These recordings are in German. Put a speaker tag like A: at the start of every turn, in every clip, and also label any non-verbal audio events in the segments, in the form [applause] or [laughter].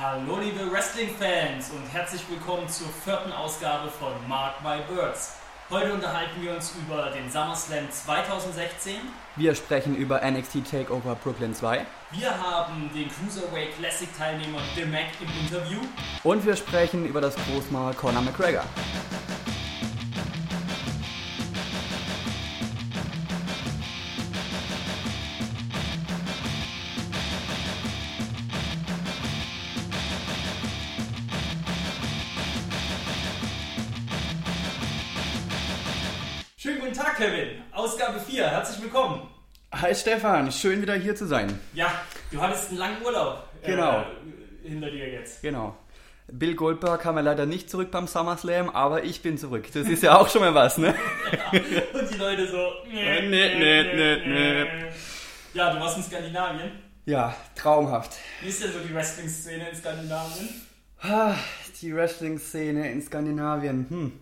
A: Hallo liebe Wrestling-Fans und herzlich willkommen zur vierten Ausgabe von Mark My Words. Heute unterhalten wir uns über den SummerSlam 2016.
B: Wir sprechen über NXT Takeover Brooklyn 2.
A: Wir haben den Cruiserweight Classic Teilnehmer The Mac im Interview.
B: Und wir sprechen über das Großmal Conor McGregor.
A: 4. Herzlich willkommen.
B: Hi Stefan, schön wieder hier zu sein.
A: Ja, du hattest einen langen Urlaub
B: Genau.
A: äh, hinter dir jetzt.
B: Genau. Bill Goldberg kam ja leider nicht zurück beim SummerSlam, aber ich bin zurück. Das ist ja auch schon mal was, ne? [laughs]
A: Und die Leute so.
B: Äh, nee, nee, nee, nee.
A: Ja, du warst in Skandinavien.
B: Ja, traumhaft.
A: Wie ist denn so die Wrestling-Szene in Skandinavien?
B: Ah, Die Wrestling-Szene in Skandinavien. Hm.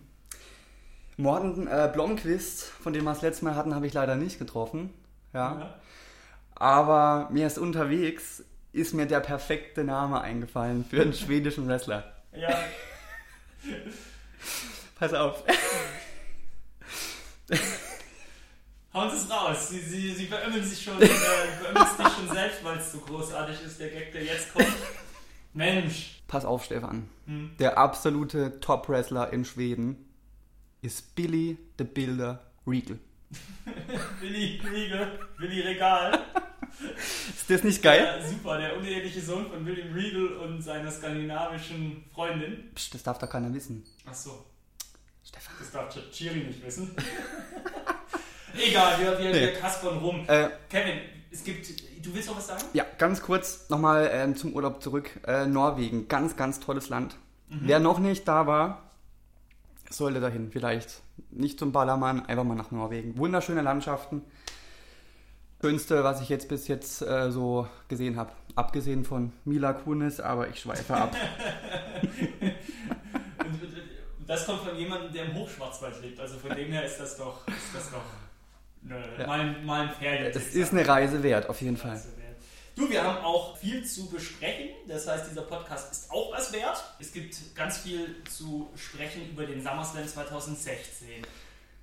B: Morten äh, Blomqvist, von dem wir das letzte Mal hatten, habe ich leider nicht getroffen. Ja.
A: Ja.
B: Aber mir ist unterwegs, ist mir der perfekte Name eingefallen für einen schwedischen Wrestler.
A: Ja,
B: Pass auf.
A: hauen Sie es raus. Sie, sie, sie beömmeln sich schon, äh, sich schon selbst, weil es so großartig ist, der Gag, der jetzt kommt. Mensch.
B: Pass auf, Stefan.
A: Hm.
B: Der absolute Top-Wrestler in Schweden ist Billy the Builder Regal. [laughs]
A: Willi Riegel, Willi Regal.
B: Ist das nicht geil?
A: Ja, super, der uneheliche Sohn von William Regal und seiner skandinavischen Freundin.
B: Psst, das darf doch keiner wissen.
A: Ach so,
B: Stefan.
A: das darf Chiri nicht wissen. [laughs] Egal, wir, wir,
B: Nee.
A: wir kaspern rum.
B: Äh,
A: Kevin, es gibt. Du willst noch was sagen?
B: ja, ganz kurz nochmal ähm, zum Urlaub zurück. Äh, Norwegen, ganz, ganz tolles Land. Wer noch nicht da war, sollte dahin. Vielleicht nicht zum Ballermann, einfach mal nach Norwegen. Wunderschöne Landschaften. Schönste, was ich jetzt bis jetzt äh, so gesehen habe. Abgesehen von Mila Kunis, aber ich schweife ab. [laughs]
A: Das kommt von jemandem, der im Hochschwarzwald lebt. Also von dem her ist das doch, ist das doch ne,
B: Ja.
A: mal, ein- mal ein Pferd.
B: Es ist eine Reise wert, auf jeden Fall.
A: Du, wir haben auch viel zu besprechen. Das heißt, dieser Podcast ist auch was wert. Es gibt ganz viel zu sprechen über den SummerSlam 2016.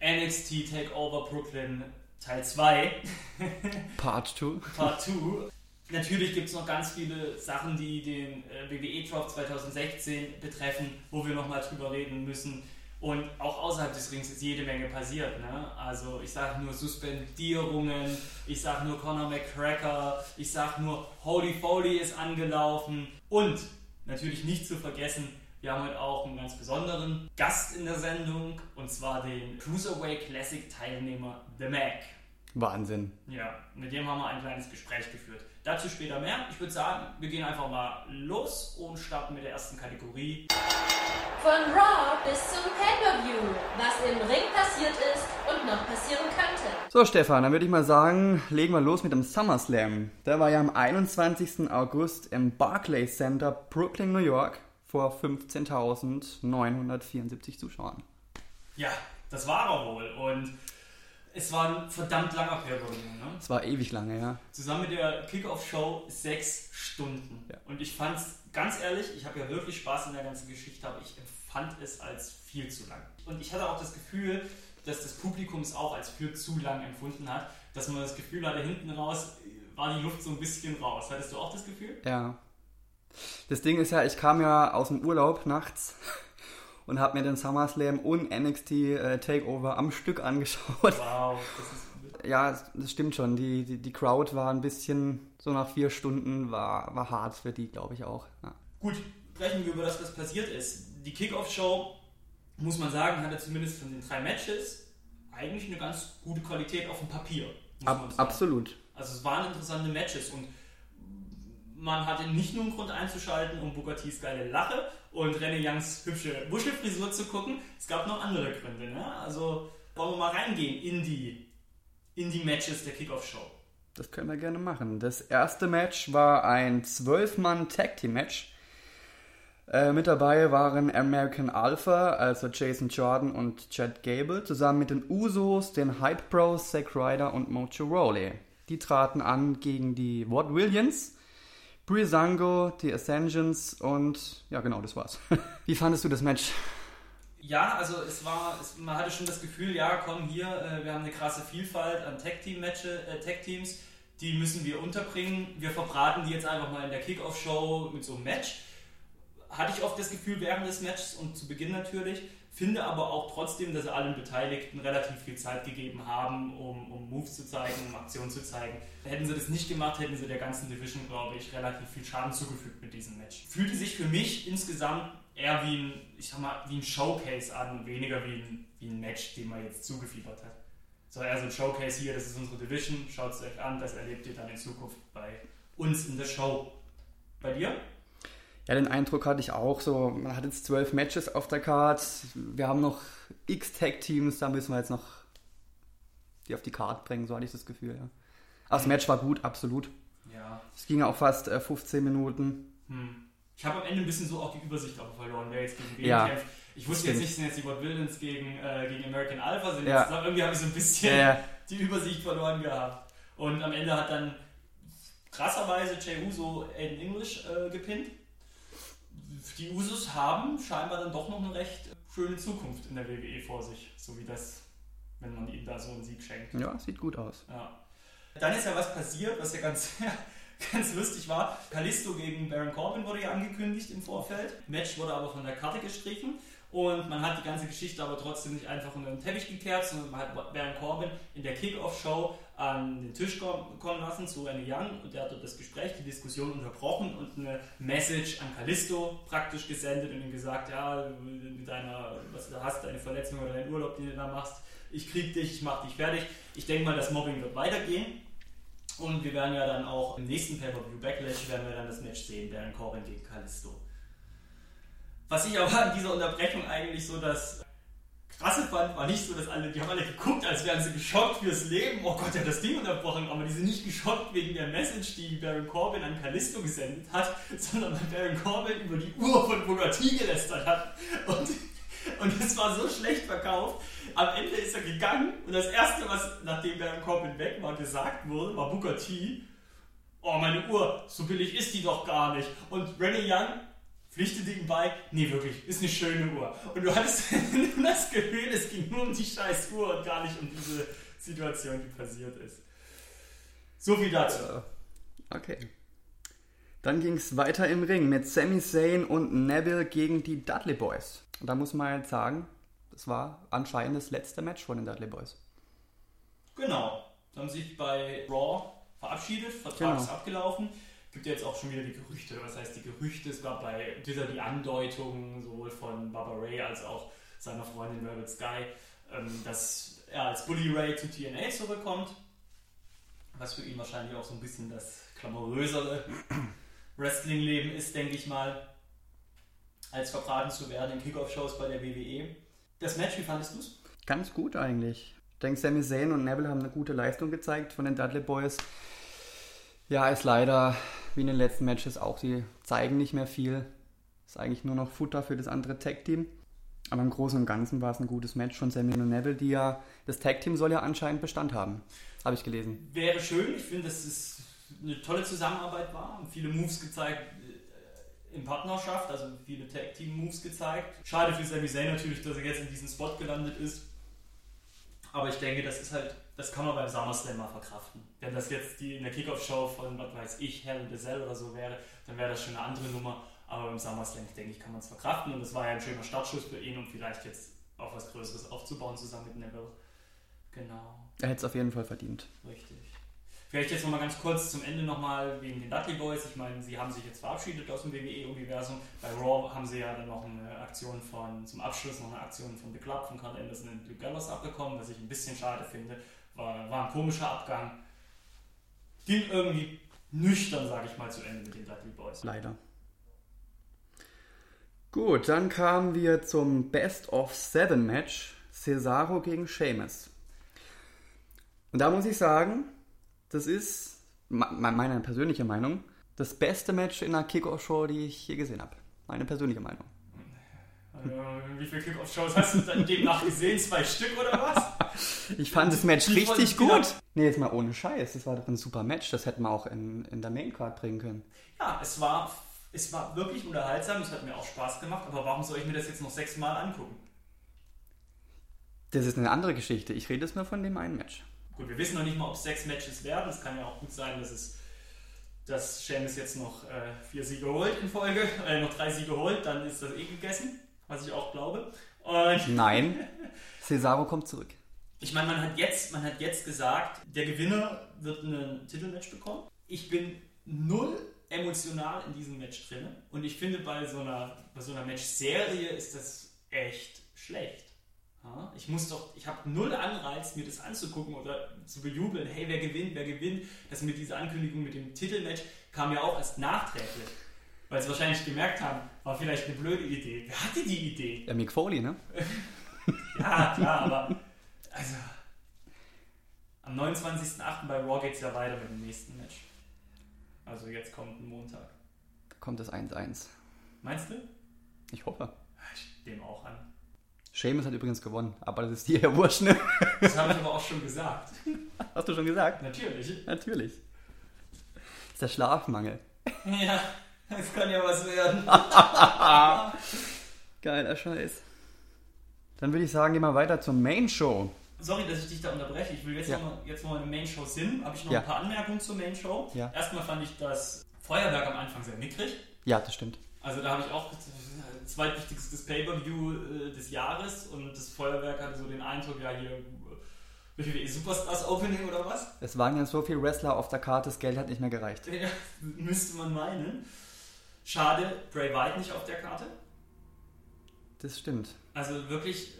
A: NXT Takeover Brooklyn Teil 2. [laughs]
B: Part 2.
A: Part 2. Natürlich gibt es noch ganz viele Sachen, die den äh, WWE Draft 2016 betreffen, wo wir nochmal drüber reden müssen. Und auch außerhalb des Rings ist jede Menge passiert. Ne? Also ich sage nur Suspendierungen, ich sage nur Conor McCracker, ich sage nur Holy Foley ist angelaufen. Und natürlich nicht zu vergessen, wir haben heute auch einen ganz besonderen Gast in der Sendung, und zwar den Cruiserweight Classic Teilnehmer The Mac.
B: Wahnsinn.
A: Ja, mit dem haben wir ein kleines Gespräch geführt. Dazu später mehr. Ich würde sagen, wir gehen einfach mal los und starten mit der ersten Kategorie.
C: Von Raw bis zum Pay-Per-View, was im Ring passiert ist und noch passieren könnte.
B: So, Stefan, dann würde ich mal sagen, legen wir los mit dem SummerSlam. Der war ja am 21. August im Barclays Center, Brooklyn, New York, vor 15.974 Zuschauern.
A: Ja, das war er wohl. Und es war ein verdammt langer Pay-Per-View. Ne?
B: Es war ewig lange, ja.
A: Zusammen mit der Kickoff-Show sechs Stunden.
B: Ja.
A: Und ich fand es ganz ehrlich, ich habe ja wirklich Spaß in der ganzen Geschichte, aber ich empfand es als viel zu lang. Und ich hatte auch das Gefühl, dass das Publikum es auch als für zu lang empfunden hat, dass man das Gefühl hatte, hinten raus war die Luft so ein bisschen raus. Hattest du auch das Gefühl?
B: Ja. Das Ding ist ja, ich kam ja aus dem Urlaub nachts und habe mir den SummerSlam und NXT äh, Takeover am Stück angeschaut.
A: Wow, das ist [laughs]
B: Ja, das stimmt schon. Die, die, die Crowd war ein bisschen, so nach vier Stunden, war, war hart für die, glaube ich auch. Ja.
A: Gut, sprechen wir über das, was passiert ist. Die Kickoff-Show, muss man sagen, hatte zumindest von den drei Matches eigentlich eine ganz gute Qualität auf dem Papier.
B: Ab, absolut.
A: Also es waren interessante Matches und man hatte nicht nur einen Grund einzuschalten, um T's geile Lache und René Youngs hübsche Wuschelfrisur zu gucken. Es gab noch andere Gründe. Ne? Also wollen wir mal reingehen in die, in die Matches der Kickoff-Show.
B: Das können wir gerne machen. Das erste Match war ein 12-Mann-Tag-Team-Match. Äh, mit dabei waren American Alpha, also Jason Jordan und Chad Gable, zusammen mit den Usos, den Hype Bros, Zack Ryder und Mojo Rawley. Die traten an gegen die Ward Williams, Breezango, die Ascensions und ja, genau, das war's. [laughs] Wie fandest du das Match?
A: Ja, also es war, es, man hatte schon das Gefühl, ja, komm hier, äh, wir haben eine krasse Vielfalt an Tag-Team-Matches, äh, Tag-Teams, die müssen wir unterbringen. Wir verbraten die jetzt einfach mal in der Kickoff-Show mit so einem Match. Hatte ich oft das Gefühl während des Matches und zu Beginn natürlich. Finde aber auch trotzdem, dass allen Beteiligten relativ viel Zeit gegeben haben, um, um Moves zu zeigen, um Aktionen zu zeigen. Hätten sie das nicht gemacht, hätten sie der ganzen Division, glaube ich, relativ viel Schaden zugefügt mit diesem Match. Fühlte sich für mich insgesamt eher wie ein, ich sag mal, wie ein Showcase an und weniger wie ein, wie ein Match, den man jetzt zugefiebert hat. So eher so ein Showcase hier, das ist unsere Division, schaut es euch an, das erlebt ihr dann in Zukunft bei uns in der Show. Bei dir?
B: Ja, den Eindruck hatte ich auch so. Man hat jetzt zwölf Matches auf der Card. Wir haben noch x Tag-Teams, da müssen wir jetzt noch die auf die Card bringen, so hatte ich das Gefühl, ja. Aber das Match war gut, absolut.
A: Ja.
B: Es ging auch fast äh, 15 Minuten.
A: Hm. Ich habe am Ende ein bisschen so auch die Übersicht aber verloren, wer jetzt gegen wen
B: Ja.
A: kämpft. Ich wusste jetzt nicht, sind jetzt die Ward Villains gegen, äh, gegen American Alpha, sind
B: Ja.
A: irgendwie habe ich so ein bisschen
B: ja.
A: die Übersicht verloren gehabt. Und am Ende hat dann krasserweise Jey Uso Aiden English äh, gepinnt. Die Usos haben scheinbar dann doch noch eine recht schöne Zukunft in der WWE vor sich, so wie das, wenn man ihnen da so einen Sieg schenkt.
B: Ja, sieht gut aus.
A: Ja. Dann ist ja was passiert, was ja ganz, [laughs] ganz lustig war. Kalisto gegen Baron Corbin wurde ja angekündigt im Vorfeld. Match wurde aber von der Karte gestrichen. Und man hat die ganze Geschichte aber trotzdem nicht einfach unter den Teppich gekehrt, sondern man hat Baron Corbin in der Kickoff-Show an den Tisch kom- kommen lassen zu Randy Young und der hat dort das Gespräch, die Diskussion unterbrochen und eine Message an Kalisto praktisch gesendet und ihm gesagt, ja, mit deiner, was du da hast, deine Verletzung oder deinen Urlaub, den du da machst, ich krieg dich, ich mach dich fertig. Ich denke mal, das Mobbing wird weitergehen. Und wir werden ja dann auch im nächsten Pay-Per-View Backlash werden wir dann das Match sehen, Baron Corbin gegen Kalisto. Was ich aber an dieser Unterbrechung eigentlich so das Krasse fand, war nicht so, dass alle, die haben alle geguckt, als wären sie geschockt fürs Leben. Oh Gott, der hat das Ding unterbrochen. Aber die sind nicht geschockt wegen der Message, die Baron Corbin an Kalisto gesendet hat, sondern weil Baron Corbin über die Uhr von Booker T gelästert hat. Und, und es war so schlecht verkauft. Am Ende ist er gegangen und das Erste, was nachdem Baron Corbin weg war, gesagt wurde, war Booker T. Oh, meine Uhr, so billig ist die doch gar nicht. Und Rennie Young pflichtete ihm bei, nee, wirklich, ist eine schöne Uhr. Und du hattest [laughs] das Gefühl, es ging nur um die scheiß Uhr und gar nicht um diese Situation, die passiert ist. So viel dazu.
B: Okay. Dann ging es weiter im Ring mit Sami Zayn und Neville gegen die Dudley Boys. Und da muss man jetzt sagen, das war anscheinend das letzte Match von den Dudley Boys.
A: Genau. Haben sich bei Raw verabschiedet, Vertrag ist
B: Genau.
A: abgelaufen. Gibt ja jetzt auch schon wieder die Gerüchte. Was heißt die Gerüchte? Es gab bei Twitter die Andeutung, sowohl von Baba Ray als auch seiner Freundin Velvet Sky, ähm, dass er als Bully Ray zu TNA zurückkommt. Was für ihn wahrscheinlich auch so ein bisschen das glamourösere [clears throat] Wrestling-Leben ist, denke ich mal, als verbraten zu werden in Kickoff-Shows bei der WWE. Das Match, wie fandest du es?
B: Ganz gut eigentlich. Ich denke, Sami Zayn und Neville haben eine gute Leistung gezeigt von den Dudley Boys. Ja, ist leider wie in den letzten Matches auch, die zeigen nicht mehr viel. Ist eigentlich nur noch Futter für das andere Tag-Team. Aber im Großen und Ganzen war es ein gutes Match von Sami und Neville, die ja, das Tag-Team soll ja anscheinend Bestand haben. Habe ich gelesen.
A: wäre schön. Ich finde, dass es eine tolle Zusammenarbeit war. Haben viele Moves gezeigt äh, in Partnerschaft, also viele Tag-Team-Moves gezeigt. Schade für Sami Zayn natürlich, dass er jetzt in diesem Spot gelandet ist. Aber ich denke, das ist halt, das kann man beim SummerSlam mal verkraften. Wenn das jetzt die in der Kickoff-Show von, was weiß ich, Hell in the Cell oder so wäre, dann wäre das schon eine andere Nummer. Aber beim SummerSlam, denke ich, kann man es verkraften. Und das war ja ein schöner Startschuss für ihn, um vielleicht jetzt auch was Größeres aufzubauen zusammen mit Neville. Genau.
B: Er hätte es auf jeden Fall verdient.
A: Richtig. Vielleicht jetzt nochmal ganz kurz zum Ende nochmal wegen den Dudley Boys. Ich meine, sie haben sich jetzt verabschiedet aus dem WWE-Universum. Bei Raw haben sie ja dann noch eine Aktion von, zum Abschluss noch eine Aktion von The Club, von Carl Anderson und Luke Gallows abbekommen, was ich ein bisschen schade finde. War, war ein komischer Abgang. Ging irgendwie nüchtern, sage ich mal, zu Ende mit den Dudley Boys.
B: Leider. Gut, dann kamen wir zum Best of Seven Match. Cesaro gegen Sheamus. Und da muss ich sagen, das ist me- me- meine persönliche Meinung, das beste Match in einer Kickoff-Show, die ich je gesehen habe. Meine persönliche Meinung.
A: Äh, wie viele Kick-Off-Shows hast du dann demnach gesehen? Zwei Stück oder was?
B: Ich fand das Match
A: Ich
B: richtig
A: wieder-
B: gut. Nee, jetzt mal ohne Scheiß. Das war doch ein super Match. Das hätten wir auch in, in der Maincard bringen können.
A: Ja, es war, es war wirklich unterhaltsam, es hat mir auch Spaß gemacht, aber warum soll ich mir das jetzt noch sechsmal angucken?
B: Das ist eine andere Geschichte. Ich rede jetzt nur von dem einen Match.
A: Gut, wir wissen noch nicht mal, ob es sechs Matches werden. Es kann ja auch gut sein, dass es dass Sheamus jetzt noch äh, vier Siege holt in Folge, äh, noch drei Siege holt, dann ist das eh gegessen, was ich auch glaube. Und
B: Nein, [laughs] Cesaro kommt zurück.
A: Ich meine, man hat jetzt, man hat jetzt gesagt, der Gewinner wird ein Titelmatch bekommen. Ich bin null emotional in diesem Match drin und ich finde, bei so einer, bei so einer Match-Serie ist das echt schlecht. Ich muss doch, ich habe null Anreiz, mir das anzugucken oder zu bejubeln, hey, wer gewinnt, wer gewinnt. Das mit dieser Ankündigung mit dem Titelmatch kam ja auch erst nachträglich. Weil sie wahrscheinlich gemerkt haben, war vielleicht eine blöde Idee. Wer hatte die Idee?
B: Der Mick Foley, ne? [laughs]
A: Ja, klar, aber also am 29.08. bei Raw geht es ja weiter mit dem nächsten Match. Also jetzt kommt ein Montag.
B: Kommt das 1-1.
A: Meinst du?
B: Ich hoffe.
A: Ich nehme auch an.
B: Seamus hat übrigens gewonnen, aber das ist dir ja wurscht, ne?
A: Das habe ich aber auch schon gesagt. [laughs]
B: Hast du schon gesagt?
A: Natürlich.
B: Natürlich. Das ist der Schlafmangel. [laughs]
A: Ja, das kann ja was werden. [laughs]
B: Geiler Scheiß. Dann würde ich sagen, gehen wir weiter zur Main Show.
A: Sorry, dass ich dich da unterbreche. Ich will jetzt
B: Ja.
A: noch mal, jetzt noch eine Main Show sind. Habe ich noch
B: Ja.
A: ein paar Anmerkungen zur Main Show.
B: Ja.
A: Erstmal fand ich das Feuerwerk am Anfang sehr mickrig.
B: Ja, das stimmt.
A: Also da habe ich auch zweitwichtigstes Pay-Per-View äh, des Jahres und das Feuerwerk hatte so den Eindruck, ja hier äh, WWE Superstars Opening oder was?
B: Es waren ja so viele Wrestler auf der Karte, das Geld hat nicht mehr gereicht.
A: Ja, müsste man meinen. Schade, Bray Wyatt nicht auf der Karte.
B: Das stimmt.
A: Also wirklich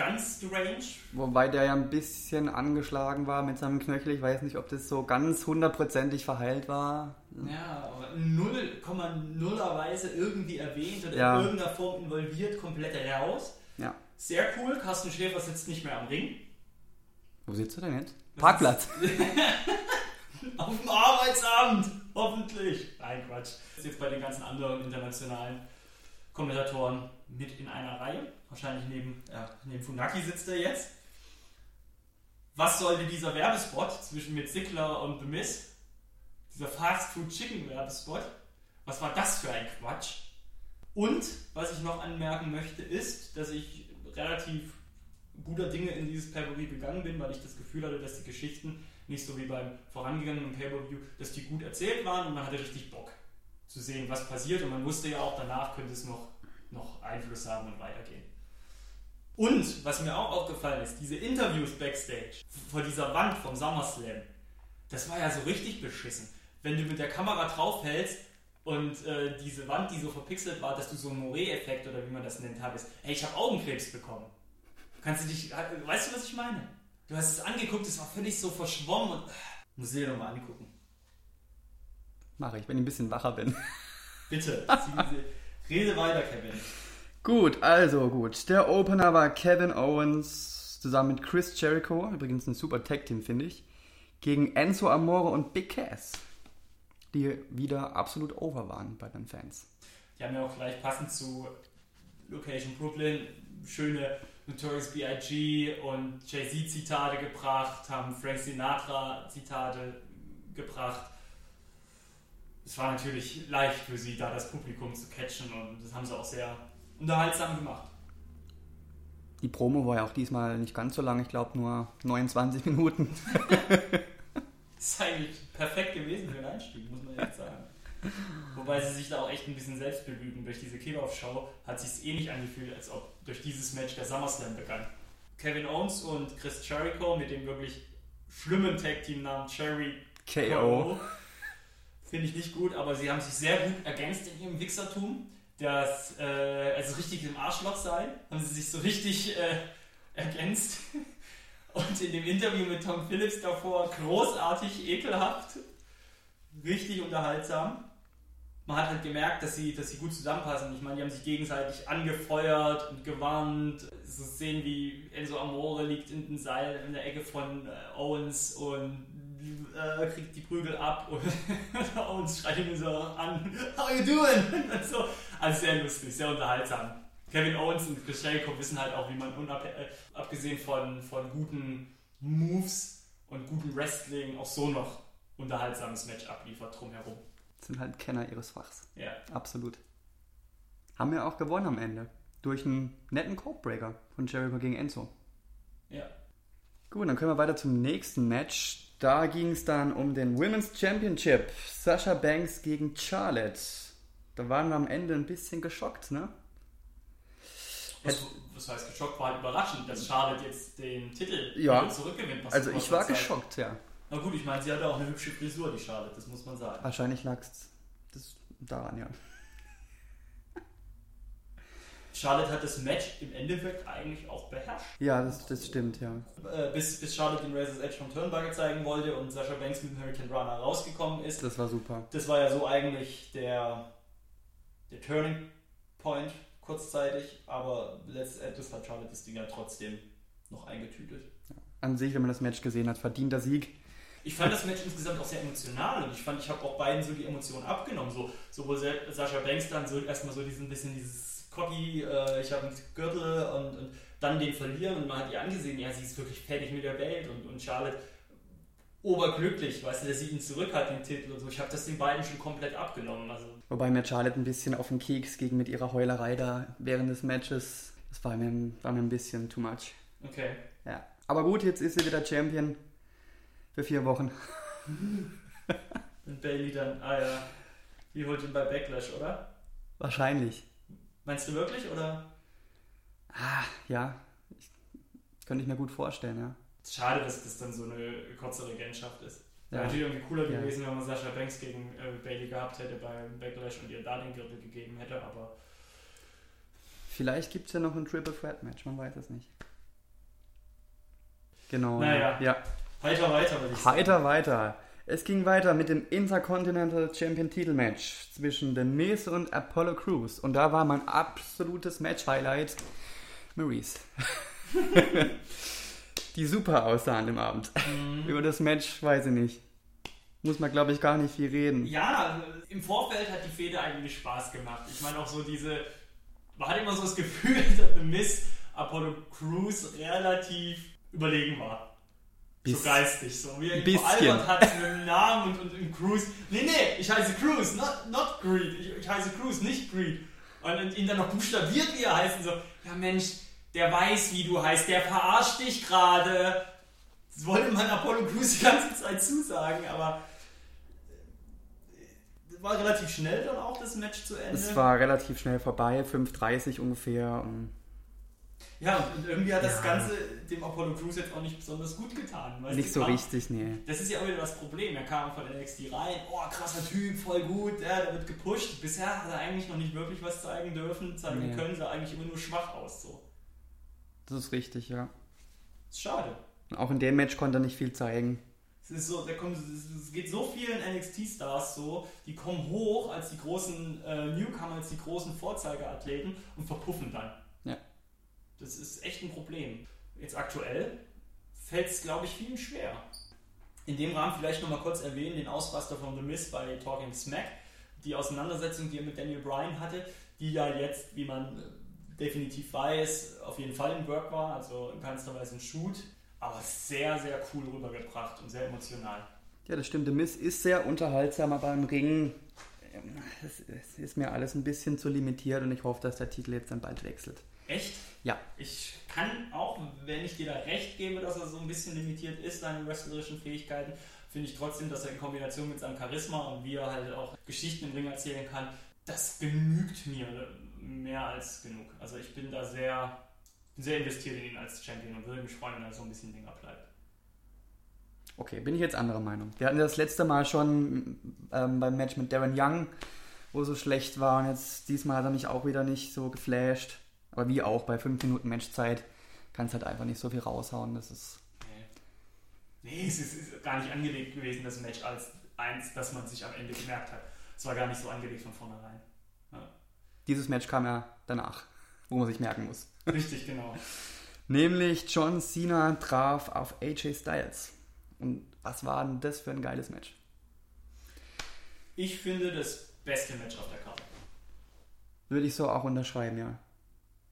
A: ganz strange.
B: Wobei der ja ein bisschen angeschlagen war mit seinem Knöchel. Ich weiß nicht, ob das so ganz hundertprozentig verheilt war.
A: Ja, aber 0,0er Weise irgendwie erwähnt oder
B: Ja.
A: in irgendeiner Form involviert, komplett raus.
B: Ja.
A: Sehr cool, Carsten Schäfer sitzt nicht mehr am Ring.
B: Wo sitzt du denn jetzt?
A: Das
B: Parkplatz. [laughs]
A: Auf dem Arbeitsamt, hoffentlich. Nein, Quatsch. Ist jetzt bei den ganzen anderen internationalen Kommentatoren mit in einer Reihe. Wahrscheinlich neben, ja, neben Funaki sitzt er jetzt. Was sollte dieser Werbespot zwischen mit Zickler und The Miz? Dieser Fast Food Chicken Werbespot? Was war das für ein Quatsch? Und was ich noch anmerken möchte, ist, dass ich relativ guter Dinge in dieses Pay-Per-View gegangen bin, weil ich das Gefühl hatte, dass die Geschichten nicht so wie beim vorangegangenen Pay-Per-View, dass die gut erzählt waren und man hatte richtig Bock zu sehen, was passiert und man wusste ja auch, danach könnte es noch, noch Einfluss haben und weitergehen. Und was mir auch aufgefallen ist, diese Interviews backstage vor dieser Wand vom SummerSlam, das war ja so richtig beschissen. Wenn du mit der Kamera draufhältst und äh, diese Wand, die so verpixelt war, dass du so einen Moret-Effekt oder wie man das nennt, hattest. Ey, ich habe Augenkrebs bekommen. Kannst du dich, äh, weißt du, was ich meine? Du hast es angeguckt, es war völlig so verschwommen und muss dir doch mal angucken.
B: Mache ich, wenn ich ein bisschen wacher bin.
A: Bitte, [laughs] Sie- rede weiter, Kevin.
B: Gut, also gut. Der Opener war Kevin Owens zusammen mit Chris Jericho, übrigens ein super Tag-Team, finde ich, gegen Enzo Amore und Big Cass, die wieder absolut over waren bei den Fans.
A: Die haben ja auch gleich passend zu Location Brooklyn schöne Notorious B.I.G. und Jay-Z Zitate gebracht, haben Frank Sinatra Zitate gebracht. Es war natürlich leicht für sie, da das Publikum zu catchen und das haben sie auch sehr unterhaltsam gemacht.
B: Die Promo war ja auch diesmal nicht ganz so lang, ich glaube nur 29 Minuten.
A: Das [laughs] ist eigentlich perfekt gewesen für den Einstieg, muss man jetzt sagen. Wobei sie sich da auch echt ein bisschen selbst belügen. Durch diese Kickoff-Show hat sich eh nicht angefühlt, als ob durch dieses Match der SummerSlam begann. Kevin Owens und Chris Jericho mit dem wirklich schlimmen Tag-Team-Namen Cherry
B: KO.
A: Finde ich nicht gut, aber sie haben sich sehr gut ergänzt in ihrem Wichsertum. Das, äh, also richtig im Arschloch sein, haben sie sich so richtig äh, ergänzt. [laughs] Und in dem Interview mit Tom Phillips davor großartig, ekelhaft, richtig unterhaltsam. Man hat halt gemerkt, dass sie, dass sie gut zusammenpassen. Ich meine, die haben sich gegenseitig angefeuert und gewarnt. So Szenen wie Enzo Amore liegt in den Seil in der Ecke von äh, Owens und äh, kriegt die Prügel ab [laughs] und Owens schreit ihn so an, how you doing? [laughs] Und so. Also sehr lustig, sehr unterhaltsam. Kevin Owens und Chris Jericho wissen halt auch, wie man äh, abgesehen von, von guten Moves und gutem Wrestling auch so noch unterhaltsames Match abliefert drumherum.
B: Sind halt Kenner ihres Fachs.
A: Ja.
B: Absolut. Haben wir auch gewonnen am Ende. Durch einen netten Codebreaker von Jericho gegen Enzo.
A: Ja.
B: Gut, dann können wir weiter zum nächsten Match. Da ging es dann um den Women's Championship. Sasha Banks gegen Charlotte. Da waren wir am Ende ein bisschen geschockt, ne?
A: Was, was heißt geschockt? War halt überraschend, dass Charlotte jetzt den Titel
B: Ja.
A: zurückgewinnt.
B: Also
A: so
B: ich war
A: Zeit.
B: geschockt, ja.
A: Na gut, ich meine, sie hatte auch eine hübsche Frisur, die Charlotte, das muss man sagen.
B: Wahrscheinlich lag es daran, ja.
A: Charlotte hat das Match im Endeffekt eigentlich auch beherrscht.
B: Ja, das, das stimmt, ja.
A: Äh, bis, bis Charlotte den Razor's Edge vom Turnbuckle zeigen wollte und Sasha Banks mit dem Hurricane Runner rausgekommen ist.
B: Das war super.
A: Das war ja so eigentlich der, der Turning Point kurzzeitig, aber letztendlich hat Charlotte das Ding ja trotzdem noch eingetütet.
B: An sich, wenn man das Match gesehen hat, verdienter Sieg.
A: Ich fand das Match insgesamt auch sehr emotional und ich fand, ich habe auch beiden so die Emotionen abgenommen. So, sowohl Sa- Sascha Banks dann so erstmal so diesen bisschen dieses cocky, äh, ich habe einen Gürtel und, und dann den verlieren und man hat ihr angesehen, ja, sie ist wirklich fertig mit der Welt und, und Charlotte oberglücklich, weißt du, dass sie ihn zurück hat, den Titel und so. Ich habe das den beiden schon komplett abgenommen. Also,
B: Wobei mir Charlotte ein bisschen auf den Keks ging mit ihrer Heulerei da während des Matches. Das war mir, war mir ein bisschen too much.
A: okay.
B: Ja. Aber gut, jetzt ist sie wieder Champion für vier Wochen. [laughs]
A: Und Bailey dann, ah ja, wie holt ihn bei Backlash, oder?
B: Wahrscheinlich.
A: Meinst du wirklich, oder?
B: Ah, ja. Ich, könnte ich mir gut vorstellen, ja.
A: Schade, dass das dann so eine kurze Regentschaft ist. Wäre
B: Ja.
A: natürlich irgendwie cooler
B: Ja.
A: gewesen, wenn man Sascha Banks gegen äh, Bailey gehabt hätte beim Backlash und ihr da den Gürtel gegeben hätte, aber
B: Vielleicht gibt es ja noch ein Triple Threat Match, man weiß es nicht. Genau.
A: Naja.
B: Ja.
A: heiter weiter, würde ich sagen.
B: Heiter weiter. Es ging weiter mit dem Intercontinental Champion Titelmatch zwischen The Miz und Apollo Crews. Und da war mein absolutes Match-Highlight Maurice. [laughs] Die super aussah an dem Abend.
A: Mhm.
B: Über das Match weiß ich nicht. Muss man, glaube ich, gar nicht viel reden.
A: Ja, im Vorfeld hat die Fehde eigentlich Spaß gemacht. Ich meine auch so diese, man hat immer so das Gefühl, [laughs] dass The Miss Apollo Crews relativ überlegen war. So
B: Bis-
A: geistig, so wie er
B: bisschen.
A: veralbert hat mit dem Namen und, und im Cruise. Nee, nee, ich heiße Cruise, not, not Greed. Ich, ich heiße Cruise, nicht Greed. Und, und ihn dann noch buchstabiert, wie er heißt. Und so, ja Mensch, der weiß, wie du heißt, der verarscht dich gerade. Das wollte man Apollo Crews die ganze Zeit zusagen, aber äh, war relativ schnell dann auch das Match zu Ende.
B: Es war relativ schnell vorbei, 5.30 ungefähr. Und
A: ja, und irgendwie hat das
B: Ja.
A: Ganze dem Apollo Crews jetzt auch nicht besonders gut getan. weißt
B: nicht so
A: kam-
B: richtig, nee.
A: Das ist ja auch wieder das Problem. Er kam von NXT rein, oh krasser Typ, voll gut, ja, der wird gepusht. Bisher hat er eigentlich noch nicht wirklich was zeigen dürfen, zeigen
B: Nee.
A: können, sah eigentlich immer nur schwach aus. So.
B: Das ist richtig, ja.
A: Ist schade.
B: Auch in dem Match konnte er nicht viel zeigen.
A: Es ist so, da kommt, es geht so vielen NXT-Stars so, die kommen hoch als die großen äh, Newcomer, als die großen Vorzeigeathleten und verpuffen dann. Das ist echt ein Problem. Jetzt aktuell fällt es, glaube ich, vielen schwer. In dem Rahmen vielleicht nochmal kurz erwähnen, den Ausraster von The Miz bei Talking Smack, die Auseinandersetzung, die er mit Daniel Bryan hatte, die ja jetzt, wie man äh, definitiv weiß, auf jeden Fall ein Work war, also in keinster Weise ein Shoot, aber sehr, sehr cool rübergebracht und sehr emotional.
B: Ja, das stimmt. The Miss ist sehr unterhaltsam, aber im Ring ähm, es ist mir alles ein bisschen zu limitiert und ich hoffe, dass der Titel jetzt dann bald wechselt.
A: Echt?
B: Ja.
A: Ich kann auch, wenn ich dir da recht gebe, dass er so ein bisschen limitiert ist, seine wrestlerischen Fähigkeiten, finde ich trotzdem, dass er in Kombination mit seinem Charisma und wie er halt auch Geschichten im Ring erzählen kann, das genügt mir mehr als genug. Also ich bin da sehr, sehr investiert in ihn als Champion und würde mich freuen, wenn er so ein bisschen länger bleibt.
B: Okay, bin ich jetzt anderer Meinung. Wir hatten das letzte Mal schon ähm, beim Match mit Darren Young, wo so schlecht war und jetzt diesmal hat er mich auch wieder nicht so geflasht. Aber wie auch bei 5 Minuten Matchzeit kannst halt einfach nicht so viel raushauen. Das ist
A: Nee. Nee, es ist, gar nicht angelegt gewesen, das Match als eins, das man sich am Ende gemerkt hat. Es war gar nicht so angelegt von vornherein.
B: dieses Match kam ja danach, wo man sich merken muss.
A: Richtig, genau. [laughs]
B: Nämlich John Cena traf auf AJ Styles. Und was war denn das für ein geiles Match?
A: Ich finde das beste Match auf der Karte.
B: Würde ich so auch unterschreiben, ja.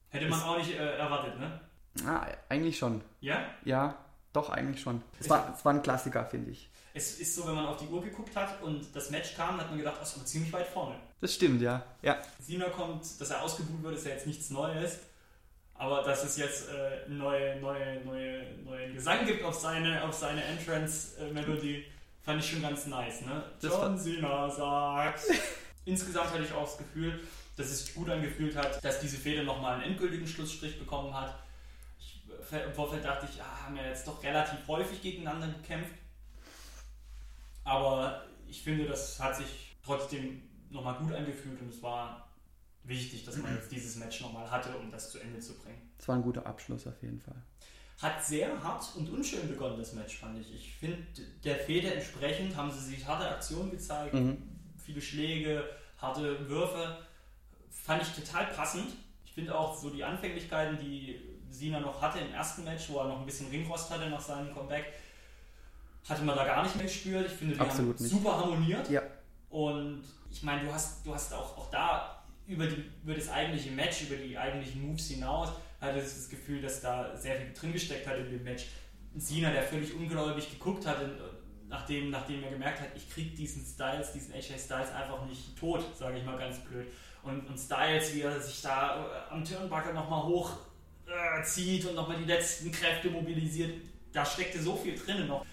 A: Hätte man auch nicht äh, erwartet, ne?
B: Ah, eigentlich schon.
A: Ja?
B: Ja, doch, eigentlich schon. Es war, es war ein Klassiker, finde ich.
A: Es ist so, wenn man auf die Uhr geguckt hat und das Match kam, hat man gedacht, das ist aber ziemlich weit vorne.
B: Das stimmt, ja. Ja,
A: Cena kommt, dass er ausgebucht wird, ist ja jetzt nichts Neues. Aber dass es jetzt äh, neue, neue, neue, neuen Gesang gibt auf seine, auf seine Entrance-Melodie, fand ich schon ganz nice. Ne?
B: Das
A: John Cena sagt. [laughs] Insgesamt hatte ich auch das Gefühl, dass es sich gut angefühlt hat, dass diese Fehde nochmal einen endgültigen Schlussstrich bekommen hat. Ich, Im Vorfeld dachte ich, ja, haben wir jetzt doch relativ häufig gegeneinander gekämpft. Aber ich finde, das hat sich trotzdem nochmal gut angefühlt und es war wichtig, dass man jetzt dieses Match nochmal hatte, um das zu Ende zu bringen.
B: es war ein guter Abschluss auf jeden Fall.
A: Hat sehr hart und unschön begonnen, das Match, fand ich. Ich finde, der Fehde entsprechend haben sie sich harte Aktionen gezeigt,
B: Mhm.
A: viele Schläge, harte Würfe. Fand ich total passend. Ich finde auch so die Anfänglichkeiten, die Sina noch hatte im ersten Match, wo er noch ein bisschen Ringrost hatte nach seinem Comeback, hatte man da gar nicht mehr gespürt. Ich finde, die
B: Absolut
A: haben
B: nicht.
A: super harmoniert.
B: Ja.
A: Und ich meine, du hast, du hast auch, auch da über, die, über das eigentliche Match, über die eigentlichen Moves hinaus, hatte ich das Gefühl, dass da sehr viel drin gesteckt hat in dem Match. Sina, der völlig ungläubig geguckt hat, in- nachdem, nachdem er gemerkt hat, ich krieg diesen Styles, diesen AJ Styles einfach nicht tot, sage ich mal ganz blöd. Und, und Styles, wie er sich da äh, am Turnbuckle nochmal hoch äh, zieht und nochmal die letzten Kräfte mobilisiert, da steckte so viel drin noch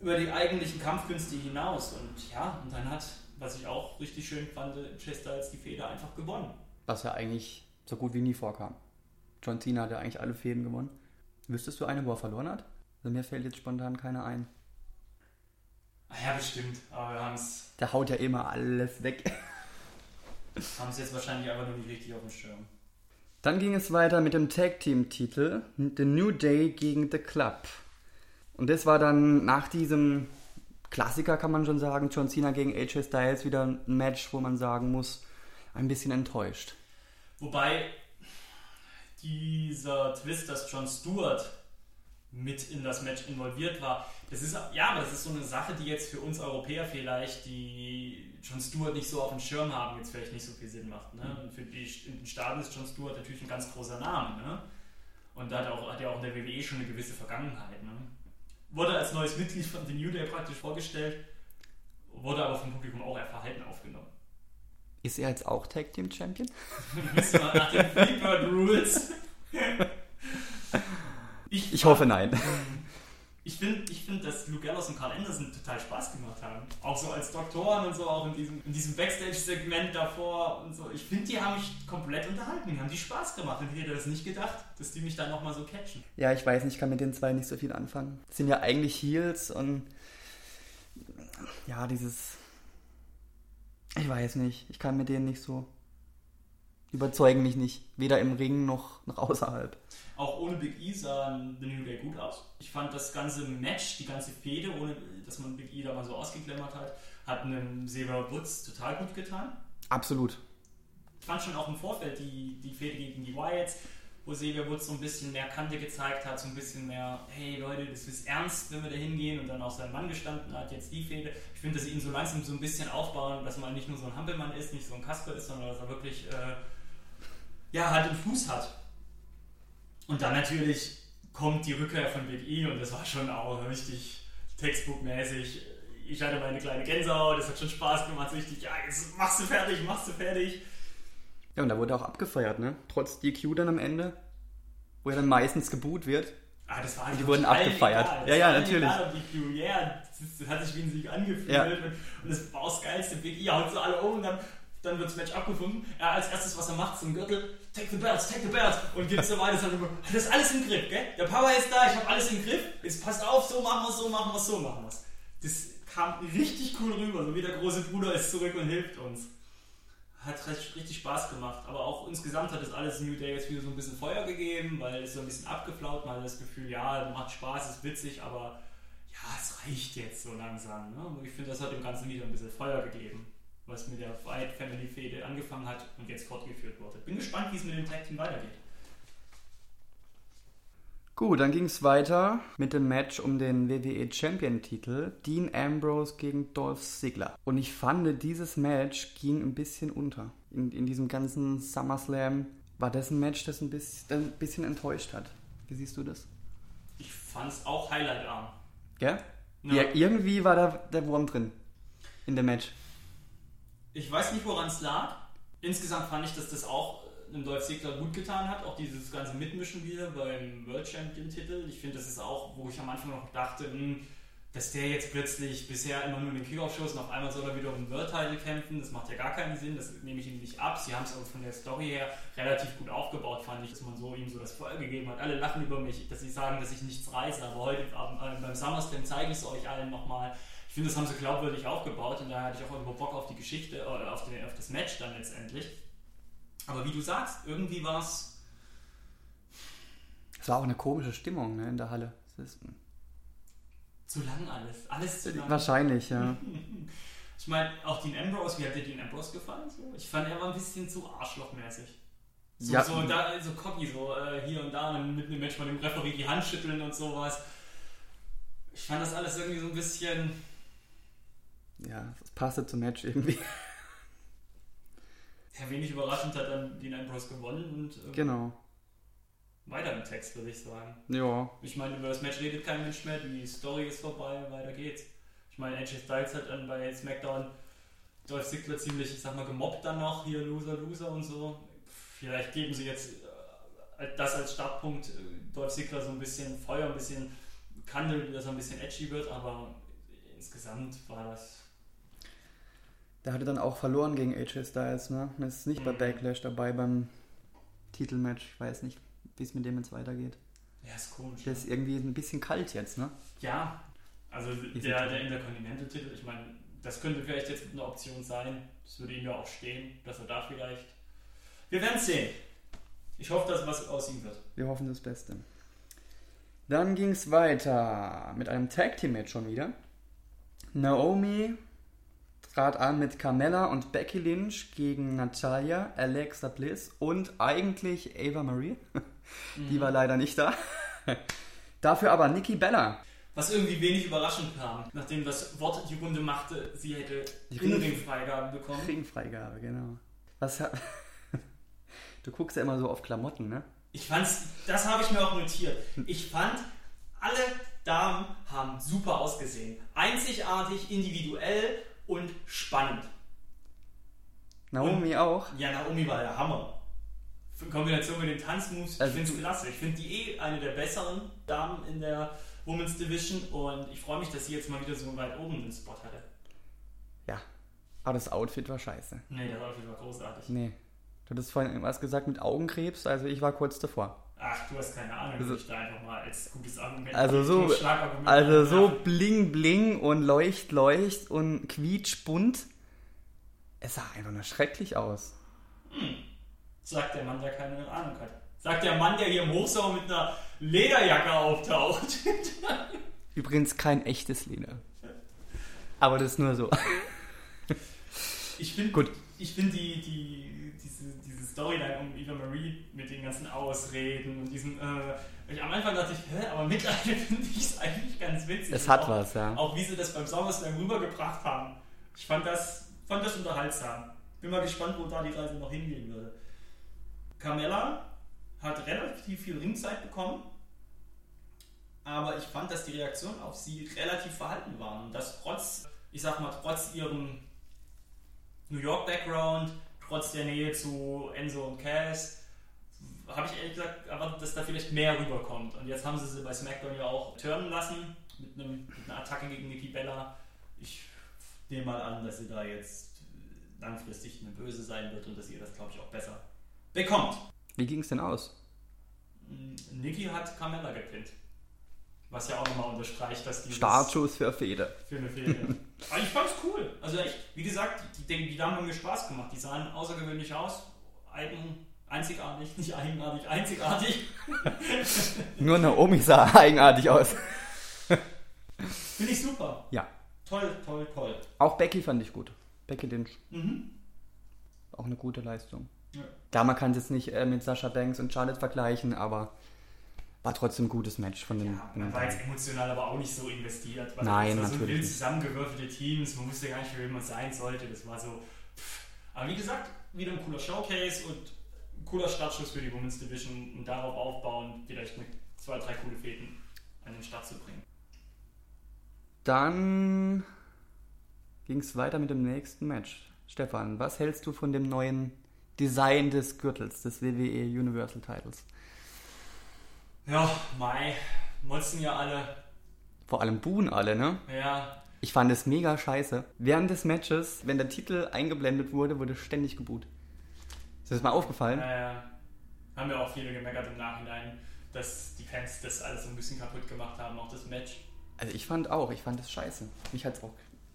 A: über die eigentlichen Kampfkünste hinaus. Und ja, und dann hat, was ich auch richtig schön fand, Jay Styles die Feder einfach gewonnen.
B: Was ja eigentlich so gut wie nie vorkam. John Cena hat ja eigentlich alle Fäden gewonnen. Wüsstest du eine, wo er verloren hat? Also mir fällt jetzt spontan keiner ein.
A: Ah Ja, bestimmt. Aber wir haben es
B: Der haut ja immer alles weg. [laughs]
A: jetzt wahrscheinlich einfach nur nicht richtig auf dem Schirm.
B: Dann ging es weiter mit dem Tag Team Titel The New Day gegen The Club. Und das war dann nach diesem Klassiker, kann man schon sagen, John Cena gegen AJ Styles wieder ein Match, wo man sagen muss, ein bisschen enttäuscht.
A: Wobei dieser Twist, dass Jon Stewart mit in das Match involviert war, das ist ja, aber das ist so eine Sache, die jetzt für uns Europäer vielleicht, die Jon Stewart nicht so auf dem Schirm haben, jetzt vielleicht nicht so viel Sinn macht. Ne? Und für die in den Staaten ist Jon Stewart natürlich ein ganz großer Name. Ne? Und da hat, auch, hat ja auch in der WWE schon eine gewisse Vergangenheit. Ne? Wurde als neues Mitglied von The New Day praktisch vorgestellt, wurde aber vom Publikum auch eher verhalten aufgenommen.
B: Ist er jetzt auch Tag Team Champion? [laughs]
A: Müssen wir nach den Freebird Rules. [laughs]
B: Ich hoffe nein. [laughs]
A: Ich finde, ich find, dass Luke Gallows und Carl Anderson total Spaß gemacht haben. Auch so als Doktoren und so, auch in diesem, in diesem Backstage-Segment davor und so. Ich finde, die haben mich komplett unterhalten. Die haben die Spaß gemacht. Und ich hätte das nicht gedacht, dass die mich dann nochmal so catchen.
B: Ja, ich weiß nicht, ich kann mit den zwei nicht so viel anfangen. Das sind ja eigentlich Heels und ja, dieses. Ich weiß nicht, ich kann mit denen nicht so. Überzeugen mich nicht. Weder im Ring noch, noch außerhalb.
A: Auch ohne Big E sah The New Day gut aus. Ich fand das ganze Match, die ganze Fehde, ohne dass man Big E da mal so ausgeklemmert hat, hat einem Xavier Woods total gut getan.
B: Absolut.
A: Ich fand schon auch im Vorfeld die, die Fehde gegen die Wyatts, wo Xavier Woods so ein bisschen mehr Kante gezeigt hat, so ein bisschen mehr, hey Leute, das ist ernst, wenn wir da hingehen und dann auch sein Mann gestanden hat, jetzt die Fehde. Ich finde, dass sie ihn so langsam so ein bisschen aufbauen, dass man nicht nur so ein Hampelmann ist, nicht so ein Kasper ist, sondern dass er wirklich, äh, ja, halt einen Fuß hat. Und dann natürlich kommt die Rückkehr von Big E und das war schon auch richtig textbookmäßig. Ich hatte meine kleine Gänsehaut, das hat schon Spaß gemacht, so richtig, ja, jetzt machst du fertig, machst du fertig.
B: Ja, und da wurde auch abgefeiert, ne? Trotz DQ dann am Ende, wo er dann meistens geboot wird.
A: Ah, das war
B: Und die
A: einfach
B: wurden abgefeiert.
A: Egal.
B: Ja, ja, natürlich.
A: Egal, ob die Q, yeah, das, das hat sich wie ein Sieg angefühlt.
B: Ja.
A: Und, das war das Geilste. Big E haut so alle um und dann, dann wird das Match abgefunden. Er als erstes, was er macht, zum Gürtel, take the belts, take the belts und gibt so weiter. Das ist alles im Griff, gell? Der Power ist da, ich habe alles im Griff. Jetzt passt auf, so machen wir so machen wir so machen wir. Das kam richtig cool rüber, so wie der große Bruder ist zurück und hilft uns. Hat richtig Spaß gemacht, aber auch insgesamt hat das alles New Day jetzt wieder so ein bisschen Feuer gegeben, weil es so ein bisschen abgeflaut, man hat das Gefühl, ja, macht Spaß, ist witzig, aber ja, es reicht jetzt so langsam. Ne? Ich finde, das hat dem Ganzen wieder ein bisschen Feuer gegeben, was mit der Fight Family Fehde angefangen hat und jetzt fortgeführt wurde. Bin gespannt, wie es mit dem Tag Team weitergeht.
B: Gut, dann ging es weiter mit dem Match um den WWE Champion Titel. Dean Ambrose gegen Dolph Ziggler. Und ich fand, dieses Match ging ein bisschen unter. In, in diesem ganzen SummerSlam war das ein Match, das ein bisschen, ein bisschen enttäuscht hat. Wie siehst du das?
A: Ich fand's auch highlightarm.
B: Gell?
A: Ja.
B: Ja. irgendwie war da der Wurm drin in dem Match.
A: Ich weiß nicht, woran es lag. Insgesamt fand ich, dass das auch einem Dolph Ziggler gut getan hat. Auch dieses ganze Mitmischen wieder beim World Champion Titel. Ich finde, das ist auch, wo ich am Anfang noch dachte, hm, dass der jetzt plötzlich bisher immer nur in den Kickoff-Shows und auf einmal soll er wieder um den World Title kämpfen. Das macht ja gar keinen Sinn. Das nehme ich ihm nicht ab. Sie haben es aber von der Story her relativ gut aufgebaut, fand ich, dass man so ihm so das Feuer gegeben hat. Alle lachen über mich, dass sie sagen, dass ich nichts reiße. Aber heute äh, beim SummerSlam zeige ich es euch allen nochmal. Ich finde, das haben sie glaubwürdig aufgebaut und da hatte ich auch irgendwo Bock auf die Geschichte, äh, auf, den, auf das Match dann letztendlich. Aber wie du sagst, irgendwie war es.
B: Es war auch eine komische Stimmung ne, in der Halle. Ist,
A: Zu lang alles. Alles zu lang.
B: wahrscheinlich, ja. [laughs]
A: Ich meine, auch Dean Ambrose, wie hat dir Dean Ambrose gefallen? So? Ich fand, er war ein bisschen zu arschlochmäßig. So,
B: Ja.
A: so, da, so cocky, so äh, hier und da, und mitten im Match von dem Referee die Hand schütteln und sowas. Ich fand das alles irgendwie so ein bisschen.
B: Ja, das passte zum Match irgendwie.
A: Ja, wenig überraschend hat dann Dean Ambrose gewonnen und äh,
B: Genau.
A: weiter im Text, würde ich sagen.
B: Ja.
A: Ich meine, über das Match redet kein Mensch mehr, die Story ist vorbei, weiter geht's. Ich meine, AJ Styles hat dann bei SmackDown Dolph Ziggler ziemlich, ich sag mal, gemobbt dann noch, hier Loser, Loser und so. Vielleicht geben sie jetzt äh, das als Startpunkt, äh, Dolph Ziggler so ein bisschen Feuer, ein bisschen Kandel, dass er ein bisschen edgy wird, aber insgesamt war das.
B: Der hatte dann auch verloren gegen AJ Styles, ne? Und ist nicht bei
A: Mhm.
B: Backlash dabei beim Titelmatch. Ich weiß nicht, wie es mit dem jetzt weitergeht.
A: Ja, ist komisch.
B: Der ist irgendwie ein bisschen kalt jetzt, ne?
A: Ja, also der, der Intercontinental-Titel, ich meine, das könnte vielleicht jetzt eine Option sein. Das würde ihm ja auch stehen, dass er da vielleicht. Wir werden sehen. Ich hoffe, dass was aus ihm wird.
B: Wir hoffen das Beste. Dann ging es weiter mit einem Tag Team Match schon wieder. Naomi trat an mit Carmella und Becky Lynch gegen Natalia, Alexa Bliss und eigentlich Ava Marie. [laughs] Die war leider nicht da. [laughs] Dafür aber Nikki Bella.
A: Was irgendwie wenig überraschend kam, nachdem das Wort die Runde machte, sie hätte Ringfreigabe bekommen.
B: Ringfreigabe, genau. Was [laughs] Du guckst ja immer so auf Klamotten, ne?
A: Ich fand's, das habe ich mir auch notiert. Ich fand, alle Damen haben super ausgesehen. Einzigartig, individuell und spannend.
B: Naomi auch.
A: Ja, Naomi war der Hammer. In Kombination mit den Tanzmoves,
B: Also
A: ich finde es klasse. Ich finde die eh eine der besseren Damen in der Women's Division und ich freue mich, dass sie jetzt mal wieder so weit oben den Spot hatte.
B: Ja. Aber das Outfit war scheiße.
A: Nee, der Outfit war großartig.
B: Nee. Du hattest vorhin irgendwas gesagt mit Augenkrebs, also ich war kurz davor.
A: Ach, du hast keine Ahnung,
B: Also-
A: ich da einfach mal als gutes Argument
B: Also so, also so bling bling und leucht leucht und quietschbunt. Es sah einfach nur schrecklich aus.
A: Sagt der Mann, der keine Ahnung hat. Sagt der Mann, der hier im Hochsommer mit einer Lederjacke auftaucht. [laughs]
B: Übrigens kein echtes Leder. Aber das ist nur so.
A: Ich finde
B: Gut.
A: ich find die, die, diese, diese Storyline um Eva Marie mit den ganzen Ausreden und diesem. Äh, ich, am Anfang dachte ich, hä, aber mittlerweile [laughs] finde ich es eigentlich ganz witzig.
B: Es hat
A: auch,
B: was, ja.
A: Auch wie sie das beim SummerSlam rübergebracht haben. Ich fand das, fand das unterhaltsam. Bin mal gespannt, wo da die Reise noch hingehen würde. Carmella hat relativ viel Ringzeit bekommen. Aber ich fand, dass die Reaktionen auf sie relativ verhalten waren. Und das trotz, ich sag mal, trotz ihrem New York Background, trotz der Nähe zu Enzo und Cass, habe ich ehrlich gesagt erwartet, dass da vielleicht mehr rüberkommt. Und jetzt haben sie sie bei SmackDown ja auch turnen lassen mit, einem, mit einer Attacke gegen Nikki Bella. Ich nehme mal an, dass sie da jetzt langfristig eine Böse sein wird und dass ihr das, glaube ich, auch besser bekommt.
B: Wie ging es denn aus?
A: Nikki hat Carmella gepinnt. Was ja auch nochmal unterstreicht, dass die
B: Startschuss für Feder.
A: für eine Fehde. Aber ich fand's cool. Also echt, wie gesagt, die, die, die Damen haben mir Spaß gemacht. Die sahen außergewöhnlich aus. Eigen, einzigartig, [laughs] nicht eigenartig, einzigartig. [laughs]
B: Nur Naomi sah eigenartig aus. [laughs]
A: Finde ich super.
B: Ja.
A: Toll, toll, toll.
B: Auch Becky fand ich gut. Becky Lynch.
A: Mhm.
B: Auch eine gute Leistung.
A: Ja.
B: Klar, man kann es jetzt nicht äh, mit Sascha Banks und Charlotte vergleichen, aber war trotzdem ein gutes Match von den,
A: Ja, man war jetzt emotional aber auch nicht so investiert. Weil
B: Nein,
A: das war so
B: natürlich
A: wild
B: nicht.
A: zusammengewürfelte Teams. Man wusste gar nicht, wie man sein sollte. Das war so. pff. Aber wie gesagt, wieder ein cooler Showcase und cooler Startschuss für die Women's Division und darauf aufbauen, vielleicht mit zwei, drei coole Fäden an den Start zu bringen.
B: Dann ging es weiter mit dem nächsten Match. Stefan, was hältst du von dem neuen Design des Gürtels, des WWE Universal Titles?
A: Ja, Mai, motzen ja alle.
B: Vor allem buhen alle, ne?
A: Ja,
B: Ich fand es mega scheiße. Während des Matches, wenn der Titel eingeblendet wurde, wurde ständig geboot. Ist das mal aufgefallen?
A: äh, haben ja auch viele gemeckert im Nachhinein, dass die Fans das alles so ein bisschen kaputt gemacht haben, auch das Match.
B: Also ich fand auch, ich fand es scheiße. Mich hat es auch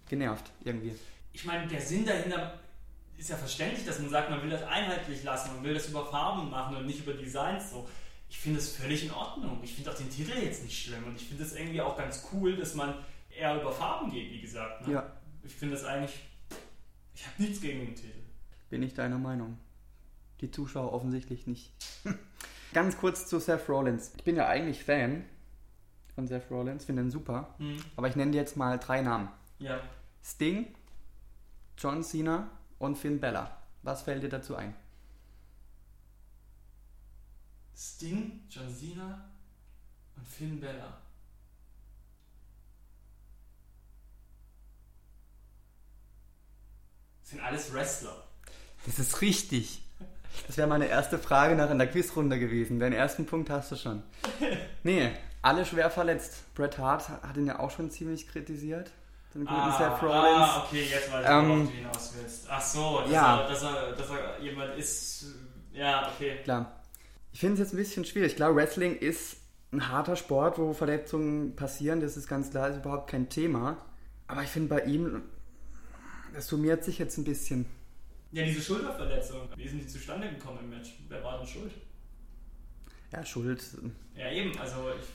B: genervt, irgendwie.
A: Ich meine, der Sinn dahinter ist ja verständlich, dass man sagt, man will das einheitlich lassen, man will das über Farben machen und nicht über Designs so. Ich finde das völlig in Ordnung. Ich finde auch den Titel jetzt nicht schlimm und ich finde es irgendwie auch ganz cool, dass man eher über Farben geht, wie gesagt. Ne?
B: Ja.
A: Ich finde das eigentlich. Ich habe nichts gegen den Titel.
B: Bin ich deiner Meinung. Die Zuschauer offensichtlich nicht. [laughs] Ganz kurz zu Seth Rollins. Ich bin ja eigentlich Fan von Seth Rollins, finde ihn super.
A: Hm.
B: Aber ich nenne dir jetzt mal drei Namen.
A: Ja.
B: Sting, John Cena und Finn Bella. Was fällt dir dazu ein?
A: Sting, John Cena und Finn Bella. Das sind alles Wrestler.
B: Das ist richtig. Das wäre meine erste Frage nach in der Quizrunde gewesen. Den ersten Punkt hast du schon. [laughs] Nee, alle schwer verletzt. Bret Hart hat ihn ja auch schon ziemlich kritisiert. Den guten Seth Rollins.
A: ah, okay, jetzt weiß ich,
B: Ähm,
A: worauf du hinaus willst. Ach so, dass,
B: ja.
A: er, dass, er, dass er jemand ist. Ja, okay.
B: Klar. Ich finde es jetzt ein bisschen schwierig. Klar, Wrestling ist ein harter Sport, wo Verletzungen passieren. Das ist ganz klar, ist überhaupt kein Thema. Aber ich finde bei ihm, das summiert sich jetzt ein bisschen.
A: Ja, diese Schulterverletzung. Wie sind die zustande gekommen im Match? Wer war denn schuld?
B: Ja, Schuld.
A: Ja, eben, also ich,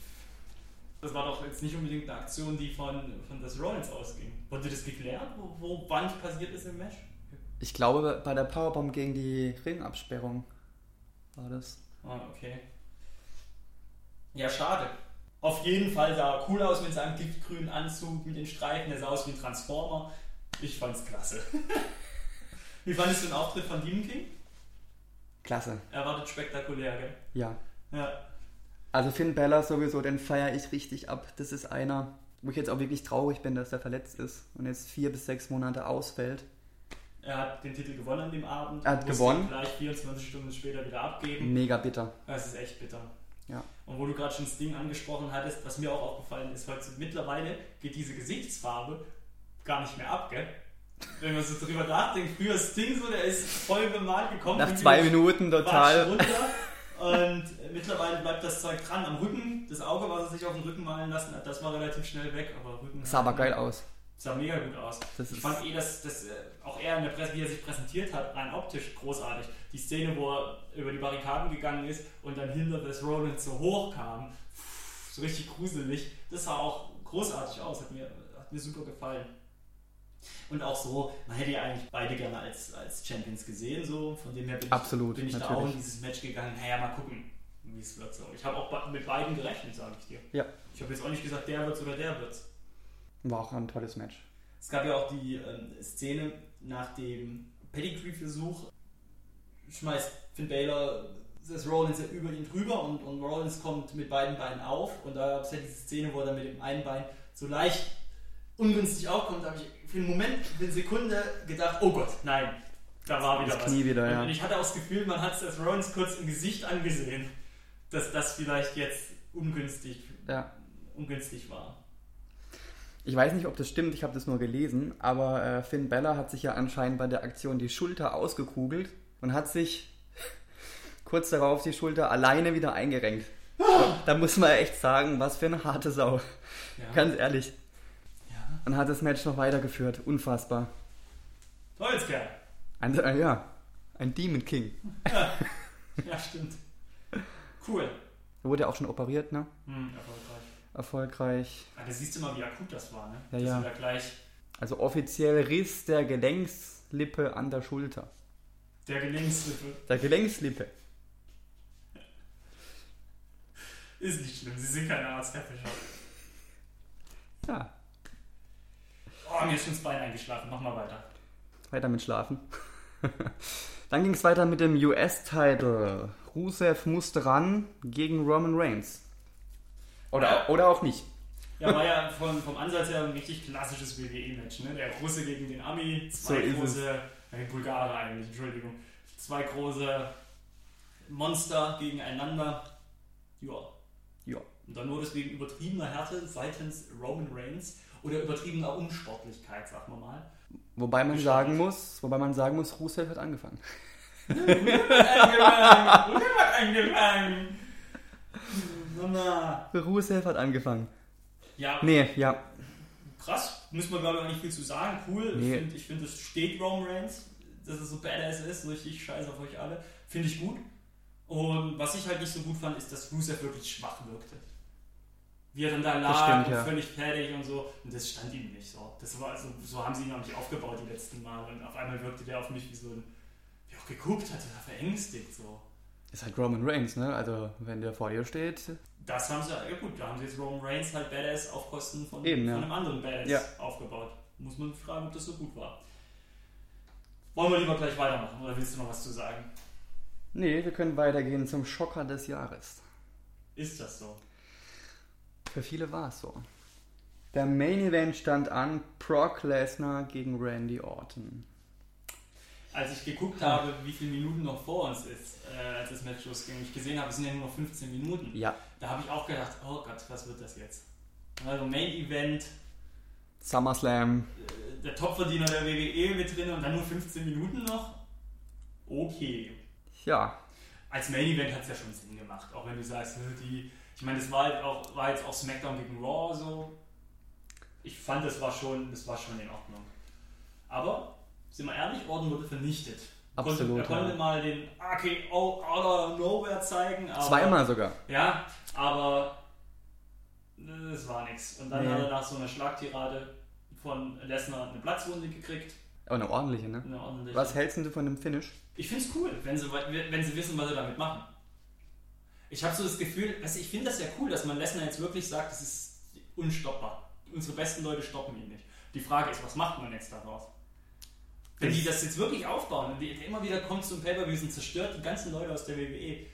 A: das war doch jetzt nicht unbedingt eine Aktion, die von, von des Rollins ausging. Wurde das geklärt, wo, wo wann passiert ist im Match?
B: Ich glaube, bei der Powerbomb gegen die Ringabsperrung war das.
A: Ah, okay. Ja, schade. Auf jeden Fall sah er cool aus mit seinem giftgrünen Anzug, mit den Streifen, der sah aus wie ein Transformer. Ich fand's klasse. [laughs] Wie fandest du den Auftritt von Demon King?
B: Klasse.
A: Erwartet spektakulär, gell?
B: Ja.
A: Ja.
B: Also Finn Bella sowieso, den feiere ich richtig ab. Das ist einer, wo ich jetzt auch wirklich traurig bin, dass er verletzt ist und jetzt vier bis sechs Monate ausfällt.
A: Er hat den Titel gewonnen an dem Abend.
B: Er hat gewonnen.
A: Gleich 24 Stunden später wieder abgeben.
B: Mega bitter.
A: Das ist echt bitter.
B: Ja.
A: Und wo du gerade schon Sting angesprochen hattest, was mir auch aufgefallen ist, heute mittlerweile geht diese Gesichtsfarbe gar nicht mehr ab, gell? Wenn man so drüber nachdenkt, früher Sting so, der ist voll bemalt gekommen.
B: Nach zwei Minuten total.
A: Und mittlerweile bleibt das Zeug dran am Rücken. Das Auge, was er sich auf den Rücken malen lassen hat, das war relativ schnell weg. Aber Rücken
B: Sah aber geil aus.
A: Sah mega gut aus.
B: Das
A: ich fand eh, dass, dass äh, auch er in der Presse, wie er sich präsentiert hat, rein optisch großartig. Die Szene, wo er über die Barrikaden gegangen ist und dann hinter des Rollins so hoch kam, so richtig gruselig, das sah auch großartig aus, hat mir, hat mir super gefallen. Und auch so, man hätte ja eigentlich beide gerne als, als Champions gesehen, so von dem her bin
B: Absolut,
A: ich, bin ich da auch in dieses Match gegangen. Naja, mal gucken, wie es wird. So. Ich habe auch mit beiden gerechnet, sage ich dir.
B: Ja.
A: Ich habe jetzt auch nicht gesagt, der wird's oder der wird's.
B: War auch ein tolles Match.
A: Es gab ja auch die ähm, Szene nach dem Pedigree-Versuch, schmeißt Finn Balor das Rollins ja über ihn drüber und, und Rollins kommt mit beiden Beinen auf und da gab es ja diese Szene, wo er mit dem einen Bein so leicht ungünstig aufkommt, da habe ich für einen Moment, für eine Sekunde gedacht, oh Gott, nein, da war wieder
B: Das
A: was.
B: Knie wieder, ja.
A: Und ich hatte auch das Gefühl, man hat das Rollins kurz im Gesicht angesehen, dass das vielleicht jetzt ungünstig,
B: Ja.
A: ungünstig war.
B: Ich weiß nicht, ob das stimmt, ich habe das nur gelesen, aber äh, Finn Bella hat sich ja anscheinend bei der Aktion die Schulter ausgekugelt und hat sich [laughs] kurz darauf die Schulter alleine wieder eingerenkt. Da muss man echt sagen, was für eine harte Sau.
A: Ja.
B: Ganz ehrlich.
A: ja.
B: Und hat das Match noch weitergeführt. Unfassbar.
A: Holzkerl.
B: Ein, äh, ja, ein Demon King. [laughs]
A: Ja, stimmt. Cool.
B: Er wurde ja auch schon operiert, ne?
A: Hm, erfolgreich.
B: Erfolgreich.
A: Ah, da siehst du mal, wie akut das war, ne?
B: Ja, ja.
A: da gleich
B: Also offiziell Riss der Gelenkslippe an der Schulter.
A: der Gelenkslippe.
B: Der Gelenkslippe. [laughs]
A: Ist nicht schlimm, sie sind keine Arzt, Herr Fischer.
B: Ja,
A: Oh, mir ist schon das Bein eingeschlafen. Mach mal weiter.
B: weiter mit Schlafen. [laughs] Dann ging es weiter mit dem US-Title. Rusev musste ran gegen Roman Reigns. Oder, oder auch nicht.
A: Ja, war ja von, vom Ansatz her ein richtig klassisches WWE-Match. Ne? Der Russe gegen den Ami,
B: So
A: zwei
B: ist
A: große, äh, Bulgare eigentlich, Entschuldigung. Zwei große Monster gegeneinander. Ja.
B: Ja.
A: Und dann wurde es wegen übertriebener Härte seitens Roman Reigns oder übertriebener Unsportlichkeit, sagen wir mal.
B: Wobei man sagen muss, wobei man sagen muss, Rusev hat angefangen.
A: angefangen! [laughs] Rusev hat angefangen! [laughs] Na.
B: Rusev hat angefangen.
A: Ja,
B: Nee, ja.
A: krass. Müssen wir, glaube ich, auch nicht viel zu sagen. Cool.
B: Nee.
A: Ich finde, ich find, es steht Roman Reigns, dass es so badass ist. So richtig scheiße auf euch alle. Finde ich gut. Und was ich halt nicht so gut fand, ist, dass Rusev wirklich schwach wirkte. Wie er dann da lag
B: stimmt,
A: und
B: ja.
A: völlig fertig und so. Und das stand ihm nicht so. Das war also, so haben sie ihn auch nicht aufgebaut die letzten Male. Und auf einmal wirkte der auf mich wie so ein, wie auch geguckt hat, er war verängstigt so.
B: Ist halt Roman Reigns, ne? Also, wenn der vor dir steht.
A: Das haben sie, ja gut, da haben sie jetzt Roman Reigns halt Badass auf Kosten von,
B: Eben,
A: von
B: ja.
A: einem anderen Badass
B: Ja.
A: aufgebaut. Muss man fragen, ob das so gut war. Wollen wir lieber gleich weitermachen oder willst du noch was zu sagen?
B: Nee, wir können weitergehen zum Schocker des Jahres.
A: Ist das so?
B: Für viele war es so. Der Main Event stand an: Brock Lesnar gegen Randy Orton.
A: Als ich geguckt habe, wie viele Minuten noch vor uns ist, äh, als das Match losging, ich gesehen habe, es sind ja nur noch 15 Minuten.
B: Ja.
A: Da habe ich auch gedacht, oh Gott, was wird das jetzt? Also Main Event,
B: SummerSlam.
A: äh, der Topverdiener der WWE mit drin und dann nur 15 Minuten noch? Okay.
B: Ja.
A: als Main Event hat es ja schon Sinn gemacht, auch wenn du sagst, ne, die, ich meine, das war, halt auch, war jetzt auch SmackDown gegen Raw so. Ich fand, das war schon, das war schon in Ordnung. Aber, sind wir ehrlich, Orton wurde vernichtet. Er konnte-
B: Absolut,
A: Er konnte
B: ja.
A: mal den RKO out of nowhere zeigen. Aber,
B: Zweimal sogar.
A: Ja, aber äh, das war nichts. Und dann
B: Nee.
A: hat er nach so einer Schlagtirade von Lesnar eine Platzwunde gekriegt.
B: Aber eine ordentliche, ne?
A: Eine ordentliche.
B: Was hältst du von dem Finish?
A: Ich finde es cool, wenn sie, wenn sie wissen, was sie damit machen. Ich habe so das Gefühl, du, ich finde das ja cool, dass man Lesnar jetzt wirklich sagt, es ist unstoppbar. Unsere besten Leute stoppen ihn nicht. Die Frage ist, was macht man jetzt daraus? Wenn die das jetzt wirklich aufbauen und die, immer wieder kommt zum Pay-Per-Views und zerstört die ganzen Leute aus der WWE,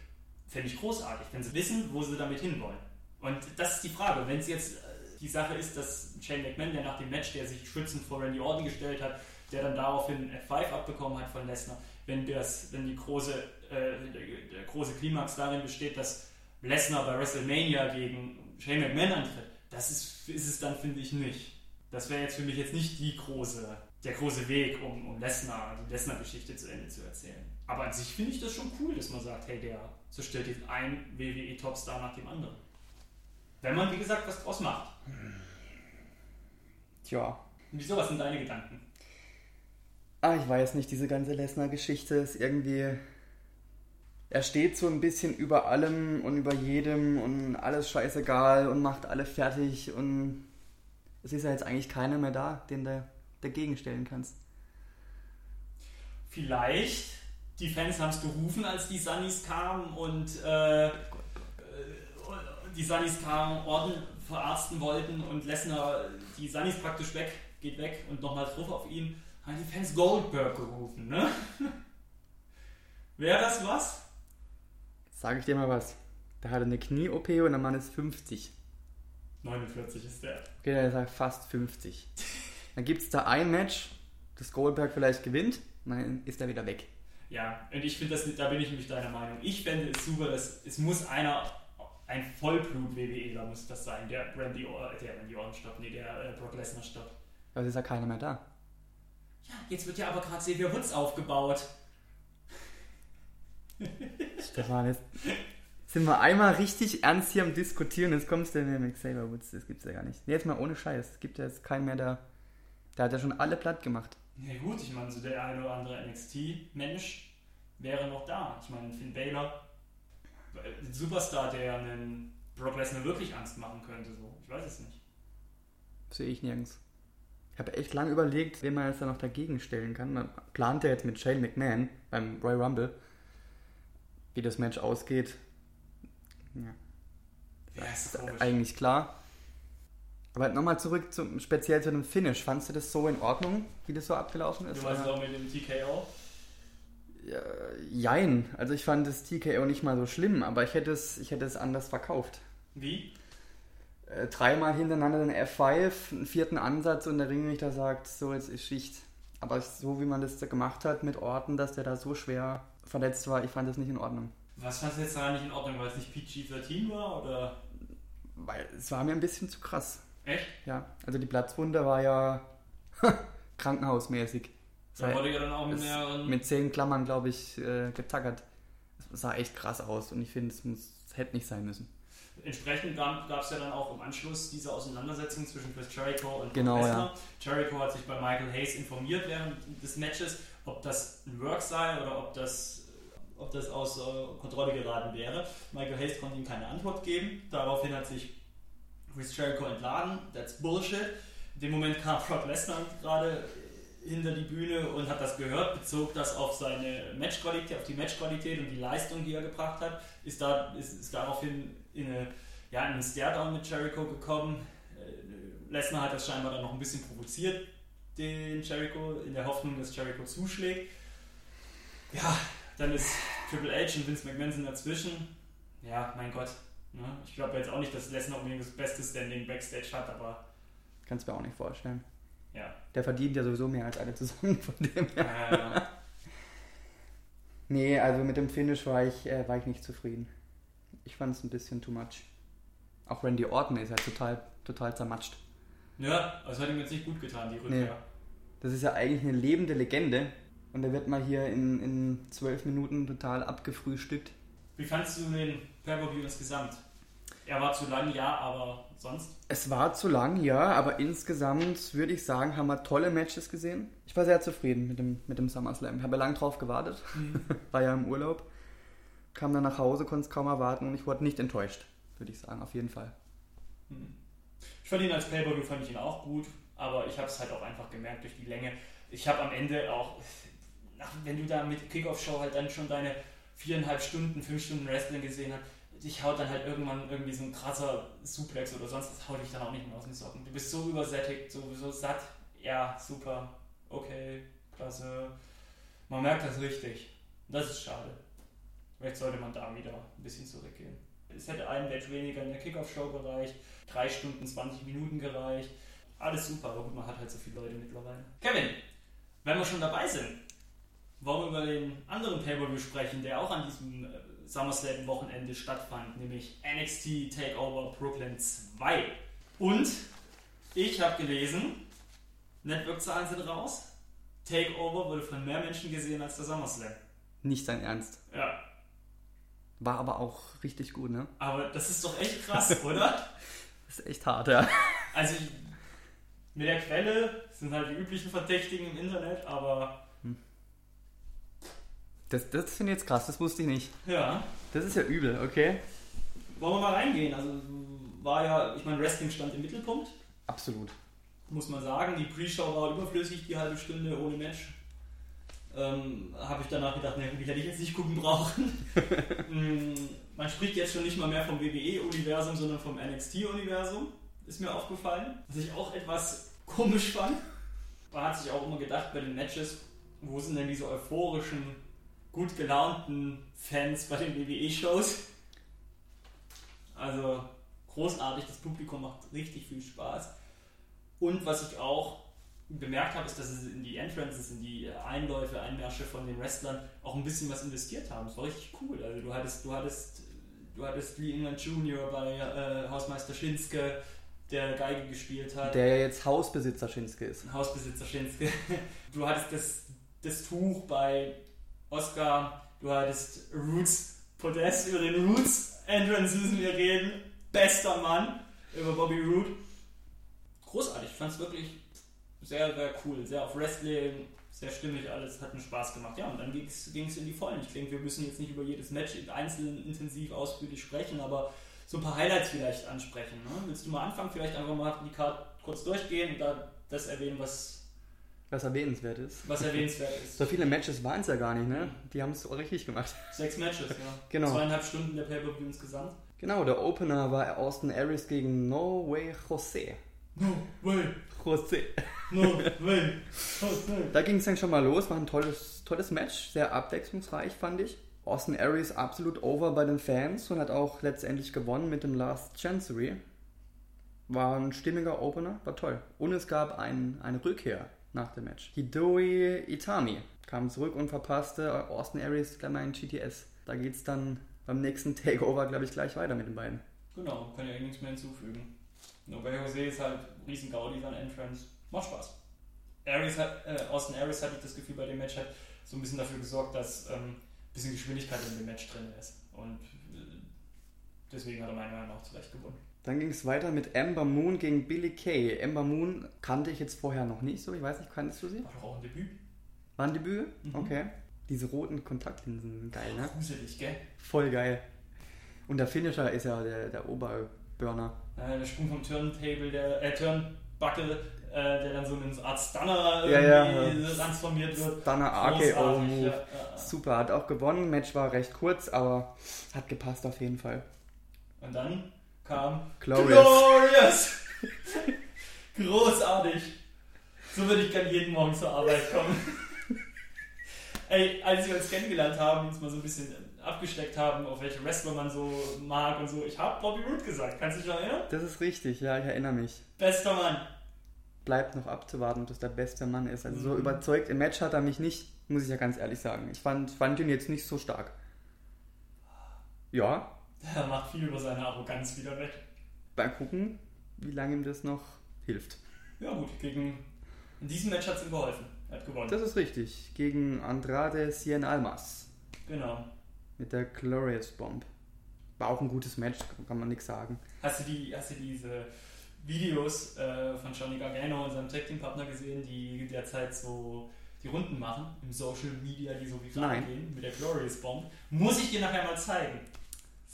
A: fände ich großartig, wenn sie wissen, wo sie damit hinwollen. Und das ist die Frage. Wenn es jetzt äh, die Sache ist, dass Shane McMahon, der nach dem Match, der sich schützend vor Randy Orton gestellt hat, der dann daraufhin F5 abbekommen hat von Lesnar, wenn, das, wenn die große, äh, der, der große Klimax darin besteht, dass Lesnar bei WrestleMania gegen Shane McMahon antritt, das ist, ist es dann, finde ich, nicht. Das wäre jetzt für mich jetzt nicht die große, der große Weg, um, um Lesnar, die Lesnar-Geschichte zu Ende zu erzählen. Aber an sich finde ich das schon cool, dass man sagt, hey, der zerstört jetzt einen WWE-Topstar nach dem anderen. Wenn man, wie gesagt, was draus macht.
B: Tja.
A: Und wieso, was sind deine Gedanken?
B: Ah, ich weiß nicht, diese ganze Lesnar-Geschichte ist irgendwie. Er steht so ein bisschen über allem und über jedem und alles scheißegal und macht alle fertig und es ist ja jetzt eigentlich keiner mehr da, den du dagegen stellen kannst.
A: Vielleicht, die Fans haben es gerufen, als die Sunnies kamen und äh, äh, die Sunnies kamen, Orden verarzten wollten und Lesnar die Sunnies praktisch weg, geht weg und nochmal drauf auf ihn, haben die Fans Goldberg gerufen, ne? [laughs] Wäre das was?
B: Sag ich dir mal was. Der hatte eine Knie-OP und der Mann ist 50.
A: 49 ist der.
B: Okay, der sagt fast 50. [laughs] Dann gibt es da ein Match, das Goldberg vielleicht gewinnt, und dann ist er wieder weg.
A: Ja, und ich finde, das, da bin ich nämlich deiner Meinung. Ich fände es super, dass es muss einer, ein Vollblut-WWEler muss das sein, der Randy, Or der Randy Orton stoppt, nee, der äh, Brock Lesnar stoppt.
B: Aber es ist ja keiner mehr da.
A: Ja, jetzt wird ja aber gerade Xavier Woods aufgebaut.
B: Stefan, jetzt sind wir einmal richtig ernst hier am Diskutieren, jetzt kommst du mit Xavier Woods, das gibt's ja gar nicht. Nee, jetzt mal ohne Scheiß, es gibt ja jetzt keinen mehr da. Der hat ja schon alle platt gemacht.
A: Ja gut, ich meine, so der eine oder andere NXT-Mensch wäre noch da. Ich meine, Finn Balor, äh, ein Superstar, der einen Brock Lesnar wirklich Angst machen könnte. So. Ich weiß es nicht.
B: Sehe ich nirgends. Ich habe echt lange überlegt, wen man jetzt da noch dagegen stellen kann. Man plant ja jetzt mit Shane McMahon beim Royal Rumble, wie das Match ausgeht. Ja,
A: Ja, ist
B: ist eigentlich klar. Aber nochmal zurück zum, speziell zu dem Finish. Fandst du das so in Ordnung, wie das so abgelaufen ist?
A: Du meinst
B: Oder-
A: auch mit dem TKO?
B: Ja, jein. Also ich fand das TKO nicht mal so schlimm, aber ich hätte es, ich hätte es anders verkauft.
A: Wie?
B: Äh, dreimal hintereinander den F5, einen vierten Ansatz und der Ringrichter sagt, so jetzt ist Schicht. Aber so wie man das da gemacht hat mit Orten, dass der da so schwer verletzt war, ich fand das nicht in Ordnung.
A: Was fandst du jetzt da nicht in Ordnung, weil es nicht PG-13 war oder?
B: Weil es war mir ein bisschen zu krass.
A: Echt?
B: Ja, also die Platzwunde war ja [laughs] krankenhausmäßig.
A: Da wurde ja dann auch mit mehreren.
B: mit zehn Klammern, glaube ich, äh, getackert. Es sah echt krass aus und ich finde, es hätte nicht sein müssen.
A: Entsprechend gab es ja dann auch im Anschluss diese Auseinandersetzung zwischen Chris Jericho und
B: Genau,
A: Lesnar. Jericho hat sich bei Michael Hayes informiert während des Matches, ob das ein Work sei oder ob das, ob das aus äh, Kontrolle geraten wäre. Michael Hayes konnte ihm keine Antwort geben. Daraufhin hat sich Chris Jericho entladen. That's Bullshit. In dem Moment kam Brock Lesnar gerade hinter die Bühne und hat das gehört, bezog das auf seine Matchqualität, auf die Matchqualität und die Leistung, die er gebracht hat, ist, da, ist, ist daraufhin in, eine, ja, in einen Staredown mit Jericho gekommen. Äh, Lesnar hat das scheinbar dann noch ein bisschen provoziert, den Jericho, in der Hoffnung, dass Jericho zuschlägt. Ja, dann ist Triple H und Vince McMahon dazwischen. Ja, mein Gott. Ne? Ich glaube jetzt auch nicht, dass Lesnar unbedingt das beste Standing Backstage hat, aber
B: Kannst mir auch nicht vorstellen.
A: ja.
B: Der verdient ja sowieso mehr als alle zusammen von dem her.
A: Äh, [laughs]
B: Nee, also mit dem Finish war ich, äh, war ich nicht zufrieden. Ich fand es ein bisschen too much. Auch Randy Orton ist ja total, total zermatscht.
A: ja, also hat ihm jetzt nicht gut getan, die Rückkehr.
B: Das ist ja eigentlich eine lebende Legende. Und der wird mal hier in, in zwölf Minuten total abgefrühstückt.
A: Wie fandest du den Pay-Per-View insgesamt? Er war zu lang, ja, aber sonst?
B: Es war zu lang, ja, aber insgesamt würde ich sagen, haben wir tolle Matches gesehen. Ich war sehr zufrieden mit dem, mit dem SummerSlam. Ich habe ja lange drauf gewartet, [laughs] war ja im Urlaub, kam dann nach Hause, konnte es kaum erwarten und ich wurde nicht enttäuscht, würde ich sagen, auf jeden Fall.
A: Hm. Ich fand ihn als Pay-Per-View fand ich ihn auch gut, aber ich habe es halt auch einfach gemerkt durch die Länge. Ich habe am Ende auch, wenn du da mit Kickoff-Show halt dann schon deine viereinhalb Stunden, fünf Stunden Wrestling gesehen hast, dich haut dann halt irgendwann irgendwie so ein krasser Suplex oder sonst was, haut dich dann auch nicht mehr aus den Socken. Du bist so übersättigt, sowieso satt. Ja, super, okay, klasse. Man merkt das richtig. Das ist schade. Vielleicht sollte man da wieder ein bisschen zurückgehen. Es hätte ein Match weniger in der Kickoff-Show gereicht, drei Stunden, 20 Minuten gereicht. Alles super, aber gut, man hat halt so viele Leute mittlerweile. Kevin, wenn wir schon dabei sind, wollen wir über den anderen Pay-Per-View sprechen, der auch an diesem äh, SummerSlam-Wochenende stattfand, nämlich NXT TakeOver Brooklyn 2. Und ich habe gelesen, Network-Zahlen sind raus. TakeOver wurde von mehr Menschen gesehen als der SummerSlam.
B: Nicht sein Ernst.
A: Ja,
B: War aber auch richtig gut, ne?
A: aber das ist doch echt krass, [laughs] oder?
B: Das ist echt hart, ja.
A: Also mit der Quelle sind halt die üblichen Verdächtigen im Internet, aber
B: Das, das finde ich jetzt krass, das wusste ich nicht.
A: ja.
B: Das ist ja übel, okay?
A: Wollen wir mal reingehen? Also war ja, ich meine, Wrestling stand im Mittelpunkt,
B: Absolut.
A: muss man sagen. Die Pre-Show war überflüssig, die halbe Stunde ohne Match. Ähm, Habe ich danach gedacht, na gut, hätte ich jetzt nicht gucken brauchen. [laughs] Mm, man spricht jetzt schon nicht mal mehr vom WWE-Universum, sondern vom NXT-Universum. Ist mir aufgefallen. Was ich auch etwas komisch fand. Man hat sich auch immer gedacht bei den Matches, wo sind denn diese euphorischen, gut gelaunten Fans bei den WWE-Shows? Also großartig, das Publikum macht richtig viel Spaß. Und was ich auch bemerkt habe, ist, dass sie in die Entrances, in die Einläufe, Einmärsche von den Wrestlern auch ein bisschen was investiert haben. Das war richtig cool. Also du hattest, du hattest, du hattest Lee England Jr. bei äh, Hausmeister Schinske, der Geige gespielt hat.
B: Der ja jetzt Hausbesitzer Shinsuke ist.
A: Hausbesitzer Schinske. Du hattest das, das Tuch bei Oscar. Du hattest Roots Podest. Über den Roots Entrance müssen wir reden. Bester Mann über Bobby Root. Großartig. Ich fand es wirklich sehr, sehr cool. Sehr auf Wrestling. Sehr stimmig alles. Hat mir Spaß gemacht. Ja, und dann ging es in die Vollen. Ich denke, wir müssen jetzt nicht über jedes Match einzeln intensiv ausführlich sprechen, aber so ein paar Highlights vielleicht ansprechen. Ne? Willst du mal anfangen? Vielleicht einfach mal die Karte kurz durchgehen und da das erwähnen, was,
B: Was erwähnenswert ist.
A: was erwähnenswert ist.
B: So viele Matches waren es ja gar nicht, ne? Die haben es richtig gemacht.
A: Sechs Matches, ja. [laughs]
B: Genau.
A: Zweieinhalb Stunden der Pay-Per-View insgesamt.
B: Genau, der Opener war Austin Aries gegen No Way Jose.
A: No way,
B: Jose.
A: no way, way.
B: Da ging es dann schon mal los, war ein tolles, tolles Match, sehr abwechslungsreich fand ich. Austin Aries absolut over bei den Fans und hat auch letztendlich gewonnen mit dem Last Chancery. War ein stimmiger Opener, war toll. Und es gab ein, eine Rückkehr nach dem Match. Hidoi Itami kam zurück und verpasste Austin Aries gleich mal in GTS. Da geht es dann beim nächsten Takeover, glaube ich, gleich weiter mit den beiden.
A: Genau, kann ja eh nichts mehr hinzufügen. Nur bei Jose ist halt riesen Gaudi sein Entrance. Macht Spaß. Aries hat, äh, Austin Aries hatte ich das Gefühl bei dem Match hat so ein bisschen dafür gesorgt, dass ähm, ein bisschen Geschwindigkeit in dem Match drin ist. Und äh, deswegen hat er meiner Meinung nach zu Recht gewonnen.
B: Dann ging es weiter mit Ember Moon gegen Billy Kay. Ember Moon kannte ich jetzt vorher noch nicht so. Ich weiß nicht, kanntest du sie?
A: War doch auch ein Debüt.
B: War ein Debüt?
A: Mhm.
B: Okay. Diese roten Kontaktlinsen sind geil, ne?
A: Gruselig, gell?
B: Voll geil. Und der Finisher ist ja der, der Oberburner.
A: Äh, der Sprung vom Turntable, der äh, Turnbuckle, äh, der dann so in eine Art Stunner
B: Ja,
A: irgendwie
B: ja.
A: transformiert wird.
B: Stunner RKO Move.
A: ja.
B: Super, hat auch gewonnen. Match war recht kurz, aber hat gepasst auf jeden Fall.
A: Und dann kam
B: Glorious.
A: Glorious. [laughs] Großartig. So würde ich gerne jeden Morgen zur Arbeit kommen. [laughs] Ey, als wir uns kennengelernt haben, uns mal so ein bisschen abgesteckt haben, auf welche Wrestler man so mag und so, ich habe Bobby Roode gesagt. Kannst du dich noch erinnern?
B: Das ist richtig, ja, ich erinnere mich.
A: Bester Mann.
B: Bleibt noch abzuwarten, dass der beste Mann ist. Also so
A: Mhm.
B: überzeugt im Match hat er mich nicht, muss ich ja ganz ehrlich sagen. Ich fand, fand ihn jetzt nicht so stark. Ja,
A: Der macht viel über seine Arroganz wieder weg.
B: mal gucken, wie lange ihm das noch hilft.
A: Ja gut, gegen in diesem Match hat es ihm geholfen. Er hat gewonnen.
B: Das ist richtig. Gegen Andrade Cien Almas
A: genau.
B: mit der Glorious Bomb. War auch ein gutes Match, kann man nichts sagen.
A: Hast du, die, hast du diese Videos äh, von Johnny Gargano und seinem Tag Team Partner gesehen, die derzeit so die Runden machen im Social Media, die so viral
B: Nein.
A: gehen mit der Glorious Bomb? Muss ich dir nachher mal zeigen.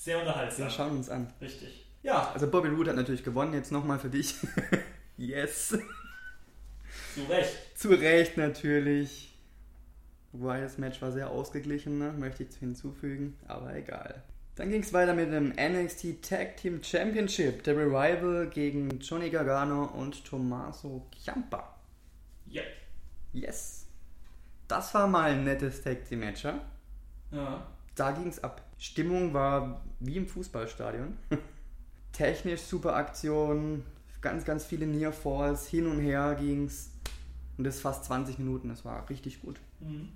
A: Sehr unterhaltsam.
B: Wir schauen uns an.
A: Richtig. Ja,
B: Also Bobby Roode hat natürlich gewonnen, jetzt nochmal für dich. [laughs] yes.
A: zu Recht.
B: Zu Recht natürlich. Wobei das Match war sehr ausgeglichen, ne? möchte ich hinzufügen, aber egal. Dann ging es weiter mit dem NXT Tag Team Championship. Der Revival gegen Johnny Gargano und Tommaso Ciampa.
A: Ja.
B: Yes. Das war mal ein nettes Tag Team Match, ja?
A: ja.
B: Da ging es ab. Stimmung war wie im Fußballstadion. [laughs] Technisch super Aktion, ganz, ganz viele Near Falls, hin und her ging's. Und das fast 20 Minuten, das war richtig gut.
A: Mhm.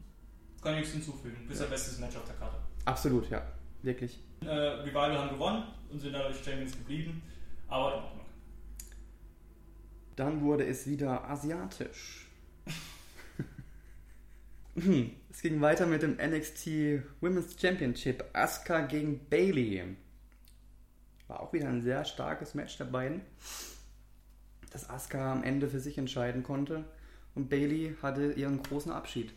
A: Kann ich nichts hinzufügen. Bis
B: Ja.
A: der bestes Match auf der Karte.
B: Absolut, ja. Wirklich.
A: Äh, Revival haben gewonnen und sind dadurch Champions geblieben. Aber in Ordnung.
B: Dann wurde es wieder asiatisch. [laughs] Hm, es ging weiter mit dem NXT Women's Championship. Asuka gegen Bailey. War auch wieder ein sehr starkes Match der beiden. Das Asuka am Ende für sich entscheiden konnte. Und Bailey hatte ihren großen Abschied.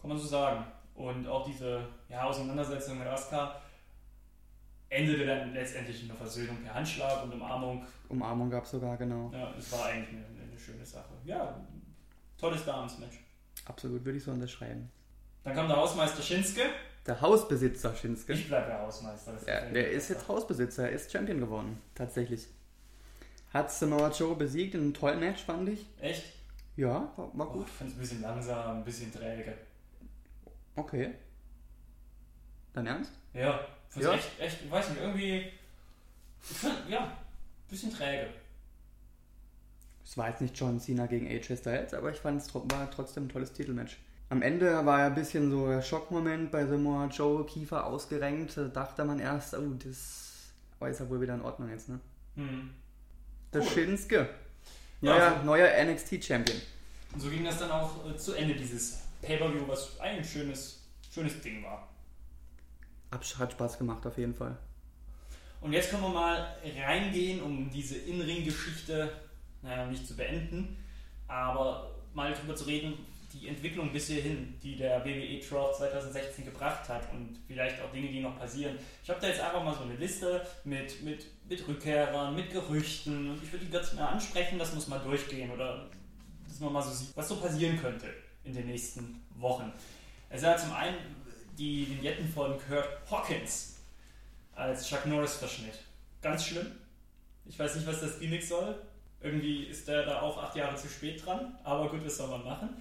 A: Kann man so sagen. Und auch diese ja, Auseinandersetzung mit Asuka endete dann letztendlich in einer Versöhnung per Handschlag und Umarmung.
B: Umarmung gab es sogar, genau.
A: Ja, es war eigentlich eine, eine schöne Sache. Ja, tolles Damensmatch.
B: Absolut, würde ich so unterschreiben.
A: Dann kam der Hausmeister Shinsuke.
B: Der Hausbesitzer Shinsuke.
A: Ich bleibe der Hausmeister.
B: Ja, der
A: mir
B: ist jetzt Hausbesitzer, er ist Champion geworden, tatsächlich. Hat Samoa Joe besiegt in einem tollen Match, fand ich.
A: Echt?
B: Ja, war, war
A: Oh,
B: gut.
A: ich fand es ein bisschen langsam, ein bisschen träge.
B: Okay. Dein Ernst?
A: Ja, fand's
B: Ja?
A: echt, echt, ich weiß nicht, irgendwie. Ich fand, ja, ein bisschen träge.
B: Es war jetzt nicht John Cena gegen AJ Styles, aber ich fand es war trotzdem ein tolles Titelmatch. Am Ende war ja ein bisschen so der Schockmoment bei Samoa Joe, Kiefer ausgerenkt. Da dachte man erst, oh, das jetzt ja wohl wieder in Ordnung jetzt, ne?
A: Hm.
B: Der
A: Cool.
B: Shinsuke.
A: Ja,
B: Neuer,
A: also-
B: neuer NXT-Champion.
A: Und so ging das dann auch äh, zu Ende dieses Pay-Per-View, was ein schönes, schönes Ding war.
B: Hat Spaß gemacht, auf jeden Fall.
A: Und jetzt können wir mal reingehen, um diese In-Ring-Geschichte, naja, nicht zu beenden, aber mal drüber zu reden, die Entwicklung bis hierhin, die der WWE Draft 2016 gebracht hat und vielleicht auch Dinge, die noch passieren. Ich habe da jetzt einfach mal so eine Liste mit, mit, mit Rückkehrern, mit Gerüchten und ich würde die ganz mal ansprechen, dass man es mal durchgehen oder dass man mal so sieht, was so passieren könnte in den nächsten Wochen. Ist ja zum einen die Vignetten von Kurt Hawkins als Chuck Norris-Verschnitt. Ganz schlimm. Ich weiß nicht, was das Gimmick soll. Irgendwie ist der da auch acht Jahre zu spät dran, aber gut, was soll man machen?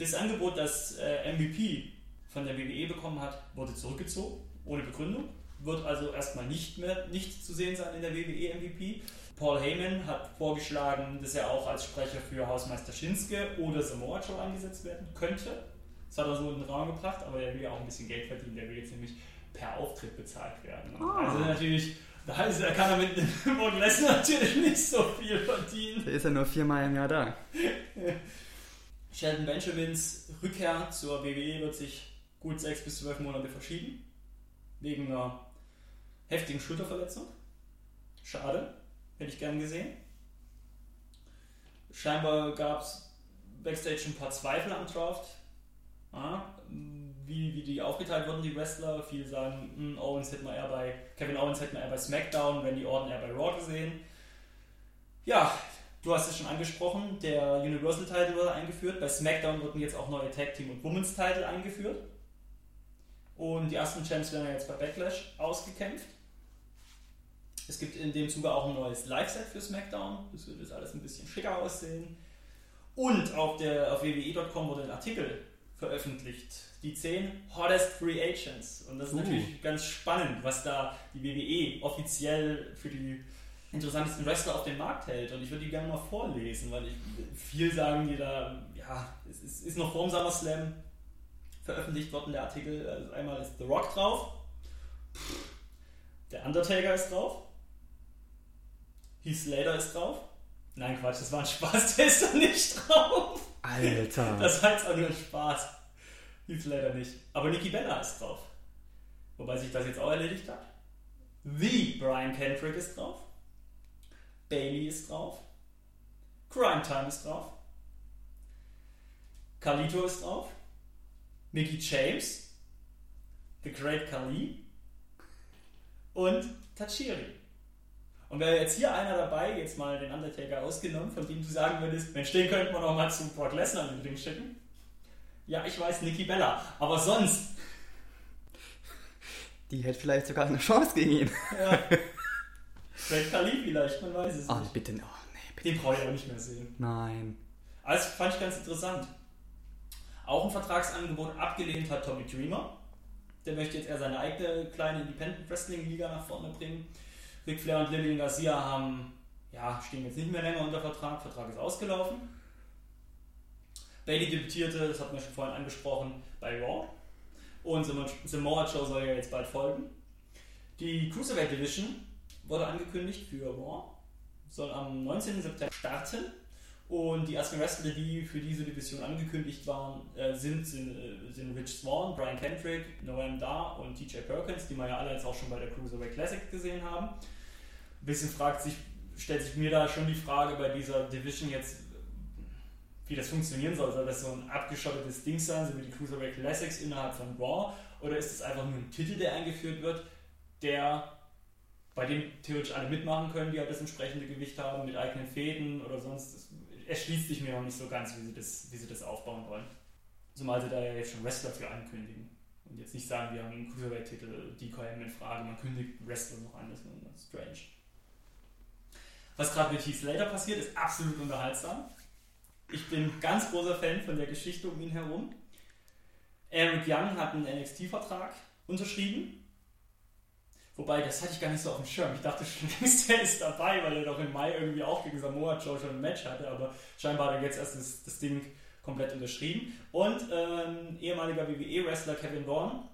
A: Das Angebot, das äh, MVP von der WWE bekommen hat, wurde zurückgezogen, ohne Begründung. Wird also erstmal nicht mehr nicht zu sehen sein in der WWE MVP. Paul Heyman hat vorgeschlagen, dass er auch als Sprecher für Hausmeister Shinsuke oder Samoa Joe eingesetzt werden könnte. Das hat er so in den Raum gebracht, aber er will ja auch ein bisschen Geld verdienen. Der will jetzt nämlich per Auftritt bezahlt werden.
B: Ah.
A: Also natürlich, da ist, da kann er mit [laughs] Brock Lesnar natürlich nicht so viel verdienen.
B: Der ist ja nur viermal im Jahr da. [laughs]
A: Sheldon Benjamins Rückkehr zur WWE wird sich gut sechs bis zwölf Monate verschieben. Wegen einer heftigen Schulterverletzung. Schade. Hätte ich gern gesehen. Scheinbar gab es Backstage ein paar Zweifel am Draft. Ja, wie, wie die aufgeteilt wurden, die Wrestler. Viele sagen, hm, Owens hätte man eher bei, Kevin Owens hätte man eher bei SmackDown, Randy Orton eher bei Raw gesehen. Ja, du hast es schon angesprochen, der Universal Title wurde eingeführt. Bei SmackDown wurden jetzt auch neue Tag Team und Women's Title eingeführt. Und die ersten Champs werden ja jetzt bei Backlash ausgekämpft. Es gibt in dem Zuge auch ein neues Live-Set für SmackDown. Das wird jetzt alles ein bisschen schicker aussehen. Und auf, der, auf WWE.com wurde ein Artikel veröffentlicht. Die 10 Hottest Free Agents. Und das ist
B: Uh.
A: natürlich ganz spannend, was da die WWE offiziell für die interessantesten Wrestler auf den Markt hält. Und ich würde die gerne mal vorlesen, weil ich, viel sagen die da, ja, es ist, ist noch vorm SummerSlam veröffentlicht worden, der Artikel. Also einmal ist The Rock drauf, der Undertaker ist drauf, Heath Slater ist drauf. Nein, Quatsch, das war ein Spaß, [laughs] der ist da nicht drauf.
B: Alter.
A: Das war jetzt auch nur ein Spaß. Heath Slater nicht. Aber Nikki Bella ist drauf. Wobei sich das jetzt auch erledigt hat. The Brian Kendrick ist drauf. Bailey ist drauf. Crime Time ist drauf. Carlito ist drauf. Mickey James. The Great Khali. Und Tachiri. Und wäre jetzt hier einer dabei, jetzt mal den Undertaker ausgenommen, von dem du sagen würdest, Mensch, den könnte man noch mal zu Brock Lesnar in den Ring schicken. Ja, ich weiß, Nikki Bella. Aber sonst,
B: Die hätte vielleicht sogar eine Chance gegen ihn.
A: ja. Great Khali vielleicht, man weiß es
B: Oh,
A: nicht.
B: bitte. Oh, nee, bitte.
A: Den brauche ich auch nicht mehr sehen.
B: Nein.
A: Also fand ich ganz interessant. Auch ein Vertragsangebot abgelehnt hat Tommy Dreamer. Der möchte jetzt eher seine eigene kleine Independent Wrestling Liga nach vorne bringen. Ric Flair und Lillian Garcia haben, ja, stehen jetzt nicht mehr länger unter Vertrag. Vertrag ist ausgelaufen. Bailey debütierte, das hat man schon vorhin angesprochen, bei Raw. Und Samoa- Samoa Joe soll ja jetzt bald folgen. Die Cruiserweight Division wurde angekündigt für Raw. Soll am 19. September starten. Und die ersten Wrestler, die für diese Division angekündigt waren, äh, sind, sind, äh, sind Rich Swan, Brian Kendrick, Noam Dar und TJ Perkins, die wir ja alle jetzt auch schon bei der Cruiserweight Classic gesehen haben. Ein bisschen fragt sich, stellt sich mir da schon die Frage bei dieser Division jetzt, wie das funktionieren soll. Soll das so ein abgeschottetes Ding sein, so wie die Cruiserweight Classics innerhalb von Raw? Oder ist es einfach nur ein Titel, der eingeführt wird, der bei dem theoretisch alle mitmachen können, die halt das entsprechende Gewicht haben, mit eigenen Fäden oder sonst. Das erschließt sich mir noch nicht so ganz, wie sie das, wie sie das aufbauen wollen. Zumal sie da ja jetzt schon Wrestler für ankündigen. Und jetzt nicht sagen, wir haben einen Cruiserweight-Titel, kommen in Frage, man kündigt Wrestler noch an, das ist strange. Was gerade mit Heath Slater passiert, ist absolut unterhaltsam. Ich bin ganz großer Fan von der Geschichte um ihn herum. Eric Young hat einen NXT-Vertrag unterschrieben. Wobei, das hatte ich gar nicht so auf dem Schirm. Ich dachte schon [laughs] längst, der ist dabei, weil er doch im Mai irgendwie auch gegen Samoa Joe schon ein Match hatte. Aber scheinbar hat er jetzt erst das, das Ding komplett unterschrieben. Und ähm, ehemaliger WWE-Wrestler Kevin Vaughn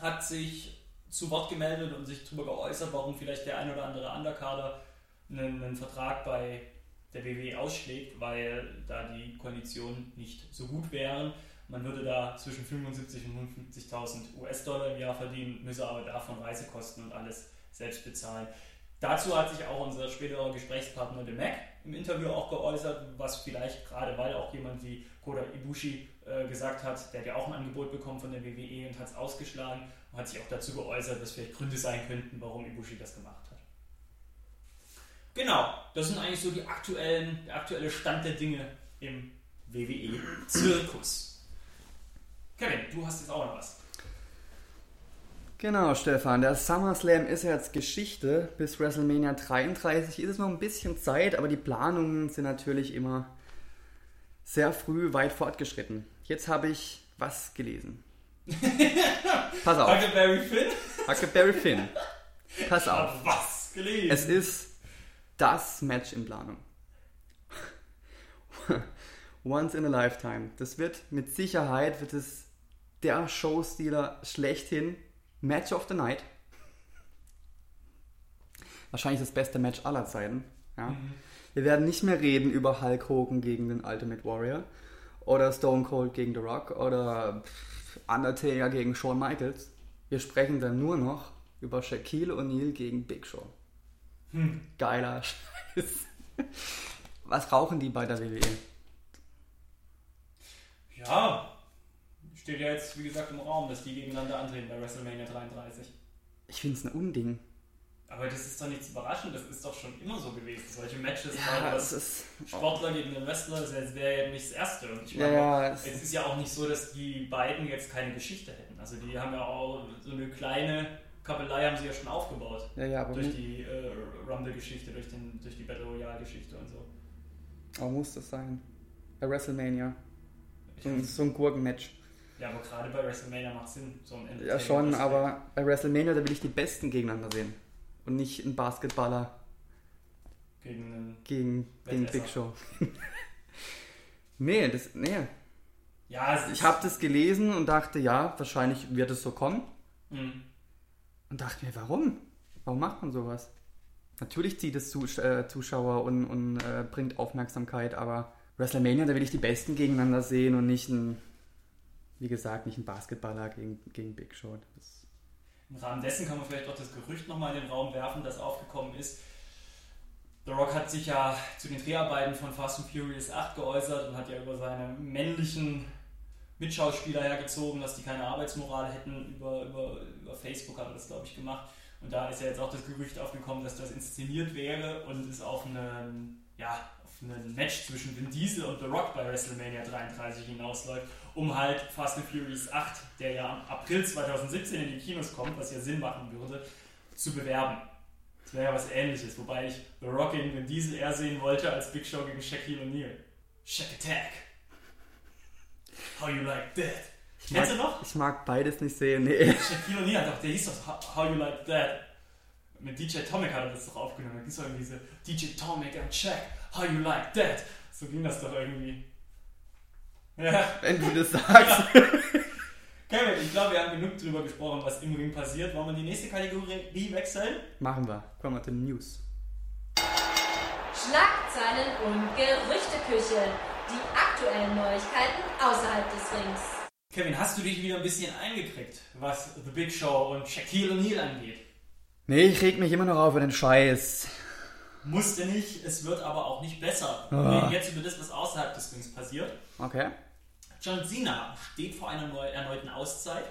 A: hat sich zu Wort gemeldet und sich darüber geäußert, warum vielleicht der ein oder andere Undercarder einen, einen Vertrag bei der WWE ausschlägt, weil da die Konditionen nicht so gut wären. Man würde da zwischen 75 und 55.000 US-Dollar im Jahr verdienen, müsse aber davon Reisekosten und alles selbst bezahlen. Dazu hat sich auch unser späterer Gesprächspartner The Mac im Interview auch geäußert, was vielleicht gerade, weil auch jemand wie Koda Ibushi äh, gesagt hat, der hat ja auch ein Angebot bekommen von der WWE und hat es ausgeschlagen und hat sich auch dazu geäußert, dass vielleicht Gründe sein könnten, warum Ibushi das gemacht hat. Genau, das sind eigentlich so die aktuellen, der aktuelle Stand der Dinge im WWE-Zirkus. Kevin, du hast jetzt auch noch was.
B: Genau, Stefan. Der SummerSlam ist jetzt Geschichte. Bis WrestleMania 33 ist es noch ein bisschen Zeit, aber die Planungen sind natürlich immer sehr früh weit fortgeschritten. Jetzt habe ich was gelesen. [laughs] Pass auf.
A: Huckleberry Finn?
B: Huckleberry Finn. Pass auf.
A: Hab was gelesen.
B: Es ist das Match in Planung. Once in a lifetime. Das wird mit Sicherheit wird es der Showstealer schlechthin. Match of the Night. Wahrscheinlich das beste Match aller Zeiten. Ja. Wir werden nicht mehr reden über Hulk Hogan gegen den Ultimate Warrior oder Stone Cold gegen The Rock oder Undertaker gegen Shawn Michaels. Wir sprechen dann nur noch über Shaquille O'Neal gegen Big Show. Geiler [laughs] Scheiß. Was rauchen die bei der WWE?
A: Ja, steht ja jetzt, wie gesagt, im Raum, dass die gegeneinander antreten bei WrestleMania 33.
B: Ich finde es ein Unding.
A: Aber das ist doch nichts überraschend, das ist doch schon immer so gewesen. Solche Matches,
B: Ja, es
A: das
B: ist.
A: Sportler gegen den Wrestler, das wäre ja nicht das Erste. Und ich
B: Ja,
A: meine,
B: ja, es
A: es ist ja auch nicht so, dass die beiden jetzt keine Geschichte hätten. Also die haben ja auch so eine kleine Kabelei haben sie ja schon aufgebaut.
B: ja, ja, aber,
A: Durch die äh, Rumble-Geschichte, durch, den- durch die Battle Royale-Geschichte und so.
B: aber muss das sein? Bei WrestleMania.
A: Ich
B: So ein, Gurkenmatch.
A: Ja, aber gerade bei WrestleMania macht Sinn, so ein
B: Ja, schon,
A: Entertainment-
B: aber bei WrestleMania, da will ich die Besten gegeneinander sehen. Und nicht einen Basketballer
A: Gegen einen,
B: gegen den
A: Wettesser.
B: Big Show. [laughs] nee, das, nee.
A: ja, es
B: Ich habe das gelesen und dachte, ja, wahrscheinlich wird es so kommen.
A: Mhm.
B: Und dachte mir, warum? Warum macht man sowas? Natürlich zieht es äh, Zuschauer und, und äh, bringt Aufmerksamkeit, aber WrestleMania, da will ich die Besten gegeneinander sehen und nicht ein, wie gesagt, nicht ein Basketballer gegen, gegen Big Show. Das,
A: Im Rahmen dessen kann man vielleicht auch das Gerücht nochmal in den Raum werfen, das aufgekommen ist. The Rock hat sich ja zu den Dreharbeiten von Fast and Furious 8 geäußert und hat ja über seine männlichen Mitschauspieler hergezogen, dass die keine Arbeitsmoral hätten. Über, über, über Facebook hat er das, glaube ich, gemacht. Und da ist ja jetzt auch das Gerücht aufgekommen, dass das inszeniert wäre und es auf einen, ja, ein Match zwischen Vin Diesel und The Rock bei WrestleMania 33 hinausläuft, um halt Fast and Furious 8, der ja am April 2017 in die Kinos kommt, was ja Sinn machen würde, zu bewerben. Das wäre ja was ähnliches, wobei ich The Rock gegen Vin Diesel eher sehen wollte als Big Show gegen Shaquille O'Neal. Shack Attack. How you like that? Kennst du noch?
B: ich mag beides nicht sehen. Nee. [laughs]
A: Shaquille O'Neal, doch, der hieß doch How- You Like That. Mit DJ Tomic hat er das doch aufgenommen. Da ging es doch irgendwie so DJ Tomic and Check, How You Like That. So ging das doch irgendwie. Ja,
B: Wenn du das sagst.
A: Kevin, ich glaube, wir haben genug drüber gesprochen, was im Ring passiert. Wollen wir die nächste Kategorie wechseln?
B: Machen wir. Kommen wir zu den News.
C: Schlagzeilen und Gerüchteküche. Die aktuellen Neuigkeiten außerhalb des Rings.
A: Kevin, hast du dich wieder ein bisschen eingekriegt, was The Big Show und Shaquille O'Neal angeht?
B: Nee, ich reg mich immer noch auf über den Scheiß.
A: Musste nicht, es wird aber auch nicht besser.
B: Ah.
A: Wir reden jetzt über das, was außerhalb des Rings passiert.
B: Okay.
A: John Cena steht vor einer neu, erneuten Auszeit.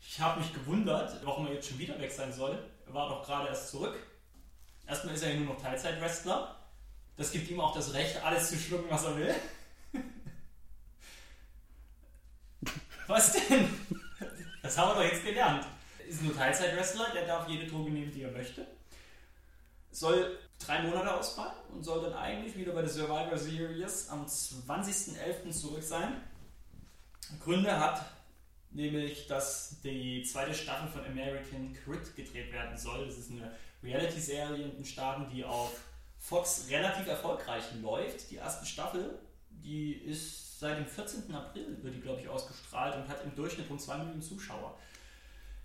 A: Ich habe mich gewundert, warum er jetzt schon wieder weg sein soll. Er war doch gerade erst zurück. Erstmal ist er ja nur noch Teilzeit-Wrestler. Das gibt ihm auch das Recht, alles zu schlucken, was er will. [laughs] Was denn? Das haben wir doch jetzt gelernt. Ist nur Teilzeit-Wrestler, der darf jede Droge nehmen, die er möchte. Soll drei Monate ausfallen und soll dann eigentlich wieder bei der Survivor Series am 20.11. zurück sein. Gründe hat nämlich, dass die zweite Staffel von American Crit gedreht werden soll. Das ist eine Reality-Serie in den Staaten, die auf Fox relativ erfolgreich läuft. Die erste Staffel, die ist seit dem 14. April, wird die glaube ich ausgestrahlt und hat im Durchschnitt rund 2 Millionen Zuschauer.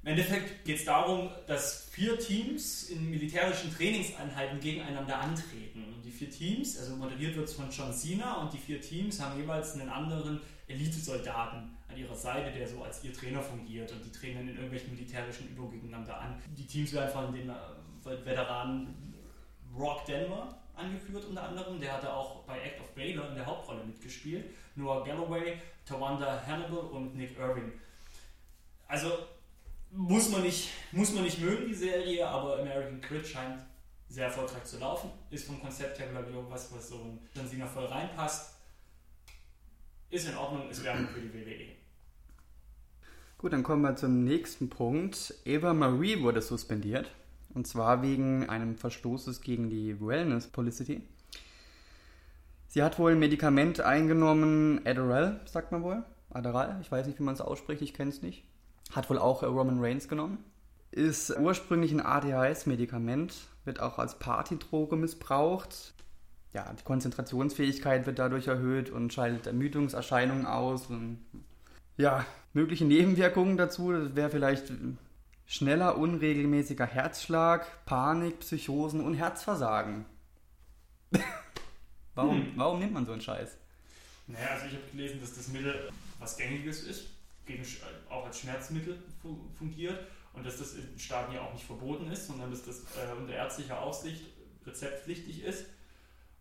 A: Im Endeffekt geht es darum, dass vier Teams in militärischen Trainingseinheiten gegeneinander antreten. Und die vier Teams, also moderiert wird es von John Cena, und die vier Teams haben jeweils einen anderen Elitesoldaten an ihrer Seite, der so als ihr Trainer fungiert. Und die treten dann in irgendwelchen militärischen Übungen gegeneinander an. Die Teams werden von den äh, Veteranen Rock Denver angeführt unter anderem. Der hatte auch bei Act of Baylor in der Hauptrolle mitgespielt. Noah Galloway, Tawanda Hannibal und Nick Irving. Also muss man nicht, muss man nicht mögen, die Serie, aber American Crit scheint sehr erfolgreich zu laufen. Ist vom Konzept her, glaube ich, irgendwas, was so in Cena voll reinpasst. Ist in Ordnung, ist Werbung für die. WWE.
B: Gut, dann kommen wir zum nächsten Punkt. Eva Marie wurde suspendiert. Und zwar wegen einem Verstoßes gegen die Wellness Publicity. Sie hat wohl ein Medikament eingenommen, Adderall, sagt man wohl. Adderall, ich weiß nicht, wie man es ausspricht, ich kenne es nicht. Hat wohl auch äh, Roman Reigns genommen. Ist ursprünglich ein ADHS-Medikament, wird auch als Partydroge missbraucht. Ja, die Konzentrationsfähigkeit wird dadurch erhöht und schaltet Ermüdungserscheinungen aus. Und ja, mögliche Nebenwirkungen dazu, das wäre vielleicht schneller, unregelmäßiger Herzschlag, Panik, Psychosen und Herzversagen. [laughs] warum,
A: Hm.
B: warum nimmt man so einen Scheiß?
A: Naja, also ich habe gelesen, dass das Mittel was Gängiges ist, gegen, Sch- auch als Schmerzmittel fu fungiert und dass das in Staaten ja auch nicht verboten ist, sondern dass das äh, unter ärztlicher Aufsicht rezeptpflichtig ist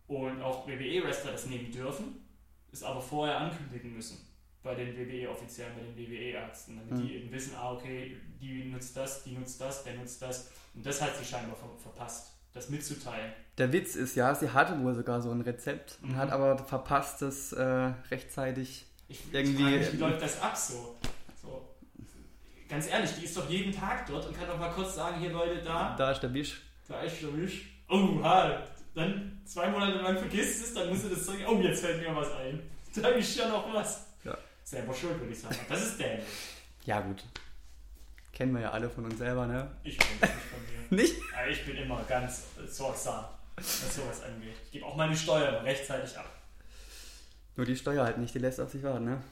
A: und auch WWE-Wrestler das nehmen dürfen, es aber vorher ankündigen müssen bei den WWE-Offiziellen, bei den WWE-Ärzten, damit
B: Mhm.
A: die eben wissen, ah okay, die nutzt das, die nutzt das, der nutzt das und das hat sie scheinbar ver verpasst, das mitzuteilen.
B: Der Witz ist ja, sie hatte wohl sogar so ein Rezept und
A: Mhm.
B: hat aber verpasst, das äh, rechtzeitig.
A: Ich,
B: Irgendwie-
A: ich wie läuft das ab so? so? Ganz ehrlich, die ist doch jeden Tag dort und kann doch mal kurz sagen, hier Leute, da,
B: Da ist der Wisch.
A: da ist der Wisch. Oh, ha, dann zwei Monate lang vergisst es, dann musst du das sagen, oh, jetzt fällt mir was ein. [laughs] Da ist ja noch was.
B: Ja.
A: Selber schuld, würde ich sagen. Das ist dämlich.
B: Ja, gut. Kennen wir ja alle von uns selber, ne?
A: Ich bin das nicht von mir. [laughs]
B: Nicht?
A: Ich bin immer ganz sorgsam, was sowas angeht. Ich gebe auch meine Steuern rechtzeitig ab.
B: Nur die Steuer halt nicht, die lässt auf sich warten, ne?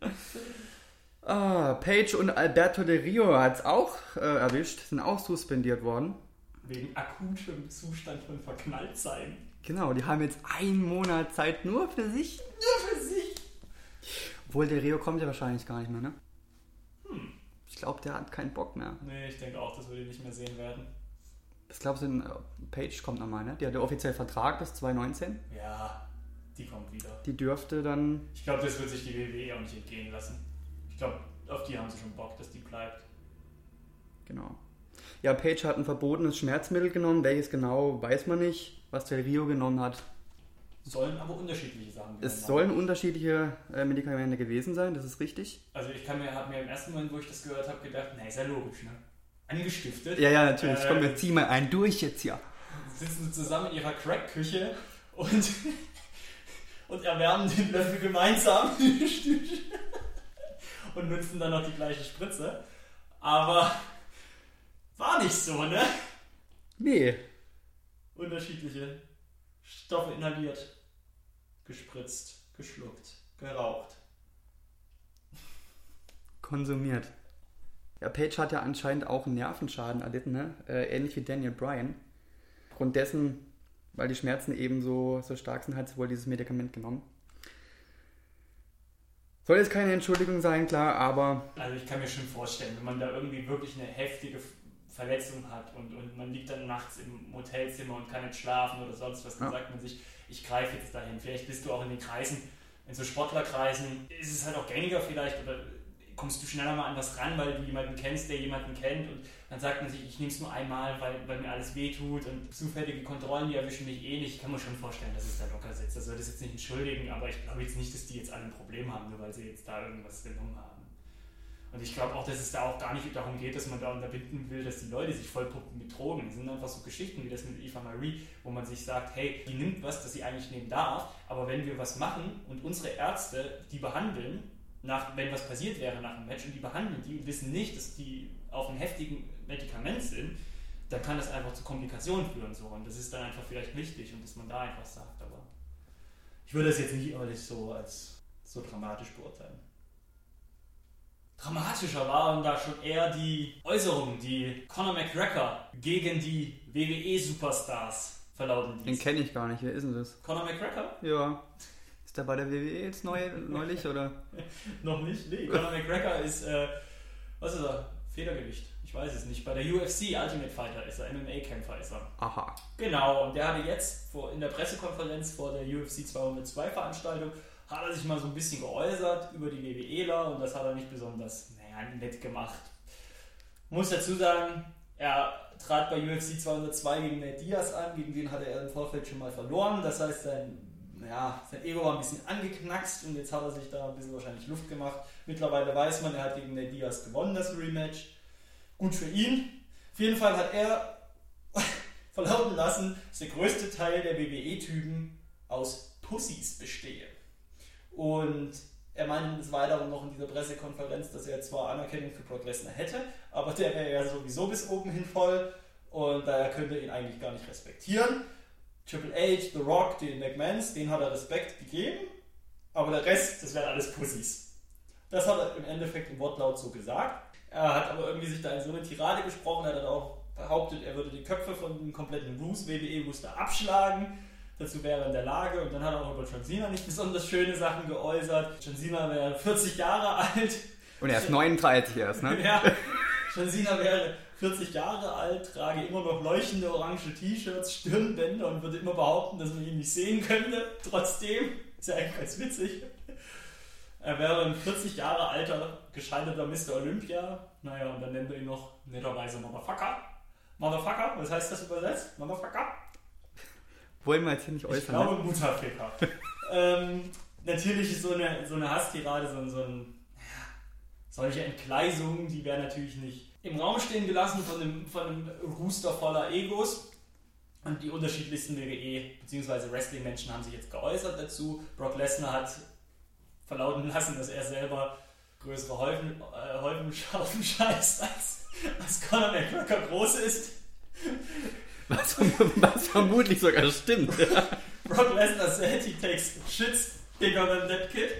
B: [laughs] ah, Paige und Alberto de Rio hat es auch äh, erwischt, sind auch suspendiert worden.
A: Wegen akutem Zustand von Verknalltsein.
B: Genau, die haben jetzt einen Monat Zeit nur für sich.
A: Nur für sich.
B: Obwohl, der Rio kommt ja wahrscheinlich gar nicht mehr, ne? Ich glaube, der hat keinen Bock mehr.
A: Nee, ich denke auch, dass wir den nicht mehr sehen werden.
B: Was glaubst du äh, Paige kommt nochmal, ne? Die hat ja offiziell Vertrag bis 2019.
A: Ja, die kommt wieder.
B: Die dürfte dann,
A: Ich glaube, das wird sich die WWE auch nicht entgehen lassen. Ich glaube, auf die haben sie schon Bock, dass die bleibt.
B: genau. Ja, Paige hat ein verbotenes Schmerzmittel genommen. Welches genau, weiß man nicht. Was der Rio genommen hat.
A: Sollen aber unterschiedliche Sachen
B: Es
A: genommen
B: sollen unterschiedliche äh, Medikamente gewesen sein, das ist richtig.
A: haben. Also ich kann mir, habe mir im ersten Moment, wo ich das gehört habe, gedacht, na, ist ja logisch, ne? Angestiftet.
B: Ja, ja, natürlich.
A: Äh,
B: Komm, wir ziehen mal einen durch jetzt hier.
A: sitzen zusammen in ihrer Crack-Küche und, [laughs] und erwärmen den Löffel gemeinsam [laughs] und nutzen dann noch die gleiche Spritze. Aber war nicht so, ne?
B: Nee.
A: Unterschiedliche Stoffe inhaliert, gespritzt, geschluckt, geraucht.
B: Konsumiert. Ja, Paige hat ja anscheinend auch einen Nervenschaden erlitten, ne? Äh, ähnlich wie Daniel Bryan. Aufgrund dessen, weil die Schmerzen eben so, so stark sind, hat sie wohl dieses Medikament genommen. Soll jetzt keine Entschuldigung sein, klar, aber
A: Also ich kann mir schon vorstellen, wenn man da irgendwie wirklich eine heftige Verletzung hat und, und man liegt dann nachts im Hotelzimmer und kann nicht schlafen oder sonst was, dann
B: Ja.
A: sagt man sich, ich greife jetzt dahin. Vielleicht bist du auch in den Kreisen, in so Sportlerkreisen, ist es halt auch gängiger vielleicht oder kommst du schneller mal an was ran, weil du jemanden kennst, der jemanden kennt und dann sagt man sich, ich nehme es nur einmal, weil, weil mir alles wehtut und zufällige Kontrollen, die erwischen mich eh nicht. Ich kann mir schon vorstellen, dass es da locker sitzt. Das soll das jetzt nicht entschuldigen, aber ich glaube jetzt nicht, dass die jetzt alle ein Problem haben, nur weil sie jetzt da irgendwas genommen haben. Und ich glaube auch, dass es da auch gar nicht darum geht, dass man da unterbinden will, dass die Leute sich vollpumpen mit Drogen. Es sind einfach so Geschichten wie das mit Eva Marie, wo man sich sagt, hey, die nimmt was, das sie eigentlich nehmen darf, aber wenn wir was machen und unsere Ärzte die behandeln, nach, wenn was passiert wäre nach dem Match und die behandeln die und wissen nicht, dass die auf einem heftigen Medikament sind, dann kann das einfach zu Komplikationen führen. So. Und das ist dann einfach vielleicht wichtig und dass man da einfach sagt, aber ich würde das jetzt nicht alles so als so dramatisch beurteilen. Dramatischer waren da schon eher die Äußerungen, die Conor McGregor gegen die WWE-Superstars verlauten
B: den kenne ich gar nicht. Wer ist denn das?
A: Conor McGregor?
B: Ja. Ist der bei der WWE jetzt neu, neulich oder? [laughs]
A: Noch nicht? Nee, Conor McGregor ist, äh, was ist er? Federgewicht. Ich weiß es nicht. Bei der UFC Ultimate Fighter ist er, MMA-Kämpfer ist er.
B: Aha.
A: Genau, und der hatte jetzt vor, in der Pressekonferenz vor der UFC 202 Veranstaltung, hat er sich mal so ein bisschen geäußert über die WWEler und das hat er nicht besonders, naja, nett gemacht. Muss dazu sagen, er trat bei UFC 202 gegen Nate Diaz an, gegen den hatte er im Vorfeld schon mal verloren. Das heißt, sein, naja, sein Ego war ein bisschen angeknackst und jetzt hat er sich da ein bisschen wahrscheinlich Luft gemacht. Mittlerweile weiß man, er hat gegen Nate Diaz gewonnen, das Rematch. Gut für ihn. Auf jeden Fall hat er [laughs] verlauten lassen, dass der größte Teil der WWE-Typen aus Pussys bestehe. Und er meinte des Weiteren noch in dieser Pressekonferenz, dass er zwar Anerkennung für Brock Lesnar hätte, aber der wäre ja sowieso bis oben hin voll und daher könnte er ihn eigentlich gar nicht respektieren. Triple H, The Rock, den McMahons, den hat er Respekt gegeben, aber der Rest, das wären alles Pussys. Das hat er im Endeffekt im Wortlaut so gesagt. Er hat aber irgendwie sich da in so eine Tirade gesprochen, er hat dann auch behauptet, er würde die Köpfe von dem kompletten Roos WWE Muster abschlagen. Dazu wäre er in der Lage und dann hat er auch über John Cena nicht besonders schöne Sachen geäußert. John Cena wäre 40 Jahre alt.
B: Und er ist 39 erst, ne? [laughs]
A: ja, John Cena wäre 40 Jahre alt, trage immer noch leuchtende orange T-Shirts, Stirnbänder und würde immer behaupten, dass man ihn nicht sehen könnte. Trotzdem ist ja eigentlich ganz witzig. Er wäre ein 40 Jahre alter, gescheiterter Mr. Olympia. Naja, und dann nennen wir ihn noch netterweise Motherfucker. Motherfucker, was heißt das übersetzt? Motherfucker?
B: Wollen wir jetzt hier nicht
A: Ich
B: äußern.
A: glaube
B: ne?
A: Mutterficker. [laughs] ähm, natürlich ist so eine, so eine Hasstirade, so, ein- so ein, solche Entgleisungen, die werden natürlich nicht im Raum stehen gelassen von einem, von einem Rooster voller Egos. Und die unterschiedlichsten WWE bzw. Wrestling-Menschen haben sich jetzt geäußert dazu. Brock Lesnar hat verlauten lassen, dass er selber größere Häufen, äh, Häufen Haufen [laughs] scheißt, als, als Conor McGregor groß ist.
B: Was, was vermutlich sogar stimmt.
A: Brock Lesnar said he takes shits bigger than that kid.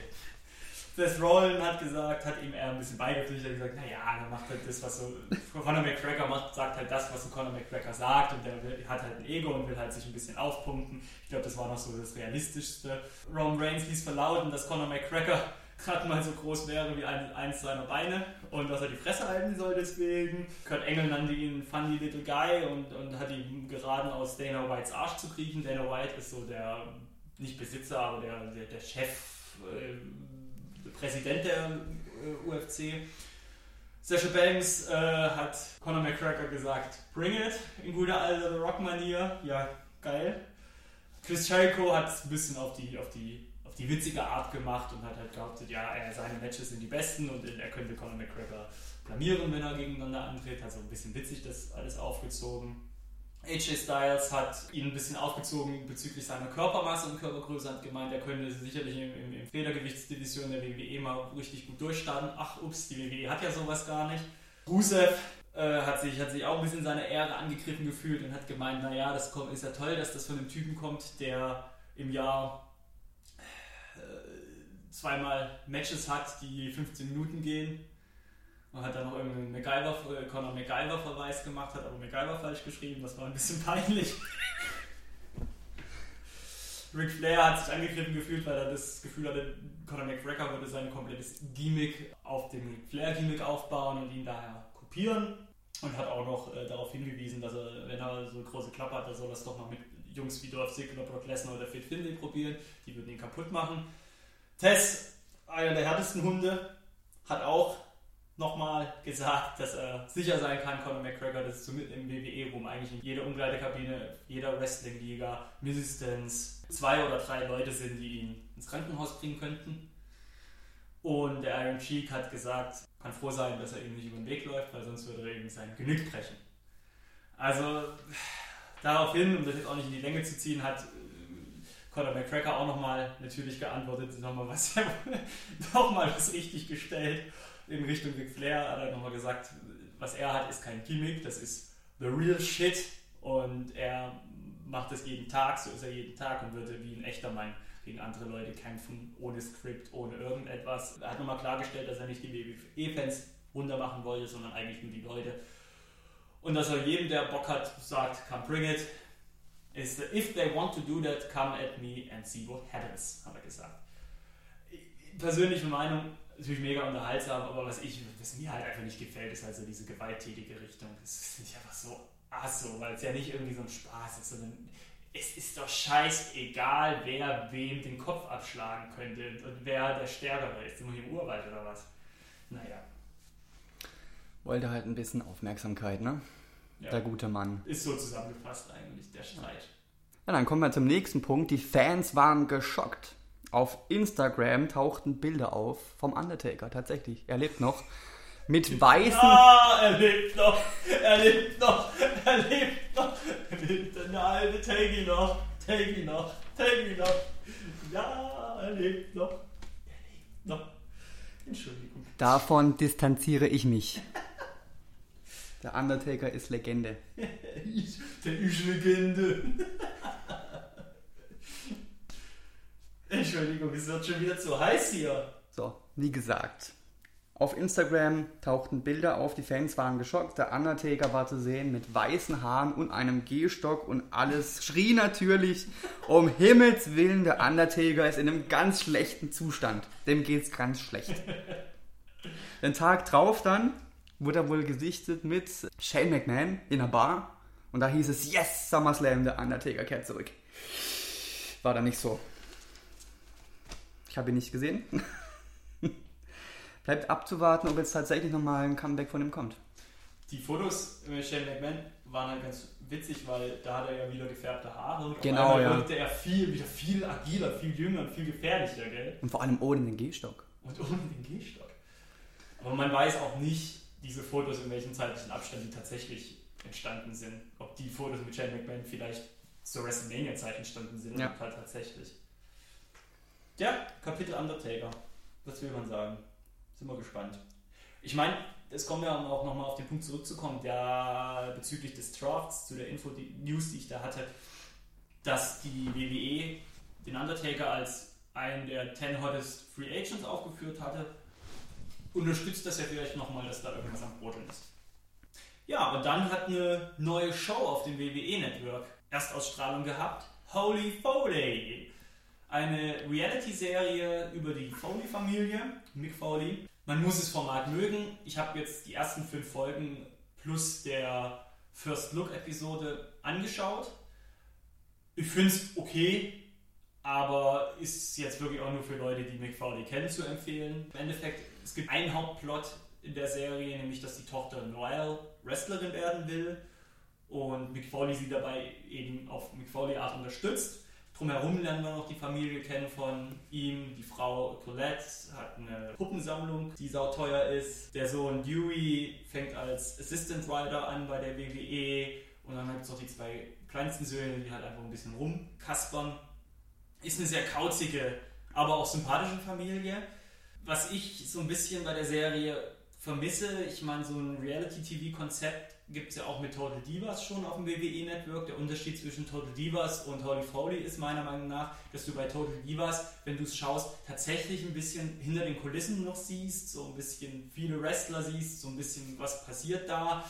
A: Seth Rollins hat gesagt, hat ihm eher ein bisschen beigepflichtet, gesagt, naja, der macht halt das, was so, Conor McGregor macht, sagt halt das, was so Conor McGregor sagt und der hat halt ein Ego und will halt sich ein bisschen aufpumpen. Ich glaube, das war noch so das Realistischste. Roman Reigns ließ verlauten, dass Conor McGregor [laughs] gerade mal so groß wäre wie ein, eins seiner Beine und dass er die Fresse halten soll deswegen. Kurt Engel nannte ihn Funny Little Guy und, und hat ihm geraten, aus Dana Whites Arsch zu kriechen. Dana White ist so der, nicht Besitzer, aber der, der, der Chef, äh, Präsident der äh, UFC. Sasha Banks äh, hat Conor McGregor gesagt, bring it, in guter alter The Rock-Manier. Ja, geil. Chris Jericho hat es ein bisschen auf die, auf, die, auf die witzige Art gemacht und hat halt behauptet, ja, seine Matches sind die besten und er könnte Conor McGregor blamieren, wenn er gegeneinander antritt. Hat so ein bisschen witzig das alles aufgezogen. AJ Styles hat ihn ein bisschen aufgezogen bezüglich seiner Körpermasse und Körpergröße, hat gemeint, er könnte sicherlich im, im, im Federgewichtsdivision der WWE mal richtig gut durchstarten. Ach, ups, die WWE hat ja sowas gar nicht. Rusev äh, hat, sich, hat sich auch ein bisschen seine Ehre angegriffen gefühlt und hat gemeint, naja, das kommt, ist ja toll, dass das von einem Typen kommt, der im Jahr äh, zweimal Matches hat, die 15 Minuten gehen. Und hat dann noch irgendeinen MacGyver, äh, Conor MacGyver-Verweis gemacht, hat aber MacGyver falsch geschrieben, das war ein bisschen [laughs] peinlich. Ric Flair hat sich angegriffen gefühlt, weil er das Gefühl hatte, Conor McGregor würde sein komplettes Gimmick auf dem Flair-Gimmick aufbauen und ihn daher kopieren. Und hat auch noch äh, darauf hingewiesen, dass er, wenn er so eine große Klappe hat, dann soll er es doch mal mit Jungs wie Dolph Ziggler, Brock Lesnar oder Fit Finlay probieren. Die würden ihn kaputt machen. Tess, einer der härtesten Hunde, hat auch nochmal gesagt, dass er sicher sein kann, Conor McGregor, dass mit im WWE-Room eigentlich in jeder Umkleidekabine, jeder Wrestling-Liga mindestens zwei oder drei Leute sind, die ihn ins Krankenhaus bringen könnten. Und der Iron Sheik hat gesagt, kann froh sein, dass er ihm nicht über den Weg läuft, weil sonst würde er ihm sein Genick brechen. Also daraufhin, um das jetzt auch nicht in die Länge zu ziehen, hat äh, Conor McGregor auch nochmal natürlich geantwortet, nochmal was, [laughs] nochmal was richtig gestellt in Richtung Ric Flair, hat er nochmal gesagt, was er hat, ist kein Gimmick, das ist the real shit und er macht das jeden Tag, so ist er jeden Tag und würde wie ein echter Mann gegen andere Leute kämpfen, ohne Skript, ohne irgendetwas. Er hat nochmal klargestellt, dass er nicht die WWE-Fans runtermachen wollte, sondern eigentlich nur die Leute. Und dass er jedem, der Bock hat, sagt, come bring it. Is if they want to do that, come at me and see what happens, hat er gesagt. Persönliche Meinung, natürlich mega unterhaltsam, aber was, ich, was mir halt einfach nicht gefällt, ist halt so diese gewalttätige Richtung. Das finde ich einfach so asso, weil es ja nicht irgendwie so ein Spaß ist, sondern es ist doch scheißegal, wer wem den Kopf abschlagen könnte und wer der Stärkere ist. Hier im Urwald oder was? Naja.
B: Wollte halt ein bisschen Aufmerksamkeit, ne?
A: Ja.
B: Der gute Mann.
A: Ist so zusammengefasst eigentlich, der Streit.
B: Ja, dann kommen wir zum nächsten Punkt. Die Fans waren geschockt. Auf Instagram tauchten Bilder auf vom Undertaker tatsächlich. Er lebt noch. Mit weißen,
A: Ah, er lebt noch! Er lebt noch! Er lebt Nein, take ihn noch, take ihn noch, take ihn noch. Ja, er lebt noch. Er lebt noch. Entschuldigung.
B: Davon distanziere ich mich. Der Undertaker ist Legende. [laughs]
A: Der ist Legende. Entschuldigung, es wird schon wieder zu heiß hier.
B: So, wie gesagt. Auf Instagram tauchten Bilder auf, die Fans waren geschockt. Der Undertaker war zu sehen mit weißen Haaren und einem Gehstock und alles schrie natürlich, um Himmels Willen, der Undertaker ist in einem ganz schlechten Zustand. Dem geht's ganz schlecht. Den Tag drauf dann wurde er wohl gesichtet mit Shane McMahon in einer Bar und da hieß es, yes, SummerSlam, der Undertaker kehrt zurück. War da nicht so. Ich habe ihn nicht gesehen. [laughs] Bleibt abzuwarten, ob jetzt tatsächlich nochmal ein Comeback von ihm kommt.
A: Die Fotos mit Shane McMahon waren halt ganz witzig, weil da hat er ja wieder gefärbte Haare und
B: genau, ja.
A: wirkte er viel, wieder viel agiler, viel jünger und viel gefährlicher, gell?
B: Und vor allem ohne den Gehstock.
A: Und ohne den Gehstock. Aber man weiß auch nicht, diese Fotos, in welchem zeitlichen Abstand die tatsächlich entstanden sind. Ob die Fotos mit Shane McMahon vielleicht zur WrestleMania-Zeit entstanden sind
B: Ja.
A: oder halt tatsächlich. Ja, Kapitel Undertaker. Was will man sagen? Sind wir gespannt. Ich meine, es kommt ja auch nochmal auf den Punkt zurückzukommen, der bezüglich des Drafts, zu der Info, die News, die ich da hatte, dass die WWE den Undertaker als einen der 10 Hottest Free Agents aufgeführt hatte, unterstützt das ja vielleicht nochmal, dass da irgendwas am Brodeln ist. Ja, und dann hat eine neue Show auf dem WWE-Network Erstausstrahlung gehabt. Holy Foley! Eine Reality-Serie über die Foley-Familie, Mick Foley. Man muss das Format mögen. Ich habe jetzt die ersten fünf Folgen plus der First Look-Episode angeschaut. Ich finde es okay, aber ist jetzt wirklich auch nur für Leute, die Mick Foley kennen, zu empfehlen. Im Endeffekt, es gibt einen Hauptplot in der Serie, nämlich dass die Tochter Noelle Wrestlerin werden will und Mick Foley sie dabei eben auf Mick Foley Art unterstützt. Drumherum lernen wir noch die Familie kennen von ihm. Die Frau Colette hat eine Puppensammlung, die sauteuer ist. Der Sohn Dewey fängt als Assistant Rider an bei der WWE. Und dann gibt es noch die zwei kleinsten Söhne, die halt einfach ein bisschen rumkaspern. Ist eine sehr kauzige, aber auch sympathische Familie. Was ich so ein bisschen bei der Serie vermisse, ich meine, so ein Reality-TV-Konzept gibt es ja auch mit Total Divas schon auf dem WWE-Network. Der Unterschied zwischen Total Divas und Holy Foley ist meiner Meinung nach, dass du bei Total Divas, wenn du es schaust, tatsächlich ein bisschen hinter den Kulissen noch siehst, so ein bisschen viele Wrestler siehst, so ein bisschen was passiert da.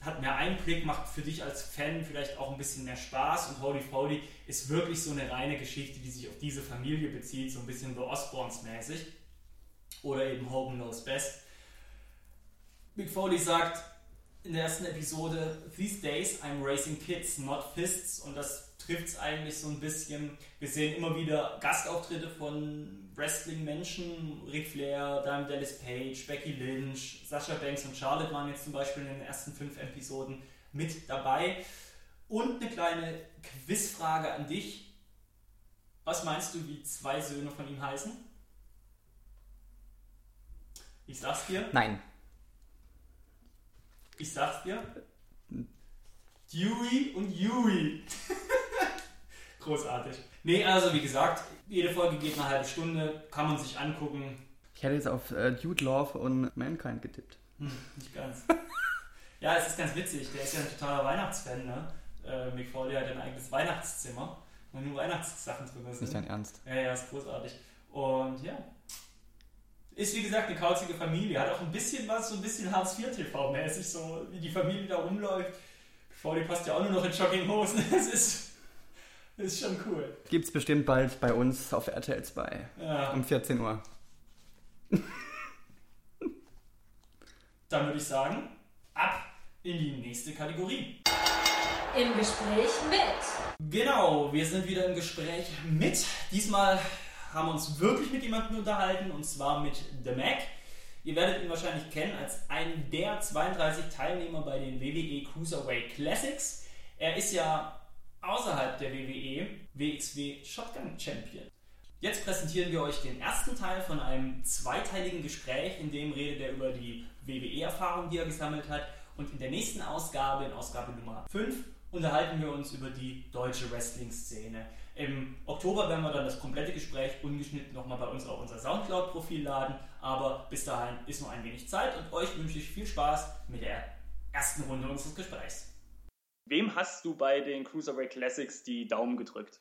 A: Hat mehr Einblick, macht für dich als Fan vielleicht auch ein bisschen mehr Spaß und Holy Foley ist wirklich so eine reine Geschichte, die sich auf diese Familie bezieht, so ein bisschen The Osborns mäßig. Oder eben Hogan Knows Best. Mick Foley sagt in der ersten Episode, These days I'm racing kids, not fists. Und das trifft es eigentlich so ein bisschen. Wir sehen immer wieder Gastauftritte von Wrestling-Menschen. Ric Flair, Diamond Dallas Page, Becky Lynch, Sasha Banks und Charlotte waren jetzt zum Beispiel in den ersten fünf Episoden mit dabei. Und eine kleine Quizfrage an dich. Was meinst du, wie zwei Söhne von ihm heißen? Ich sag's dir.
B: Nein.
A: Ich sag's dir. Dewey und Yui. [laughs] Großartig. Nee, also wie gesagt, jede Folge geht eine halbe Stunde, kann man sich angucken.
B: Ich hätte jetzt auf äh, Dude Love und Mankind getippt.
A: Hm, nicht ganz. [laughs] ja, es ist ganz witzig. Der ist ja ein totaler Weihnachtsfan, ne? Äh, Mick Foley hat ein eigenes Weihnachtszimmer, wo nur Weihnachtssachen drin sind.
B: Nicht dein Ernst.
A: Ja, ja, ist großartig. Und ja. Ist wie gesagt eine kauzige Familie. Hat auch ein bisschen was, so ein bisschen Hartz-IV-TV-mäßig, so wie die Familie da rumläuft. Foley passt ja auch nur noch in Jogginghosen. [laughs] Es ist, ist schon cool.
B: Gibt's bestimmt bald bei uns auf RTL 2
A: Ja,
B: um 14 Uhr. [laughs]
A: dann würde ich sagen, ab in die nächste Kategorie.
C: Im Gespräch mit.
A: Genau, wir sind wieder im Gespräch mit. Diesmal haben uns wirklich mit jemandem unterhalten und zwar mit The Mac. Ihr werdet ihn wahrscheinlich kennen als einen der 32 Teilnehmer bei den WWE Cruiserweight Classics. Er ist ja außerhalb der WWE WXW Shotgun Champion. Jetzt präsentieren wir euch den ersten Teil von einem zweiteiligen Gespräch, in dem redet er über die WWE-Erfahrung, die er gesammelt hat. Und in der nächsten Ausgabe, in Ausgabe Nummer 5, unterhalten wir uns über die deutsche Wrestling-Szene. Im Oktober werden wir dann das komplette Gespräch ungeschnitten nochmal bei uns auf unser Soundcloud-Profil laden, aber bis dahin ist noch ein wenig Zeit und euch wünsche ich viel Spaß mit der ersten Runde unseres Gesprächs. Wem hast du bei den Cruiserweight Classics die Daumen gedrückt?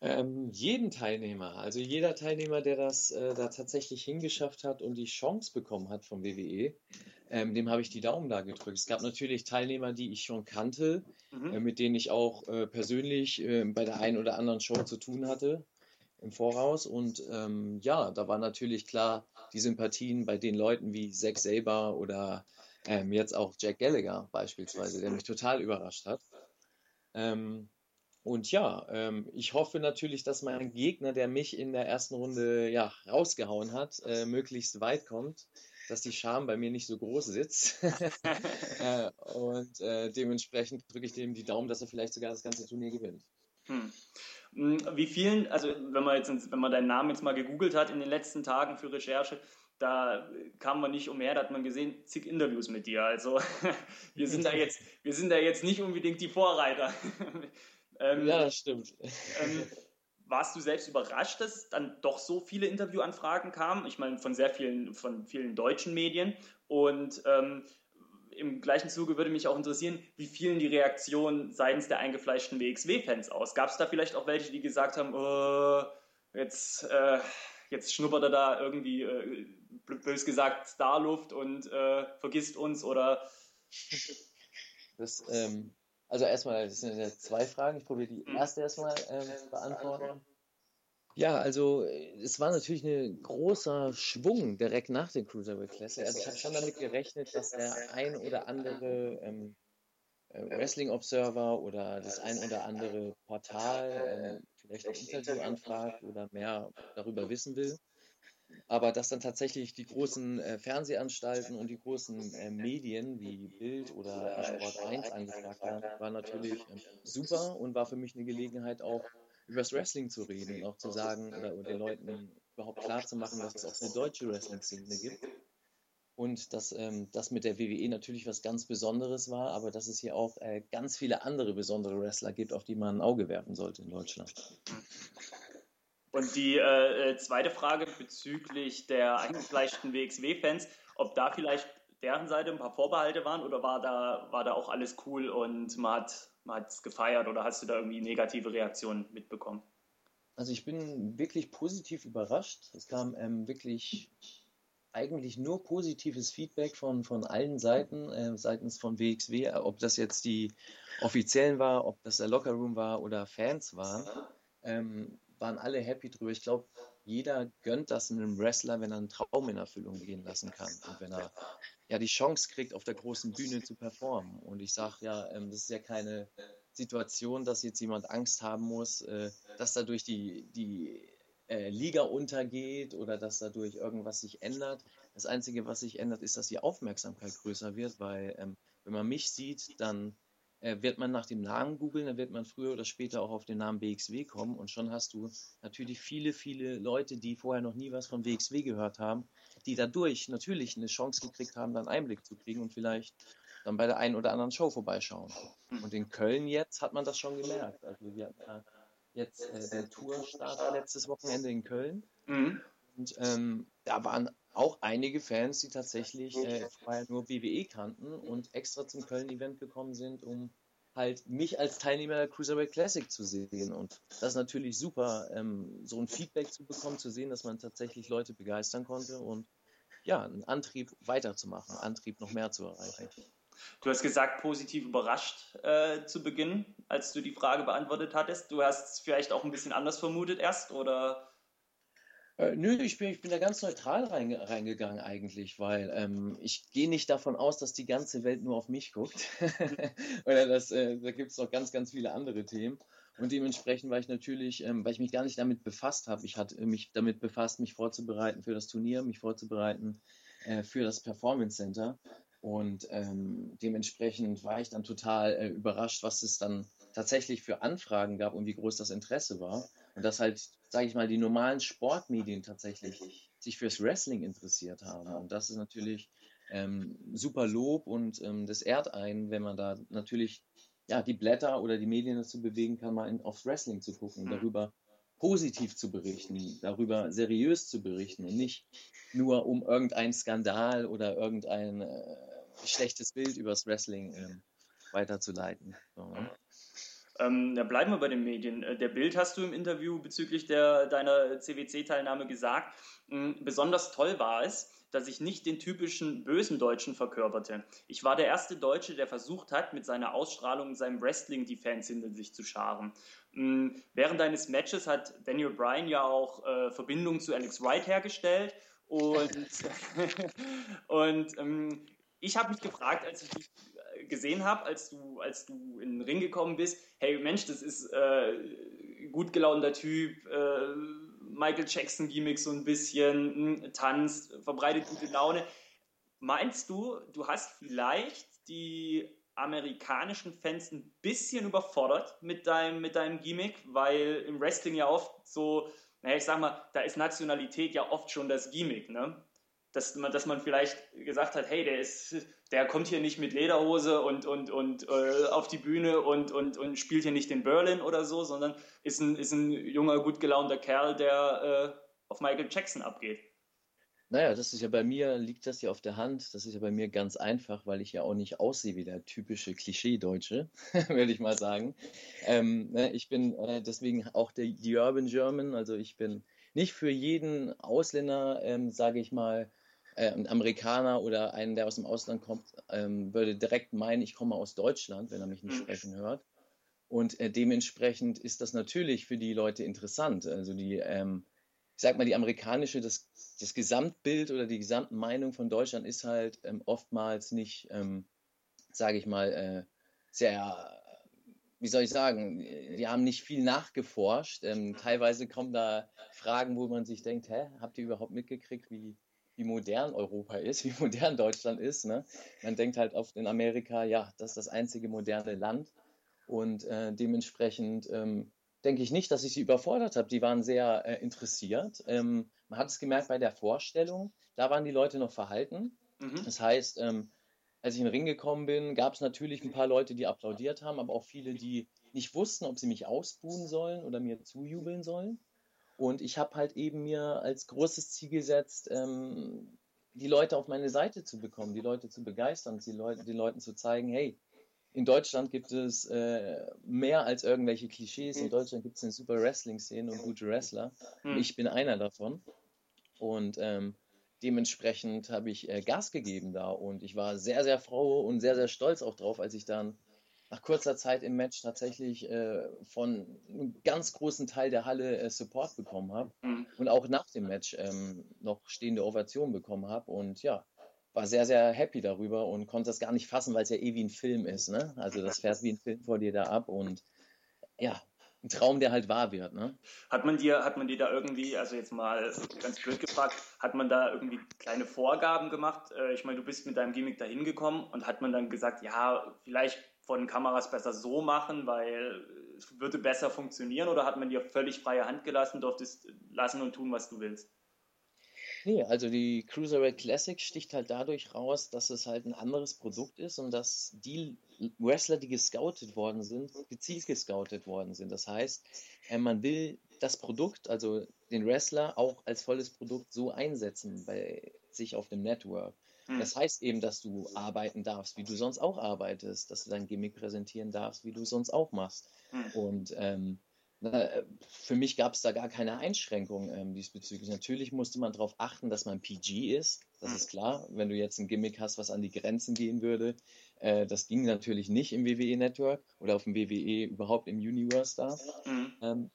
D: Ähm, jeden Teilnehmer, also jeder Teilnehmer, der das äh, da tatsächlich hingeschafft hat und die Chance bekommen hat vom WWE, ähm, dem habe ich die Daumen da gedrückt. Es gab natürlich Teilnehmer, die ich schon kannte, mhm. äh, mit denen ich auch äh, persönlich äh, bei der einen oder anderen Show zu tun hatte im Voraus. Und ähm, ja, da war natürlich klar die Sympathien bei den Leuten wie Zack Saber oder ähm, jetzt auch Jack Gallagher beispielsweise, der mich total überrascht hat. Ähm, und ja, ähm, ich hoffe natürlich, dass mein Gegner, der mich in der ersten Runde ja, rausgehauen hat, äh, möglichst weit kommt, dass die Scham bei mir nicht so groß sitzt. [laughs] äh, und äh, dementsprechend drücke ich dem die Daumen, dass er vielleicht sogar das ganze Turnier gewinnt.
A: Hm. hm wie vielen, also wenn man jetzt, wenn man deinen Namen jetzt mal gegoogelt hat in den letzten Tagen für Recherche, da kam man nicht umher, da hat man gesehen, zig Interviews mit dir. Also [laughs] wir sind da [laughs] jetzt, wir sind da jetzt nicht unbedingt die Vorreiter.
D: Ähm, ja, das stimmt.
A: Ähm, warst du selbst überrascht, dass dann doch so viele Interviewanfragen kamen? Ich meine, von sehr vielen, von vielen deutschen Medien. Und ähm, im gleichen Zuge würde mich auch interessieren, wie fielen die Reaktionen seitens der eingefleischten WXW-Fans aus? Gab es da vielleicht auch welche, die gesagt haben, oh, jetzt, äh, jetzt schnuppert er da irgendwie, äh, bös gesagt, Starluft und äh, vergisst uns oder...
D: Das ähm, also erstmal, das sind ja zwei Fragen. Ich probiere die mhm. erste erstmal ähm, beantworten. Ja, also es war natürlich ein großer Schwung direkt nach den Cruiserweight Classic. Also ich habe schon damit gerechnet, dass der ein oder andere ähm, äh, Wrestling Observer oder das ein oder andere Portal ähm, vielleicht ein Interview anfragt oder mehr darüber wissen will. Aber dass dann tatsächlich die großen äh, Fernsehanstalten und die großen äh, Medien wie Bild oder Sport 1 angefragt haben, war natürlich äh, super und war für mich eine Gelegenheit auch über das Wrestling zu reden und auch zu sagen oder, oder den Leuten überhaupt klar zu machen, dass es auch eine deutsche Wrestling-Szene gibt. Und dass ähm, das mit der WWE natürlich was ganz Besonderes war, aber dass es hier auch äh, ganz viele andere besondere Wrestler gibt, auf die man ein Auge werfen sollte in Deutschland.
A: Und die äh, äh, zweite Frage bezüglich der eingefleischten WXW-Fans, ob da vielleicht deren Seite ein paar Vorbehalte waren oder war da, war da auch alles cool und man hat es gefeiert oder hast du da irgendwie negative Reaktionen mitbekommen?
D: Also ich bin wirklich positiv überrascht. Es kam ähm, wirklich eigentlich nur positives Feedback von, von allen Seiten, äh, seitens von WXW, ob das jetzt die Offiziellen war, ob das der Lockerroom war oder Fans waren. Ähm, waren alle happy drüber. Ich glaube, jeder gönnt das einem Wrestler, wenn er einen Traum in Erfüllung gehen lassen kann und wenn er ja die Chance kriegt, auf der großen Bühne zu performen. Und ich sage ja, ähm, das ist ja keine Situation, dass jetzt jemand Angst haben muss, äh, dass dadurch die, die äh, Liga untergeht oder dass dadurch irgendwas sich ändert. Das Einzige, was sich ändert, ist, dass die Aufmerksamkeit größer wird, weil ähm, wenn man mich sieht, dann wird man nach dem Namen googeln, dann wird man früher oder später auch auf den Namen BXW kommen und schon hast du natürlich viele, viele Leute, die vorher noch nie was von BXW gehört haben, die dadurch natürlich eine Chance gekriegt haben, dann Einblick zu kriegen und vielleicht dann bei der einen oder anderen Show vorbeischauen. Und in Köln jetzt hat man das schon gemerkt. Also wir hatten ja jetzt äh, der Tourstart letztes Wochenende in Köln. Mhm. Und ähm, da waren auch einige Fans, die tatsächlich äh, vorher nur WWE kannten und extra zum Köln-Event gekommen sind, um halt mich als Teilnehmer der Cruiserweight Classic zu sehen. Und das ist natürlich super, ähm, so ein Feedback zu bekommen, zu sehen, dass man tatsächlich Leute begeistern konnte und ja, einen Antrieb weiterzumachen, einen Antrieb noch mehr zu erreichen.
A: Du hast gesagt, positiv überrascht äh, zu Beginn, als du die Frage beantwortet hattest. Du hast es vielleicht auch ein bisschen anders vermutet erst, oder?
D: Äh, nö, ich bin, ich bin da ganz neutral reinge reingegangen eigentlich, weil ähm, ich gehe nicht davon aus, dass die ganze Welt nur auf mich guckt. [laughs] Oder dass, äh, da gibt es noch ganz, ganz viele andere Themen. Und dementsprechend war ich natürlich, ähm, weil ich mich gar nicht damit befasst habe, ich hatte mich damit befasst, mich vorzubereiten für das Turnier, mich vorzubereiten äh, für das Performance Center. Und ähm, dementsprechend war ich dann total äh, überrascht, was es dann tatsächlich für Anfragen gab und wie groß das Interesse war. Und dass halt, sage ich mal, die normalen Sportmedien tatsächlich sich fürs Wrestling interessiert haben. Und das ist natürlich ähm, super Lob und ähm, das ehrt einen, wenn man da natürlich ja, die Blätter oder die Medien dazu bewegen kann, mal in, aufs Wrestling zu gucken, mhm. darüber positiv zu berichten, darüber seriös zu berichten und nicht nur um irgendeinen Skandal oder irgendein äh, schlechtes Bild übers Wrestling äh, weiterzuleiten. So, ne?
A: Ähm, da bleiben wir bei den Medien. Äh, der Bild hast du im Interview bezüglich der, deiner CWC-Teilnahme gesagt. Hm, besonders toll war es, dass ich nicht den typischen bösen Deutschen verkörperte. Ich war der erste Deutsche, der versucht hat, mit seiner Ausstrahlung und seinem Wrestling die Fans hinter sich zu scharen. Hm, während deines Matches hat Daniel Bryan ja auch äh, Verbindungen zu Alex Wright hergestellt und, [laughs] und ähm, ich habe mich gefragt, als ich dich gesehen habe, als du, als du in den Ring gekommen bist, hey Mensch, das ist äh, gut gelaunter Typ, äh, Michael Jackson Gimmick so ein bisschen, hm, tanzt, verbreitet gute Laune. Meinst du, du hast vielleicht die amerikanischen Fans ein bisschen überfordert mit deinem, mit deinem Gimmick, weil im Wrestling ja oft so, naja, ich sag mal, da ist Nationalität ja oft schon das Gimmick, ne? Dass man, dass man vielleicht gesagt hat, hey, der ist, der kommt hier nicht mit Lederhose und, und, und äh, auf die Bühne und, und, und spielt hier nicht den Berlin oder so, sondern ist ein, ist ein junger, gut gelaunter Kerl, der äh, auf Michael Jackson abgeht.
D: Naja, das ist ja bei mir, liegt das ja auf der Hand. Das ist ja bei mir ganz einfach, weil ich ja auch nicht aussehe wie der typische Klischee-Deutsche, [laughs] würde ich mal sagen. Ähm, ne, ich bin äh, deswegen auch der, die Urban German, also ich bin nicht für jeden Ausländer, ähm, sage ich mal, äh, ein Amerikaner oder einen, der aus dem Ausland kommt, ähm, würde direkt meinen, ich komme aus Deutschland, wenn er mich nicht mhm. sprechen hört. Und äh, dementsprechend ist das natürlich für die Leute interessant. Also die, ähm, ich sag mal, die amerikanische, das, das Gesamtbild oder die Gesamtmeinung von Deutschland ist halt ähm, oftmals nicht, ähm, sage ich mal, äh, sehr wie soll ich sagen, die haben nicht viel nachgeforscht. Ähm, teilweise kommen da Fragen, wo man sich denkt, hä, habt ihr überhaupt mitgekriegt, wie, wie modern Europa ist, [laughs] wie modern Deutschland ist. Ne? Man denkt halt oft in Amerika, ja, das ist das einzige moderne Land. Und äh, dementsprechend ähm, denke ich nicht, dass ich sie überfordert habe. Die waren sehr äh, interessiert. Ähm, man hat es gemerkt bei der Vorstellung, da waren die Leute noch verhalten. Mhm. Das heißt, ähm, als ich in den Ring gekommen bin, gab es natürlich ein paar Leute, die applaudiert haben, aber auch viele, die nicht wussten, ob sie mich ausbuhen sollen oder mir zujubeln sollen. Und ich habe halt eben mir als großes Ziel gesetzt, ähm, die Leute auf meine Seite zu bekommen, die Leute zu begeistern, die Leute, den Leuten zu zeigen, hey, in Deutschland gibt es äh, mehr als irgendwelche Klischees. In Deutschland gibt es eine super Wrestling-Szene und gute Wrestler. Hm. ich bin einer davon. Und ähm, dementsprechend habe ich äh, Gas gegeben da. Und ich war sehr, sehr froh und sehr, sehr stolz auch drauf, als ich dann nach kurzer Zeit im Match tatsächlich äh, von einem ganz großen Teil der Halle äh, Support bekommen habe mhm. und auch nach dem Match ähm, noch stehende Ovation bekommen habe und ja, war sehr, sehr happy darüber und konnte das gar nicht fassen, weil es ja eh wie ein Film ist, ne? Also das fährt wie ein Film vor dir da ab und ja, ein Traum, der halt wahr wird, ne?
A: Hat man dir, hat man dir da irgendwie, also jetzt mal ganz blöd gefragt, hat man da irgendwie kleine Vorgaben gemacht? Äh, ich meine, du bist mit deinem Gimmick da hingekommen und hat man dann gesagt, ja, vielleicht von Kameras besser so machen, weil es würde besser funktionieren oder hat man dir völlig freie Hand gelassen, durftest lassen und tun, was du willst?
D: Nee, also die Cruiserweight Classic sticht halt dadurch raus, dass es halt ein anderes Produkt ist und dass die Wrestler, die gescoutet worden sind, gezielt gescoutet worden sind. Das heißt, äh, man will das Produkt, also den Wrestler, auch als volles Produkt so einsetzen bei sich auf dem Network. Hm. Das heißt eben, dass du arbeiten darfst, wie du sonst auch arbeitest, dass du dein Gimmick präsentieren darfst, wie du sonst auch machst. Hm. Und ähm, für mich gab es da gar keine Einschränkung ähm, diesbezüglich. Natürlich musste man darauf achten, dass man PG ist. Das hm. ist klar. Wenn du jetzt ein Gimmick hast, was an die Grenzen gehen würde, äh, das ging natürlich nicht im WWE Network oder auf dem WWE überhaupt im Universe da. Mhm. Ähm,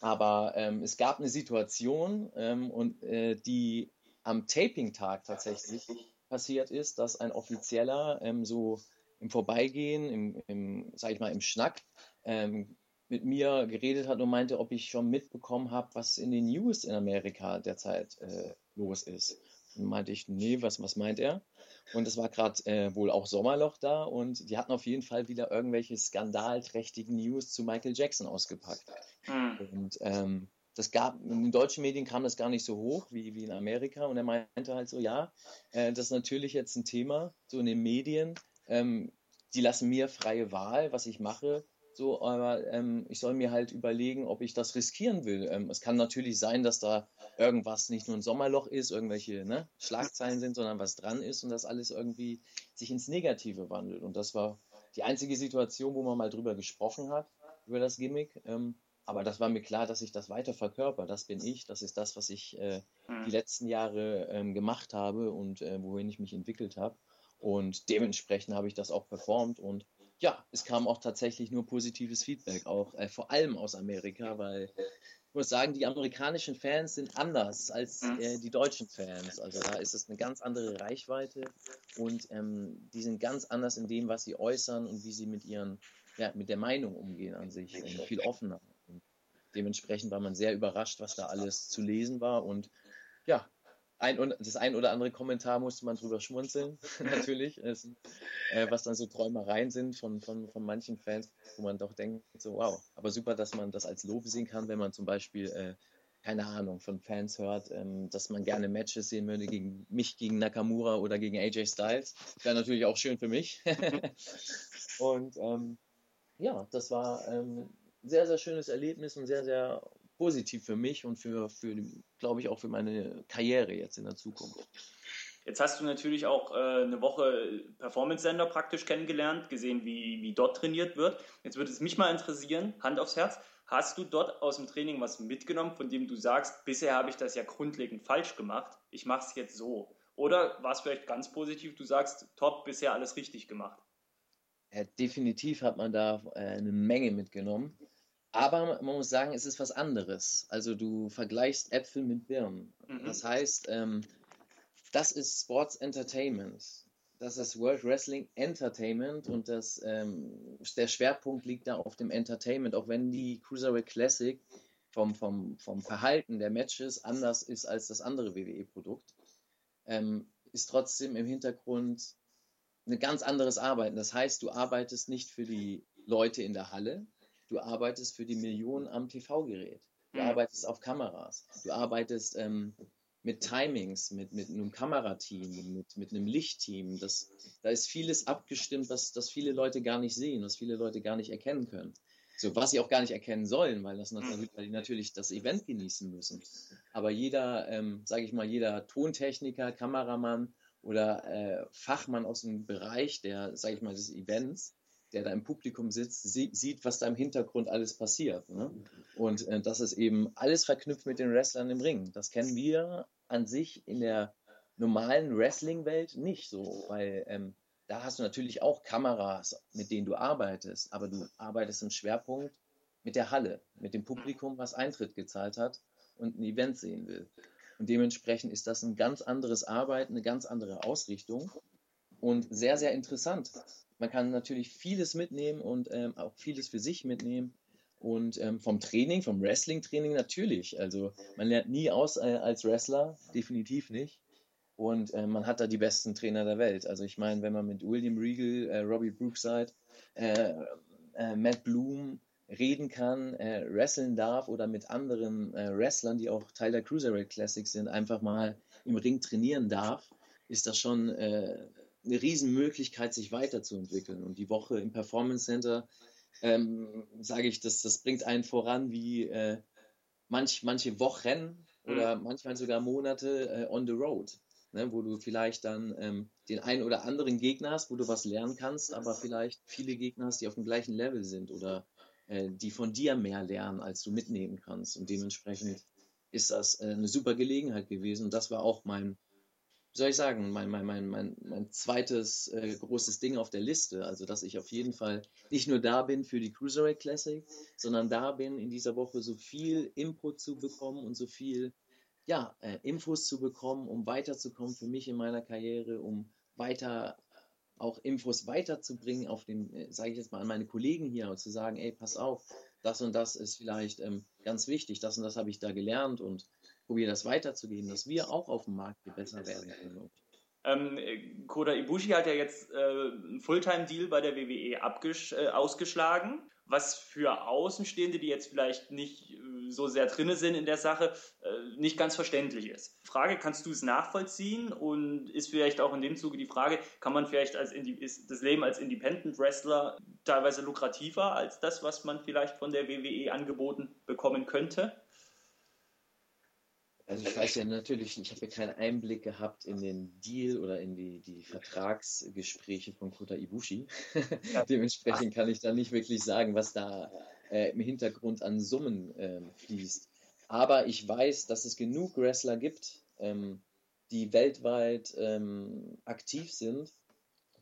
D: aber ähm, es gab eine Situation ähm, und äh, die am Taping-Tag tatsächlich passiert ist, dass ein Offizieller ähm, so im Vorbeigehen, im, im, sag ich mal, im Schnack ähm, mit mir geredet hat und meinte, ob ich schon mitbekommen habe, was in den News in Amerika derzeit äh, los ist. Und meinte ich, nee, was, was meint er? Und es war gerade äh, wohl auch Sommerloch da und die hatten auf jeden Fall wieder irgendwelche skandalträchtigen News zu Michael Jackson ausgepackt. Mhm. Und ähm, das gab, in den deutschen Medien kam das gar nicht so hoch wie, wie in Amerika. Und er meinte halt so, ja, äh, das ist natürlich jetzt ein Thema, so in den Medien. Ähm, die lassen mir freie Wahl, was ich mache. So, aber ähm, ich soll mir halt überlegen, ob ich das riskieren will. Ähm, es kann natürlich sein, dass da irgendwas nicht nur ein Sommerloch ist, irgendwelche ne, Schlagzeilen sind, sondern was dran ist und das alles irgendwie sich ins Negative wandelt. Und das war die einzige Situation, wo man mal drüber gesprochen hat, über das Gimmick. Ähm, aber das war mir klar, dass ich das weiter verkörper. Das bin ich, das ist das, was ich äh, die letzten Jahre ähm, gemacht habe und äh, wohin ich mich entwickelt habe. Und dementsprechend habe ich das auch performt und ja, es kam auch tatsächlich nur positives Feedback, auch äh, vor allem aus Amerika, weil ich muss sagen, die amerikanischen Fans sind anders als mhm. äh, die deutschen Fans. Also da ist es eine ganz andere Reichweite und ähm, die sind ganz anders in dem, was sie äußern und wie sie mit ihren, ja, mit der Meinung umgehen an sich, äh, viel offener. Dementsprechend war man sehr überrascht, was da alles zu lesen war und ja, ein, das ein oder andere Kommentar musste man drüber schmunzeln, [laughs] natürlich, es, äh, was dann so Träumereien sind von, von, von manchen Fans, wo man doch denkt, so wow, aber super, dass man das als Lob sehen kann, wenn man zum Beispiel, äh, keine Ahnung, von Fans hört, ähm, dass man gerne Matches sehen würde gegen mich, gegen Nakamura oder gegen AJ Styles. Wäre natürlich auch schön für mich. [laughs] und ähm, ja, das war ähm, sehr, sehr schönes Erlebnis und sehr, sehr positiv für mich und für, für glaube ich, auch für meine Karriere jetzt in der Zukunft.
E: Jetzt hast du natürlich auch äh, eine Woche Performance-Sender praktisch kennengelernt, gesehen, wie, wie dort trainiert wird. Jetzt würde es mich mal interessieren, Hand aufs Herz, hast du dort aus dem Training was mitgenommen, von dem du sagst, bisher habe ich das ja grundlegend falsch gemacht, ich mache es jetzt so? Oder war es vielleicht ganz positiv, du sagst, top, bisher alles richtig gemacht?
D: Ja, definitiv hat man da äh, eine Menge mitgenommen. Aber man muss sagen, es ist was anderes. Also du vergleichst Äpfel mit Birnen. Mhm. Das heißt, ähm, das ist Sports Entertainment. Das ist World Wrestling Entertainment und das, ähm, der Schwerpunkt liegt da auf dem Entertainment, auch wenn die Cruiserweight Classic vom, vom, vom Verhalten der Matches anders ist als das andere WWE-Produkt, ähm, ist trotzdem im Hintergrund ein ganz anderes Arbeiten. Das heißt, du arbeitest nicht für die Leute in der Halle, Du arbeitest für die Millionen am TV-Gerät. Du mhm. arbeitest auf Kameras. Du arbeitest ähm, mit Timings, mit, mit einem Kamerateam, mit, mit einem Lichtteam. Das, da ist vieles abgestimmt, was das viele Leute gar nicht sehen, was viele Leute gar nicht erkennen können. So, was sie auch gar nicht erkennen sollen, weil, das mhm. natürlich, weil die natürlich das Event genießen müssen. Aber jeder, ähm, sage ich mal, jeder Tontechniker, Kameramann oder äh, Fachmann aus dem Bereich der, sage ich mal, des Events, der da im Publikum sitzt, sieht, was da im Hintergrund alles passiert. Ne? Und äh, das ist eben alles verknüpft mit den Wrestlern im Ring. Das kennen wir an sich in der normalen Wrestling-Welt nicht so, weil ähm, da hast du natürlich auch Kameras, mit denen du arbeitest, aber du arbeitest im Schwerpunkt mit der Halle, mit dem Publikum, was Eintritt gezahlt hat und ein Event sehen will. Und dementsprechend ist das ein ganz anderes Arbeiten, eine ganz andere Ausrichtung und sehr, sehr interessant man kann natürlich vieles mitnehmen und ähm, auch vieles für sich mitnehmen. Und ähm, vom Training, vom Wrestling-Training natürlich. Also man lernt nie aus äh, als Wrestler, definitiv nicht. Und äh, man hat da die besten Trainer der Welt. Also ich meine, wenn man mit William Regal, äh, Robbie Brookside, äh, äh, Matt Bloom reden kann, äh, wresteln darf oder mit anderen Wrestlern, die auch Teil der Cruiserweight Classics sind, einfach mal im Ring trainieren darf, ist das schon eine Riesenmöglichkeit, sich weiterzuentwickeln. Und die Woche im Performance Center, ähm, sage ich, das, das bringt einen voran wie äh, manch, manche Wochen oder mhm. manchmal sogar Monate äh, on the road, ne, wo du vielleicht dann ähm, den einen oder anderen Gegner hast, wo du was lernen kannst, aber vielleicht viele Gegner hast, die auf dem gleichen Level sind oder äh, die von dir mehr lernen, als du mitnehmen kannst. Und dementsprechend ist das äh, eine super Gelegenheit gewesen. Und das war auch mein wie soll ich sagen, mein, mein, mein, mein, mein zweites äh, großes Ding auf der Liste. Also, dass ich auf jeden Fall nicht nur da bin für die Cruiserweight Classic, sondern da bin, in dieser Woche so viel Input zu bekommen und so viel ja, äh, Infos zu bekommen, um weiterzukommen für mich in meiner Karriere, um weiter auch Infos weiterzubringen auf den, äh, sage ich jetzt mal, an meine Kollegen hier und zu sagen, ey, pass auf, das und das ist vielleicht ähm, ganz wichtig, das und das habe ich da gelernt und probiere das weiterzugeben, dass wir auch auf dem Markt besser werden können.
E: Ähm, Koda Ibushi hat ja jetzt äh, einen Fulltime-Deal bei der WWE äh, ausgeschlagen, was für Außenstehende, die jetzt vielleicht nicht äh,
F: so sehr drinne sind in der Sache, äh, nicht ganz verständlich ist. Frage, kannst du es nachvollziehen und ist vielleicht auch in dem Zuge die Frage, kann man vielleicht als ist das Leben als Independent Wrestler teilweise lukrativer als das, was man vielleicht von der WWE angeboten bekommen könnte?
D: Also ich weiß ja natürlich, ich habe ja keinen Einblick gehabt in den Deal oder in die, die Vertragsgespräche von Kota Ibushi. [laughs] Dementsprechend kann ich da nicht wirklich sagen, was da äh, im Hintergrund an Summen äh, fließt. Aber ich weiß, dass es genug Wrestler gibt, ähm, die weltweit ähm, aktiv sind,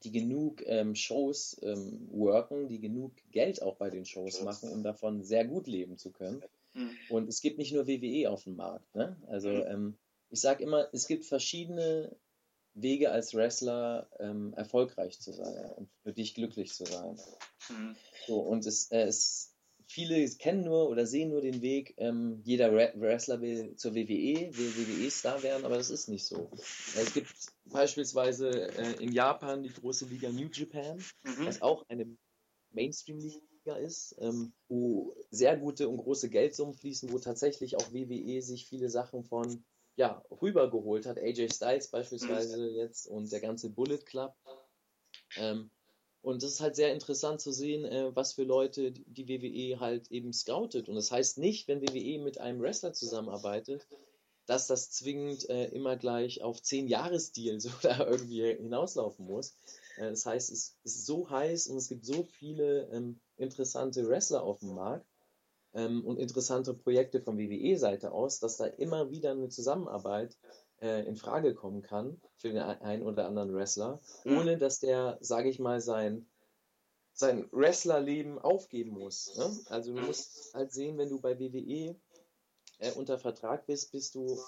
D: die genug ähm, Shows ähm, worken, die genug Geld auch bei den Shows machen, um davon sehr gut leben zu können. Mhm. Und es gibt nicht nur WWE auf dem Markt. Ne? Also mhm. ähm, ich sage immer, es gibt verschiedene Wege als Wrestler ähm, erfolgreich zu sein und für dich glücklich zu sein. Mhm. So, und es, äh, es, viele kennen nur oder sehen nur den Weg, ähm, jeder Wrestler will zur WWE, will WWE-Star werden, aber das ist nicht so. Es gibt beispielsweise äh, in Japan die große Liga New Japan, mhm. was auch eine Mainstream-Liga ist, ähm, wo sehr gute und große Geldsummen fließen, wo tatsächlich auch WWE sich viele Sachen von ja, rübergeholt hat. AJ Styles beispielsweise jetzt und der ganze Bullet Club. Ähm, und es ist halt sehr interessant zu sehen, äh, was für Leute die WWE halt eben scoutet. Und das heißt nicht, wenn WWE mit einem Wrestler zusammenarbeitet, dass das zwingend äh, immer gleich auf 10 Jahresdeals [laughs] oder irgendwie hinauslaufen muss. Äh, das heißt, es ist so heiß und es gibt so viele ähm, interessante Wrestler auf dem Markt ähm, und interessante Projekte von WWE-Seite aus, dass da immer wieder eine Zusammenarbeit äh, in Frage kommen kann für den einen oder anderen Wrestler, mhm. ohne dass der, sage ich mal, sein sein Wrestlerleben aufgeben muss. Ne? Also du musst halt sehen, wenn du bei WWE äh, unter Vertrag bist, bist du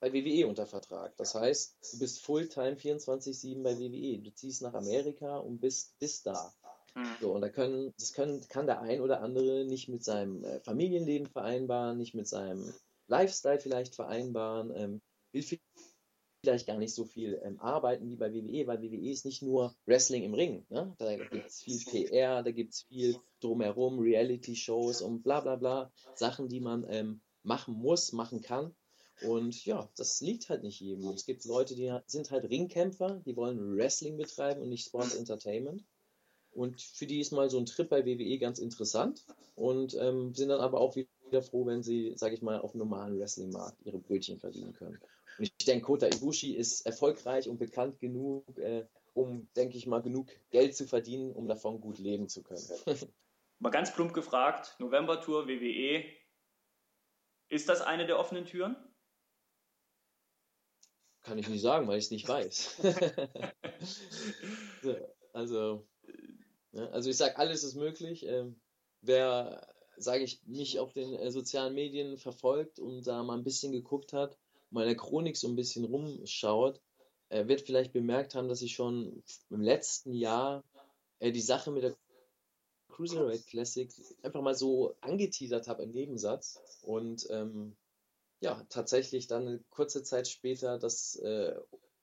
D: bei WWE unter Vertrag. Das heißt, du bist Fulltime 24-7 bei WWE. Du ziehst nach Amerika und bist, bist da. Hm. So, und da können, das können, kann der ein oder andere nicht mit seinem äh, Familienleben vereinbaren, nicht mit seinem Lifestyle vielleicht vereinbaren, ähm, will vielleicht gar nicht so viel ähm, arbeiten wie bei WWE, weil WWE ist nicht nur Wrestling im Ring. Ne? Da gibt es viel PR, da gibt es viel drumherum, Reality-Shows und bla bla bla, Sachen, die man ähm, machen muss, machen kann. Und ja, das liegt halt nicht jedem. Es gibt Leute, die sind halt Ringkämpfer, die wollen Wrestling betreiben und nicht Sports Entertainment. Und für die ist mal so ein Trip bei WWE ganz interessant und ähm, sind dann aber auch wieder froh, wenn sie, sage ich mal, auf einem normalen Wrestling-Markt ihre Brötchen verdienen können. Und ich denke, Kota Ibushi ist erfolgreich und bekannt genug, äh, um, denke ich mal, genug Geld zu verdienen, um davon gut leben zu können. [laughs]
F: mal ganz plump gefragt, November-Tour, WWE, ist das eine der offenen Türen?
D: Kann ich nicht sagen, weil ich es nicht weiß. [laughs] [laughs] also, Ne? Also ich sage, alles ist möglich. Ähm, wer, sage ich, mich auf den äh, sozialen Medien verfolgt und da mal ein bisschen geguckt hat, mal in der Chronik so ein bisschen rumschaut, äh, wird vielleicht bemerkt haben, dass ich schon im letzten Jahr äh, die Sache mit der Cruiserweight Classic einfach mal so angeteasert habe im Nebensatz und ähm, ja, tatsächlich dann eine kurze Zeit später das äh,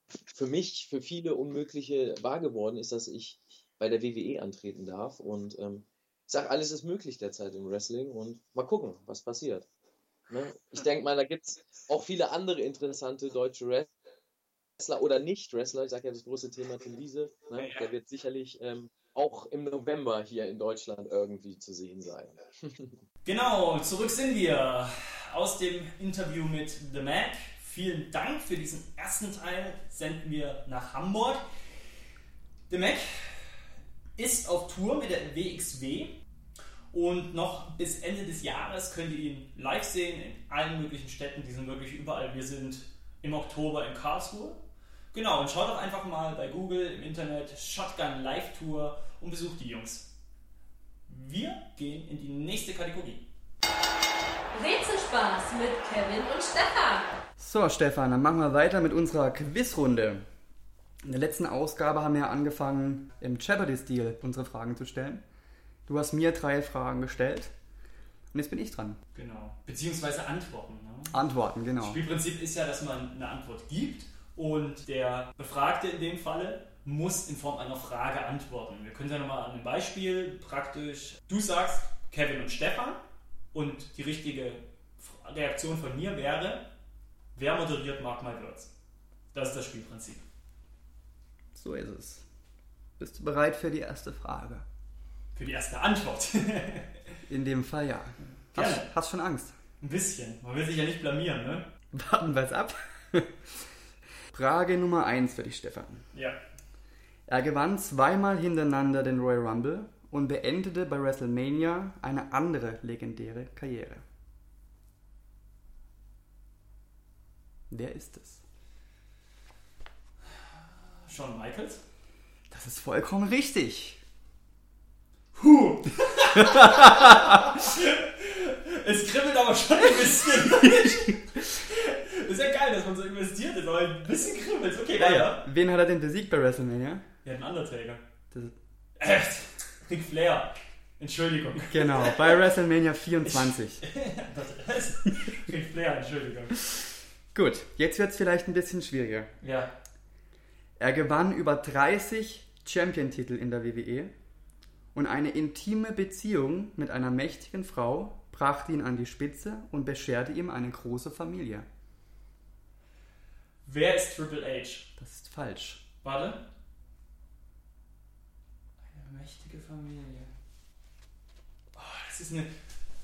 D: für mich, für viele Unmögliche wahr geworden ist, dass ich bei der WWE antreten darf. Und ähm, ich sage, alles ist möglich derzeit im Wrestling und mal gucken, was passiert. Ne? Ich denke mal, da gibt es auch viele andere interessante deutsche Wrestler oder Nicht-Wrestler. Ich sage ja das große Thema Tim Wiese. Ne? Der wird sicherlich ähm, auch im November hier in Deutschland irgendwie zu sehen sein. [laughs]
A: genau, zurück sind wir aus dem Interview mit The Mac. Vielen Dank für diesen ersten Teil. Senden wir nach Hamburg. The Mac, ist auf Tour mit der WXW und noch bis Ende des Jahres könnt ihr ihn live sehen in allen möglichen Städten. Die sind wirklich überall. Wir sind im Oktober in Karlsruhe. Genau, und schaut doch einfach mal bei Google im Internet Shotgun Live Tour und besucht die Jungs. Wir gehen in die nächste Kategorie.
C: Rätselspaß mit Kevin und Stefan.
B: So, Stefan, dann machen wir weiter mit unserer Quizrunde. In der letzten Ausgabe haben wir angefangen, im Jeopardy-Stil unsere Fragen zu stellen. Du hast mir drei Fragen gestellt und jetzt bin ich dran.
A: Genau. Beziehungsweise Antworten. Ne?
B: Antworten, genau.
A: Das Spielprinzip ist ja, dass man eine Antwort gibt und der Befragte in dem Falle muss in Form einer Frage antworten. Wir können ja nochmal an einem Beispiel praktisch, du sagst Kevin und Stefan Und die richtige Reaktion von mir wäre, wer moderiert Mark My Words? Das ist das Spielprinzip.
B: So ist es. Bist du bereit für die erste Frage?
A: Für die erste Antwort. [laughs]
B: In dem Fall ja. Hast,
A: Gerne.
B: hast schon Angst?
A: Ein bisschen. Man will sich ja nicht blamieren, ne?
B: Warten wir es ab. [laughs] Frage Nummer 1 für dich, Stefan.
A: Ja.
B: Er gewann zweimal hintereinander den Royal Rumble und beendete bei WrestleMania eine andere legendäre Karriere. Wer ist es?
A: Shawn Michaels?
B: Das ist vollkommen richtig.
A: Puh. [laughs] es kribbelt aber schon ein bisschen. [laughs] ist ja geil, dass man so investiert ist, aber ein bisschen kribbelt. Okay, weiter.
B: Wen hat er denn besiegt bei WrestleMania?
A: Ja, ein Undertaker.
B: Das ist,
A: Äh, Ric Flair. Entschuldigung.
B: genau, bei WrestleMania 24. [laughs]
A: Ric Flair, Entschuldigung.
B: Gut, jetzt wird es vielleicht ein bisschen schwieriger.
A: Ja.
B: Er gewann über 30 Champion-Titel in der WWE und eine intime Beziehung mit einer mächtigen Frau brachte ihn an die Spitze und bescherte ihm eine große Familie.
A: Wer ist Triple H?
B: Das ist falsch.
A: Warte. Eine mächtige Familie. Oh, das ist eine.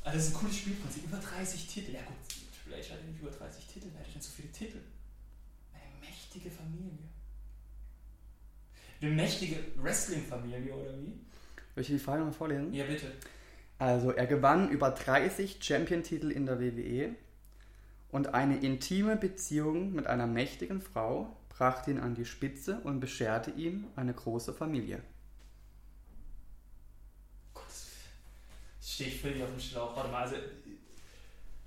A: ah, Das ist ein cooles Spielprinzip. Über 30 Titel. Ja gut, Triple H hatte nicht über 30 Titel. Wer hatte denn so viele Titel? Eine mächtige Familie. Eine mächtige Wrestling-Familie, oder wie?
B: Soll ich die Frage mal vorlesen?
A: Ja, bitte.
B: Also, er gewann über 30 Champion-Titel in der WWE und eine intime Beziehung mit einer mächtigen Frau brachte ihn an die Spitze und bescherte ihm eine große Familie.
A: Gott, das stehe ich völlig auf dem Schlauch. Warte mal, also.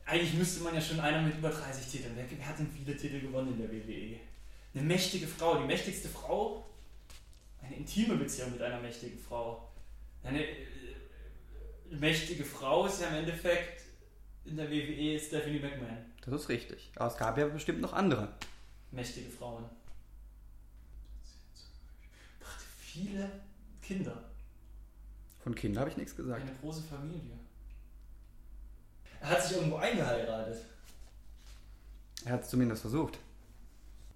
A: Eigentlich müsste man ja schon einer mit über 30 Titeln. Wer hat denn viele Titel gewonnen in der WWE? Eine mächtige Frau, die mächtigste Frau. Eine intime Beziehung mit einer mächtigen Frau. Eine äh, mächtige Frau ist ja im Endeffekt in der WWE Stephanie McMahon.
B: Das ist richtig. Aber es gab ja bestimmt noch andere.
A: Mächtige Frauen. Brachte viele Kinder.
B: Von Kindern habe ich nichts gesagt.
A: Eine große Familie. Er hat sich irgendwo eingeheiratet.
B: Er hat es zumindest versucht.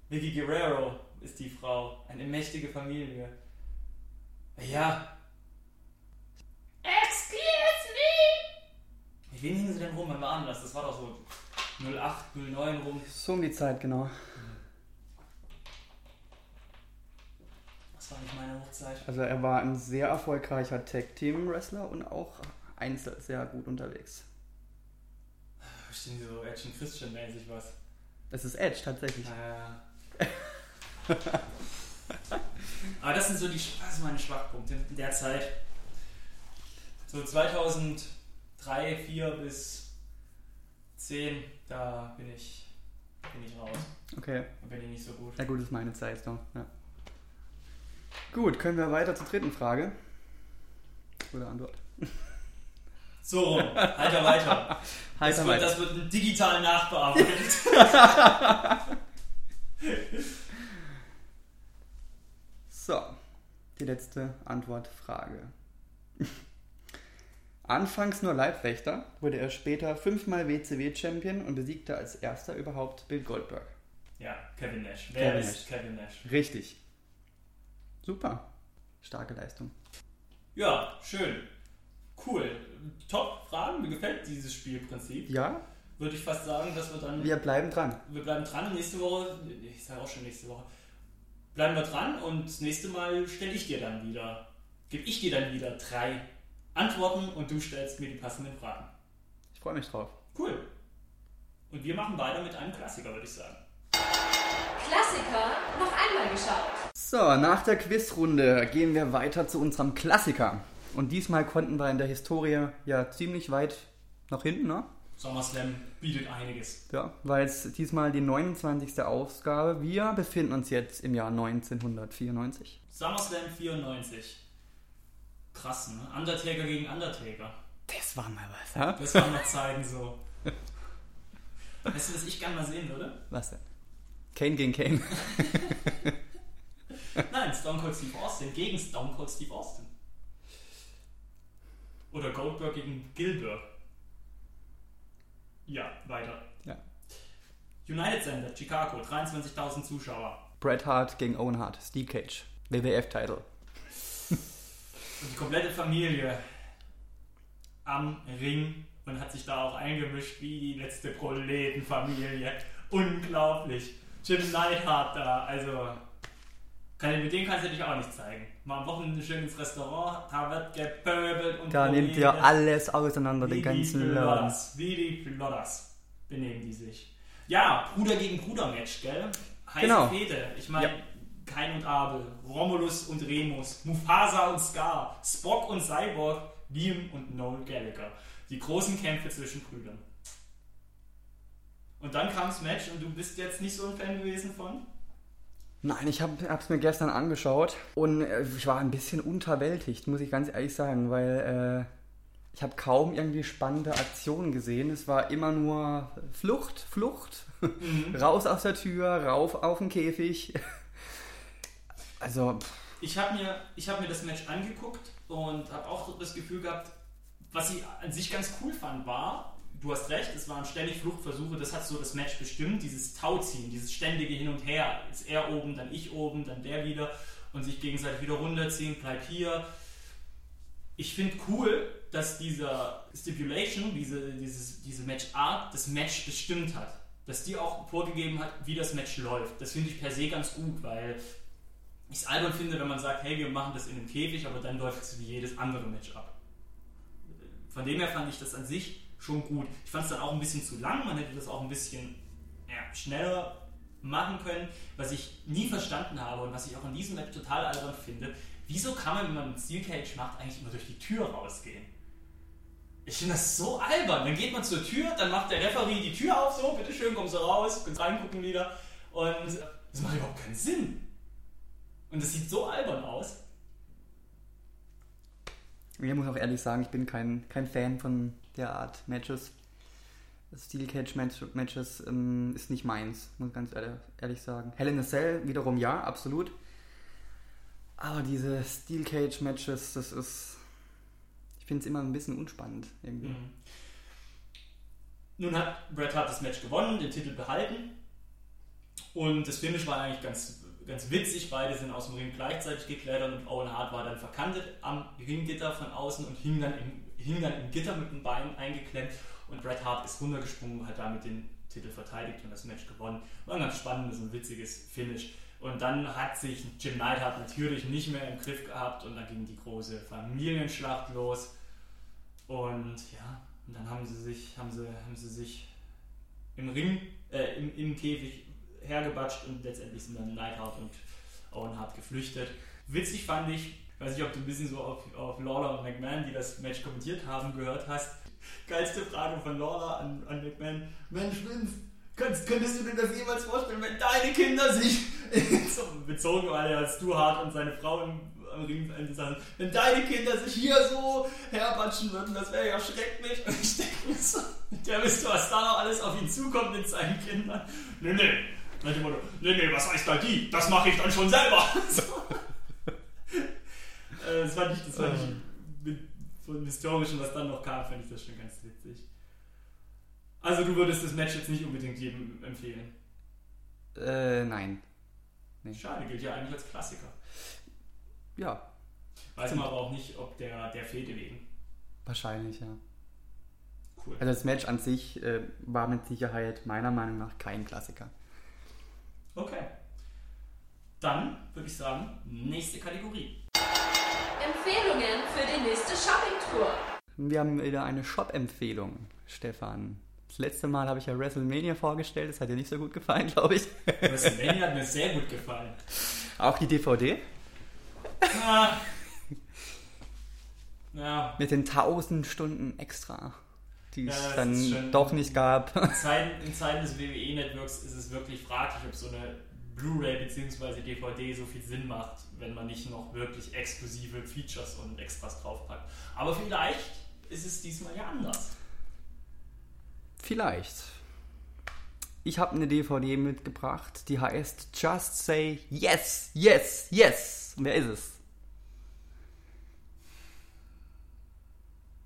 A: Vicky Guerrero ist die Frau. Eine mächtige Familie. Ja.
C: Excuse me!
A: Mit wem hingen sie denn rum beim Anlass? Das war doch so 08, 09 rum.
B: So um die Zeit, genau.
A: Das war nicht meine Hochzeit.
B: Also er war ein sehr erfolgreicher Tag-Team-Wrestler und auch einzeln sehr gut unterwegs.
A: Bestimmt so Action Christian mäßig was.
B: Es ist Edge tatsächlich.
A: Naja. [laughs] [laughs] Aber das sind so die, das sind meine Schwachpunkte in der Zeit. So 2003, 4 bis 10, da bin ich, bin ich raus.
B: Okay.
A: Da bin ich nicht so gut.
B: Ja gut, ist meine Zeit so. Ja. Gut, können wir weiter zur dritten Frage. Oder Antwort.
A: So rum, weiter, [laughs] weiter. Das
B: Heiter
A: wird,
B: weiter.
A: das wird digital nachbearbeitet. [laughs]
B: So, die letzte Antwortfrage. [laughs] Anfangs nur Leibwächter, wurde er später fünfmal WCW-Champion und besiegte als erster überhaupt Bill Goldberg.
A: ja, Kevin Nash. Wer
B: Kevin
A: ist Kevin Nash?
B: Richtig. Super. Starke Leistung.
A: Ja, schön. Cool. Top Fragen. Mir gefällt dieses Spielprinzip.
B: Ja,
A: Würde ich fast sagen, dass wir dann.
B: wir bleiben dran.
A: Wir bleiben dran. Nächste Woche. Ich sage auch schon nächste Woche. Bleiben wir dran und das nächste Mal stelle ich dir dann wieder. Gebe ich dir dann wieder drei Antworten und du stellst mir die passenden Fragen.
B: Ich freue mich drauf.
A: Cool. Und wir machen weiter mit einem Klassiker, würde ich sagen.
C: Klassiker noch einmal geschaut.
B: So, nach der Quizrunde gehen wir weiter zu unserem Klassiker. Und diesmal konnten wir in der Historie ja ziemlich weit nach hinten, ne?
A: SummerSlam bietet einiges.
B: Ja, weil es diesmal die 29. Ausgabe. Wir befinden uns jetzt im Jahr 1994.
A: SummerSlam 94. Krass, ne? Undertaker gegen Undertaker.
B: Das war mal was, ha?
A: Das waren noch Zeiten so. [laughs] Weißt du, was ich gerne mal sehen würde?
B: Was denn? Kane gegen Kane. [laughs]
A: Nein, Stone Cold Steve Austin gegen Stone Cold Steve Austin. Oder Goldberg gegen Gilbert. Ja, weiter.
B: Ja.
A: United Center, Chicago, 23.000 Zuschauer.
B: Bret Hart gegen Owen Hart, Steel Cage, WWF-Title. [laughs]
A: Und die komplette Familie am Ring und hat sich da auch eingemischt wie die letzte Proletenfamilie. Unglaublich. Jim Neidhart da, also kann, mit dem kannst du dich auch nicht zeigen. Mal am Wochenende schön ins Restaurant, da wird gepöbelt und
B: Da nimmt ihr alles auseinander,
A: Wie
B: den ganzen
A: die
B: Laden.
A: Wie die Plodders benehmen die sich. Ja, Bruder gegen Bruder Match, gell? Heiße
B: Genau.
A: Fehde. Ich meine,
B: Ja.
A: Kain und Abel, Romulus und Remus, Mufasa und Scar, Spock und Cyborg, Liam und Noel Gallagher. Die großen Kämpfe zwischen Brüdern. Und dann kam das Match und du bist jetzt nicht so ein Fan gewesen von?
B: Nein, ich habe es mir gestern angeschaut und äh, ich war ein bisschen unterwältigt, muss ich ganz ehrlich sagen, weil äh, ich habe kaum irgendwie spannende Aktionen gesehen. Es war immer nur Flucht, Flucht, [laughs] raus aus der Tür, rauf auf den Käfig. [laughs] Also, pff,
A: Ich habe mir, ich hab mir das Match angeguckt und habe auch das Gefühl gehabt, was ich an sich ganz cool fand, war, du hast recht, es waren ständig Fluchtversuche, das hat so das Match bestimmt, dieses Tauziehen, dieses ständige Hin und Her. Ist er oben, dann ich oben, dann der wieder und sich gegenseitig wieder runterziehen, bleib hier. Ich finde cool, dass dieser Stipulation, diese, dieses, diese Matchart, das Match bestimmt hat. Dass die auch vorgegeben hat, wie das Match läuft. Das finde ich per se ganz gut, weil ich es albern finde, wenn man sagt, hey, wir machen das in einem Käfig, aber dann läuft es wie jedes andere Match ab. Von dem her fand ich das an sich schon gut. Ich fand es dann auch ein bisschen zu lang, man hätte das auch ein bisschen ja, schneller machen können. Was ich nie verstanden habe und was ich auch in diesem Match total albern finde, wieso kann man, wenn man einen Steel Cage macht, eigentlich immer durch die Tür rausgehen? Ich finde das so albern. Dann geht man zur Tür, dann macht der Referee die Tür auf, so, bitteschön, kommst du raus, kannst reingucken wieder. Und das macht überhaupt keinen Sinn. Und das sieht so albern aus.
B: ich muss auch ehrlich sagen, ich bin kein, kein Fan von der Art Matches. Steel Cage Match, Matches ähm, ist nicht meins, muss ganz ehrlich, ehrlich sagen. Hell in a Cell wiederum ja, absolut. Aber diese Steel Cage Matches, das ist. Ich finde es immer ein bisschen unspannend irgendwie.
A: Mhm. Nun hat Bret Hart das Match gewonnen, den Titel behalten. Und das Finish war eigentlich ganz, ganz witzig. Beide sind aus dem Ring gleichzeitig geklettert und Owen Hart war dann verkantet am Ringgitter von außen und hing dann im, hing dann im Gitter mit dem Bein eingeklemmt. Und Bret Hart ist runtergesprungen hat damit den Titel verteidigt und das Match gewonnen. War ein ganz spannendes und witziges Finish. Und dann hat sich Jim Neidhart natürlich nicht mehr im Griff gehabt und dann ging die große Familienschlacht los. Und ja, und dann haben sie sich, haben sie, haben sie sich im Ring, äh, im, im Käfig hergebatscht und letztendlich sind dann Neidhart und Owen Hart geflüchtet. Witzig fand ich, weiß nicht, ob du ein bisschen so auf, auf Lawler und McMahon, die das Match kommentiert haben, gehört hast. Geilste Frage von Lawler an, an McMahon. Mensch, Vince, könntest, könntest du dir das jemals vorstellen, wenn deine Kinder sich so [laughs] bezogen, weil er als Stuart und seine Frau im, am Ring sagen, wenn deine Kinder sich hier so herbatschen würden, das wäre ja schrecklich. Und ich denke mir so, der wisst du, was da noch alles auf ihn zukommt mit seinen Kindern. Nee, nee. Nach dem Motto, nee, nee, was heißt da die? Das mache ich dann schon selber. [laughs] So. Äh, das fand ich, das fand ich mit so einem historischen, was dann noch kam, fand ich das schon ganz witzig. Also du würdest das Match jetzt nicht unbedingt jedem empfehlen.
B: Äh, nein.
A: Schade, gilt ja eigentlich als Klassiker.
B: Ja,
A: Weiß man aber auch nicht, ob der, der Fehde wegen.
B: wahrscheinlich, ja.
A: Cool.
B: Also das Match an sich äh, war mit Sicherheit meiner Meinung nach kein Klassiker.
A: Okay. Dann würde ich sagen, nächste Kategorie.
C: Empfehlungen für die nächste Shoppingtour.
B: Wir haben wieder eine Shop-Empfehlung, Stefan. Das letzte Mal habe ich ja WrestleMania vorgestellt, das hat dir nicht so gut gefallen, glaube ich.
A: WrestleMania hat [laughs] mir sehr gut gefallen.
B: Auch die DVD
A: Ah. Ja,
B: mit den 1000 Stunden extra, die
A: Ja,
B: es dann doch nicht gab.
A: in Zeiten, in Zeiten des WWE-Networks ist es wirklich fraglich, ob so eine Blu-ray bzw. DVD so viel Sinn macht, wenn man nicht noch wirklich exklusive Features und Extras draufpackt. Aber vielleicht ist es diesmal ja anders.
B: Vielleicht. Ich habe eine DVD mitgebracht, die heißt Just Say Yes, Yes, Yes. Und wer ist es?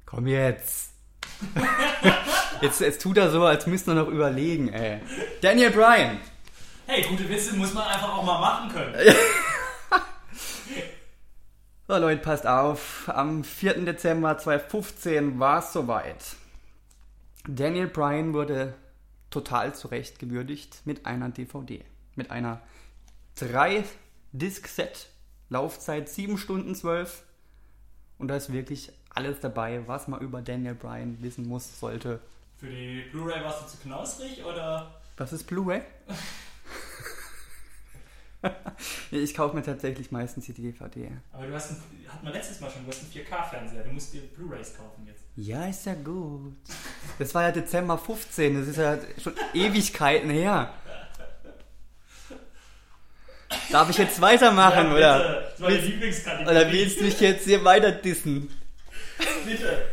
B: Komm jetzt. [laughs] Jetzt, jetzt tut er so, als müsste er noch überlegen, ey. Daniel Bryan.
A: Hey, gute Witze muss man einfach auch mal machen können. [laughs]
B: So Leute, passt auf. Am 4. Dezember 2015 war es soweit. Daniel Bryan wurde total zurecht gewürdigt mit einer DVD. Mit einer 3-Disc-Set. Laufzeit 7 Stunden 12. Und da ist wirklich alles dabei, was man über Daniel Bryan wissen muss, sollte.
A: Für die Blu-ray warst du zu knausrig oder?
B: Was ist Blu-ray? [laughs] [laughs] Ich kaufe mir tatsächlich meistens die DVD.
A: Aber du hast einen, hat man letztes Mal schon, du hast einen 4K-Fernseher, du musst dir Blu-rays kaufen jetzt.
B: Ja, ist ja gut. Das war ja Dezember 15, das ist ja schon Ewigkeiten her. Darf ich jetzt weitermachen,
A: Ja,
B: oder?
A: Das war die Lieblingskategorie.
B: Oder willst du mich jetzt hier weiter dissen?
A: Bitte.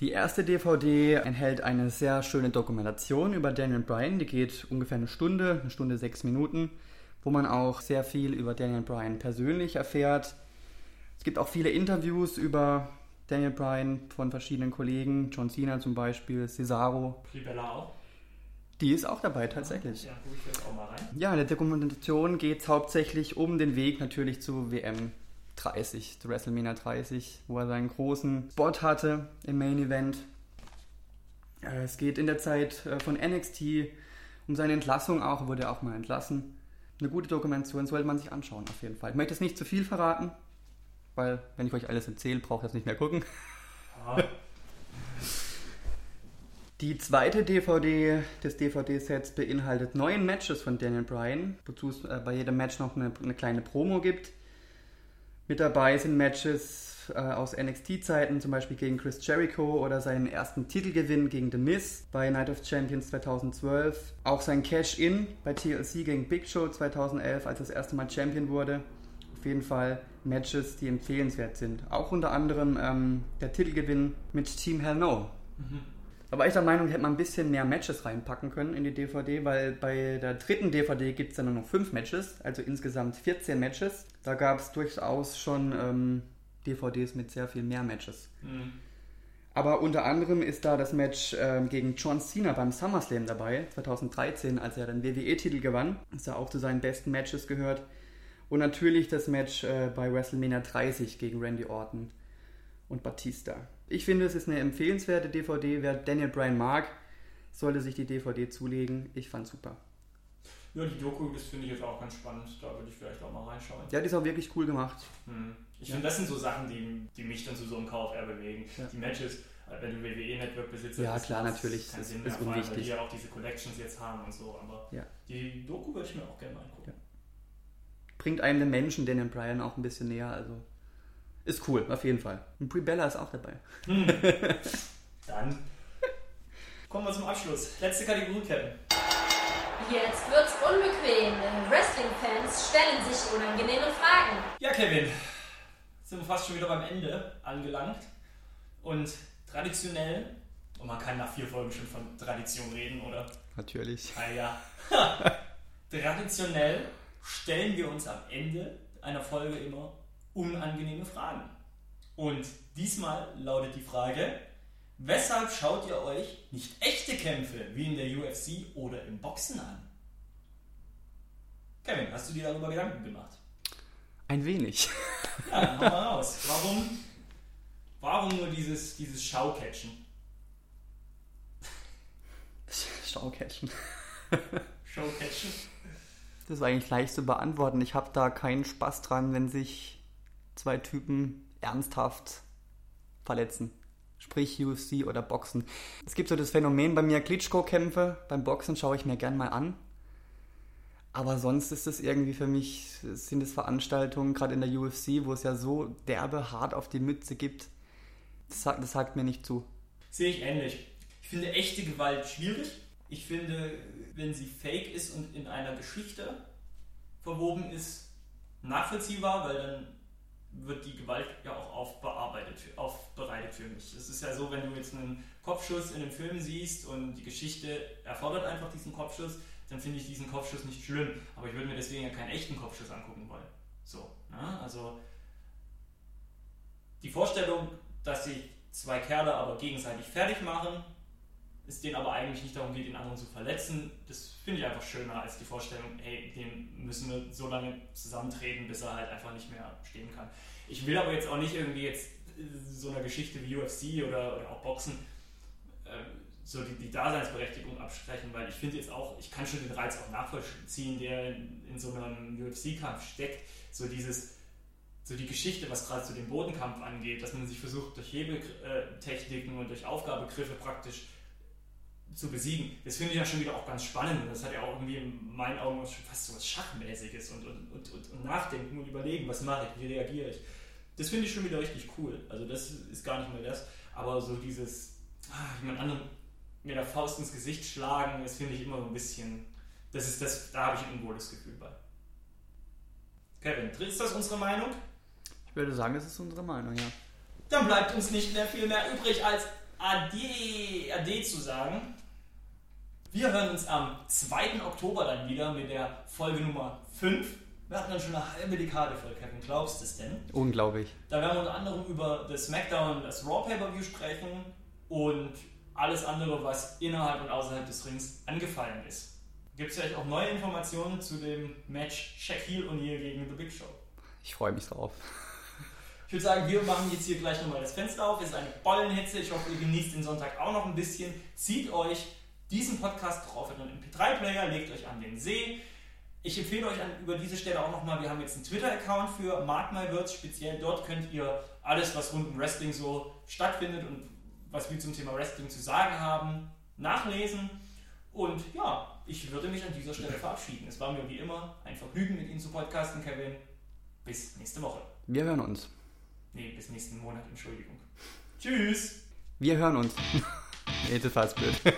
B: Die erste DVD enthält eine sehr schöne Dokumentation über Daniel Bryan. Die geht ungefähr eine Stunde, eine Stunde sechs Minuten, wo man auch sehr viel über Daniel Bryan persönlich erfährt. Es gibt auch viele Interviews über Daniel Bryan von verschiedenen Kollegen, John Cena zum Beispiel, Cesaro.
A: Libella auch.
B: Die ist auch dabei tatsächlich.
A: Ja, guck ich jetzt auch mal rein.
B: Ja, in der Dokumentation geht es hauptsächlich um den Weg natürlich zu WM 30, zu WrestleMania 30, wo er seinen großen Spot hatte im Main Event. Äh, Es geht in der Zeit äh, von NXT um seine Entlassung auch, er wurde auch mal entlassen. Eine gute Dokumentation sollte man sich anschauen, auf jeden Fall. Ich möchte jetzt nicht zu viel verraten, weil wenn ich euch alles erzähle, braucht ihr das nicht mehr gucken. [laughs] Die zweite DVD des DVD-Sets beinhaltet neun Matches von Daniel Bryan, wozu es äh, bei jedem Match noch eine, eine kleine Promo gibt. Mit dabei sind Matches äh, aus NXT-Zeiten, zum Beispiel gegen Chris Jericho oder seinen ersten Titelgewinn gegen The Miz bei Night of Champions 2012. Auch sein Cash-In bei TLC gegen Big Show 2011, als er das erste Mal Champion wurde. Auf jeden Fall Matches, die empfehlenswert sind. Auch unter anderem ähm, der Titelgewinn mit Team Hell No. Da war ich der Meinung, hätte man ein bisschen mehr Matches reinpacken können in die DVD, weil bei der dritten DVD gibt es dann nur noch fünf Matches, also insgesamt 14 Matches. Da gab es durchaus schon ähm, DVDs mit sehr viel mehr Matches.
A: Mhm.
B: Aber unter anderem ist da das Match ähm, gegen John Cena beim SummerSlam dabei, 2013, als er den WWE-Titel gewann, das ja auch zu seinen besten Matches gehört. Und natürlich das Match äh, bei WrestleMania 30 gegen Randy Orton und Batista. Ich finde, es ist eine empfehlenswerte DVD. Wer Daniel Bryan mag, sollte sich die DVD zulegen. Ich fand's super.
A: Ja, die Doku, das finde ich jetzt auch ganz spannend. Da würde ich vielleicht auch mal reinschauen.
B: Ja, die ist auch wirklich cool gemacht.
A: Hm. Ich
B: Ja.
A: finde, das sind so Sachen, die, die mich dann zu so einem eher bewegen.
B: Ja.
A: Die Matches, äh, wenn du WWE-Network besitzt,
B: Ja, klar, natürlich.
A: keinen
B: Das
A: Sinn
B: ist
A: mehr, allem, weil
B: unwichtig.
A: die ja auch diese Collections jetzt haben und so. Aber
B: Ja.
A: die Doku würde ich mir auch gerne mal angucken.
B: Bringt einem den Menschen Daniel Bryan auch ein bisschen näher. Also ist cool, auf jeden Fall. Und Brie Bella ist auch dabei. [laughs]
A: Dann kommen wir zum Abschluss. Letzte Kategorie, Kevin.
C: Jetzt wird's unbequem, denn Wrestling-Fans stellen sich unangenehme Fragen.
A: Ja, Kevin, sind wir fast schon wieder beim Ende angelangt. Und traditionell, und man kann nach vier Folgen schon von Tradition reden, oder?
B: Natürlich.
A: Ah ja. [laughs] Traditionell stellen wir uns am Ende einer Folge immer unangenehme Fragen. Und diesmal lautet die Frage, weshalb schaut ihr euch nicht echte Kämpfe wie in der UFC oder im Boxen an? Kevin, hast du dir darüber Gedanken gemacht?
B: Ein wenig. [laughs]
A: Ja, dann hau mal raus. Warum, warum nur dieses, dieses Schaukatchen?
B: Schaukatchen.
A: Showcatchen?
B: Das ist eigentlich leicht zu beantworten. Ich habe da keinen Spaß dran, wenn sich zwei Typen ernsthaft verletzen. Sprich UFC oder Boxen. Es gibt so das Phänomen bei mir, Klitschko-Kämpfe. Beim Boxen schaue ich mir gern mal an. Aber sonst ist es irgendwie für mich, sind es Veranstaltungen, gerade in der UFC, wo es ja so derbe hart auf die Mütze gibt. Das sagt, das sagt mir nicht zu.
A: Sehe ich ähnlich. Ich finde echte Gewalt schwierig. Ich finde, wenn sie fake ist und in einer Geschichte verwoben ist, nachvollziehbar, weil dann wird die Gewalt ja auch aufbearbeitet, aufbereitet für mich. Es ist ja so, wenn du jetzt einen Kopfschuss in einem Film siehst und die Geschichte erfordert einfach diesen Kopfschuss, dann finde ich diesen Kopfschuss nicht schlimm. Aber ich würde mir deswegen ja keinen echten Kopfschuss angucken wollen. So, ne? also die Vorstellung, dass ich zwei Kerle aber gegenseitig fertig machen, es denen aber eigentlich nicht darum geht, den anderen zu verletzen. Das finde ich einfach schöner als die Vorstellung, hey, den müssen wir so lange zusammentreten, bis er halt einfach nicht mehr stehen kann. Ich will aber jetzt auch nicht irgendwie jetzt so einer Geschichte wie UFC oder, oder auch Boxen äh, so die, die, Daseinsberechtigung absprechen, weil ich finde jetzt auch, ich kann schon den Reiz auch nachvollziehen, der in, so einem UFC-Kampf steckt. So dieses, so die Geschichte, was gerade so den Bodenkampf angeht, dass man sich versucht, durch Hebeltechniken und durch Aufgabegriffe praktisch zu besiegen. Das finde ich ja schon wieder auch ganz spannend. Das hat ja auch irgendwie in meinen Augen schon fast so was Schachmäßiges und, und, und, und, nachdenken und überlegen, was mache ich, wie reagiere ich. Das finde ich schon wieder richtig cool. Also das ist gar nicht mehr das. Aber so dieses, ah, jemand anderen mit der Faust ins Gesicht schlagen, das finde ich immer so ein bisschen, das ist das, da habe ich ein unwohles Gefühl bei. Kevin, ist das unsere Meinung?
B: Ich würde sagen, das ist unsere Meinung, ja.
A: Dann bleibt uns nicht mehr viel mehr übrig, als Ade, Ade zu sagen. Wir hören uns am 2. Oktober dann wieder mit der Folge Nummer 5. Wir hatten dann schon eine halbe Dekade voll, Kevin. Glaubst du es denn?
B: Unglaublich.
A: Da werden wir unter anderem über das SmackDown, das Raw Pay-Per-View sprechen und alles andere, was innerhalb und außerhalb des Rings angefallen ist. Gibt es vielleicht auch neue Informationen zu dem Match Shaquille O'Neal gegen The Big Show?
B: Ich freue mich drauf.
A: Ich würde sagen, wir machen jetzt hier gleich nochmal das Fenster auf. Es ist eine Bollenhitze. Ich hoffe, ihr genießt den Sonntag auch noch ein bisschen. Zieht euch diesen Podcast drauf in einen MP3-Player, legt euch an den See. Ich empfehle euch an, über diese Stelle auch nochmal, wir haben jetzt einen Twitter-Account für Mark My Words, speziell dort könnt ihr alles, was rund um Wrestling so stattfindet und was wir zum Thema Wrestling zu sagen haben, nachlesen. Und ja, ich würde mich an dieser Stelle verabschieden. Es war mir wie immer ein Vergnügen, mit Ihnen zu podcasten, Kevin. Bis nächste Woche.
B: Wir hören uns.
A: Nee, bis nächsten Monat, Entschuldigung. Tschüss.
B: Wir hören uns. [laughs] Jedenfalls blöd. [laughs]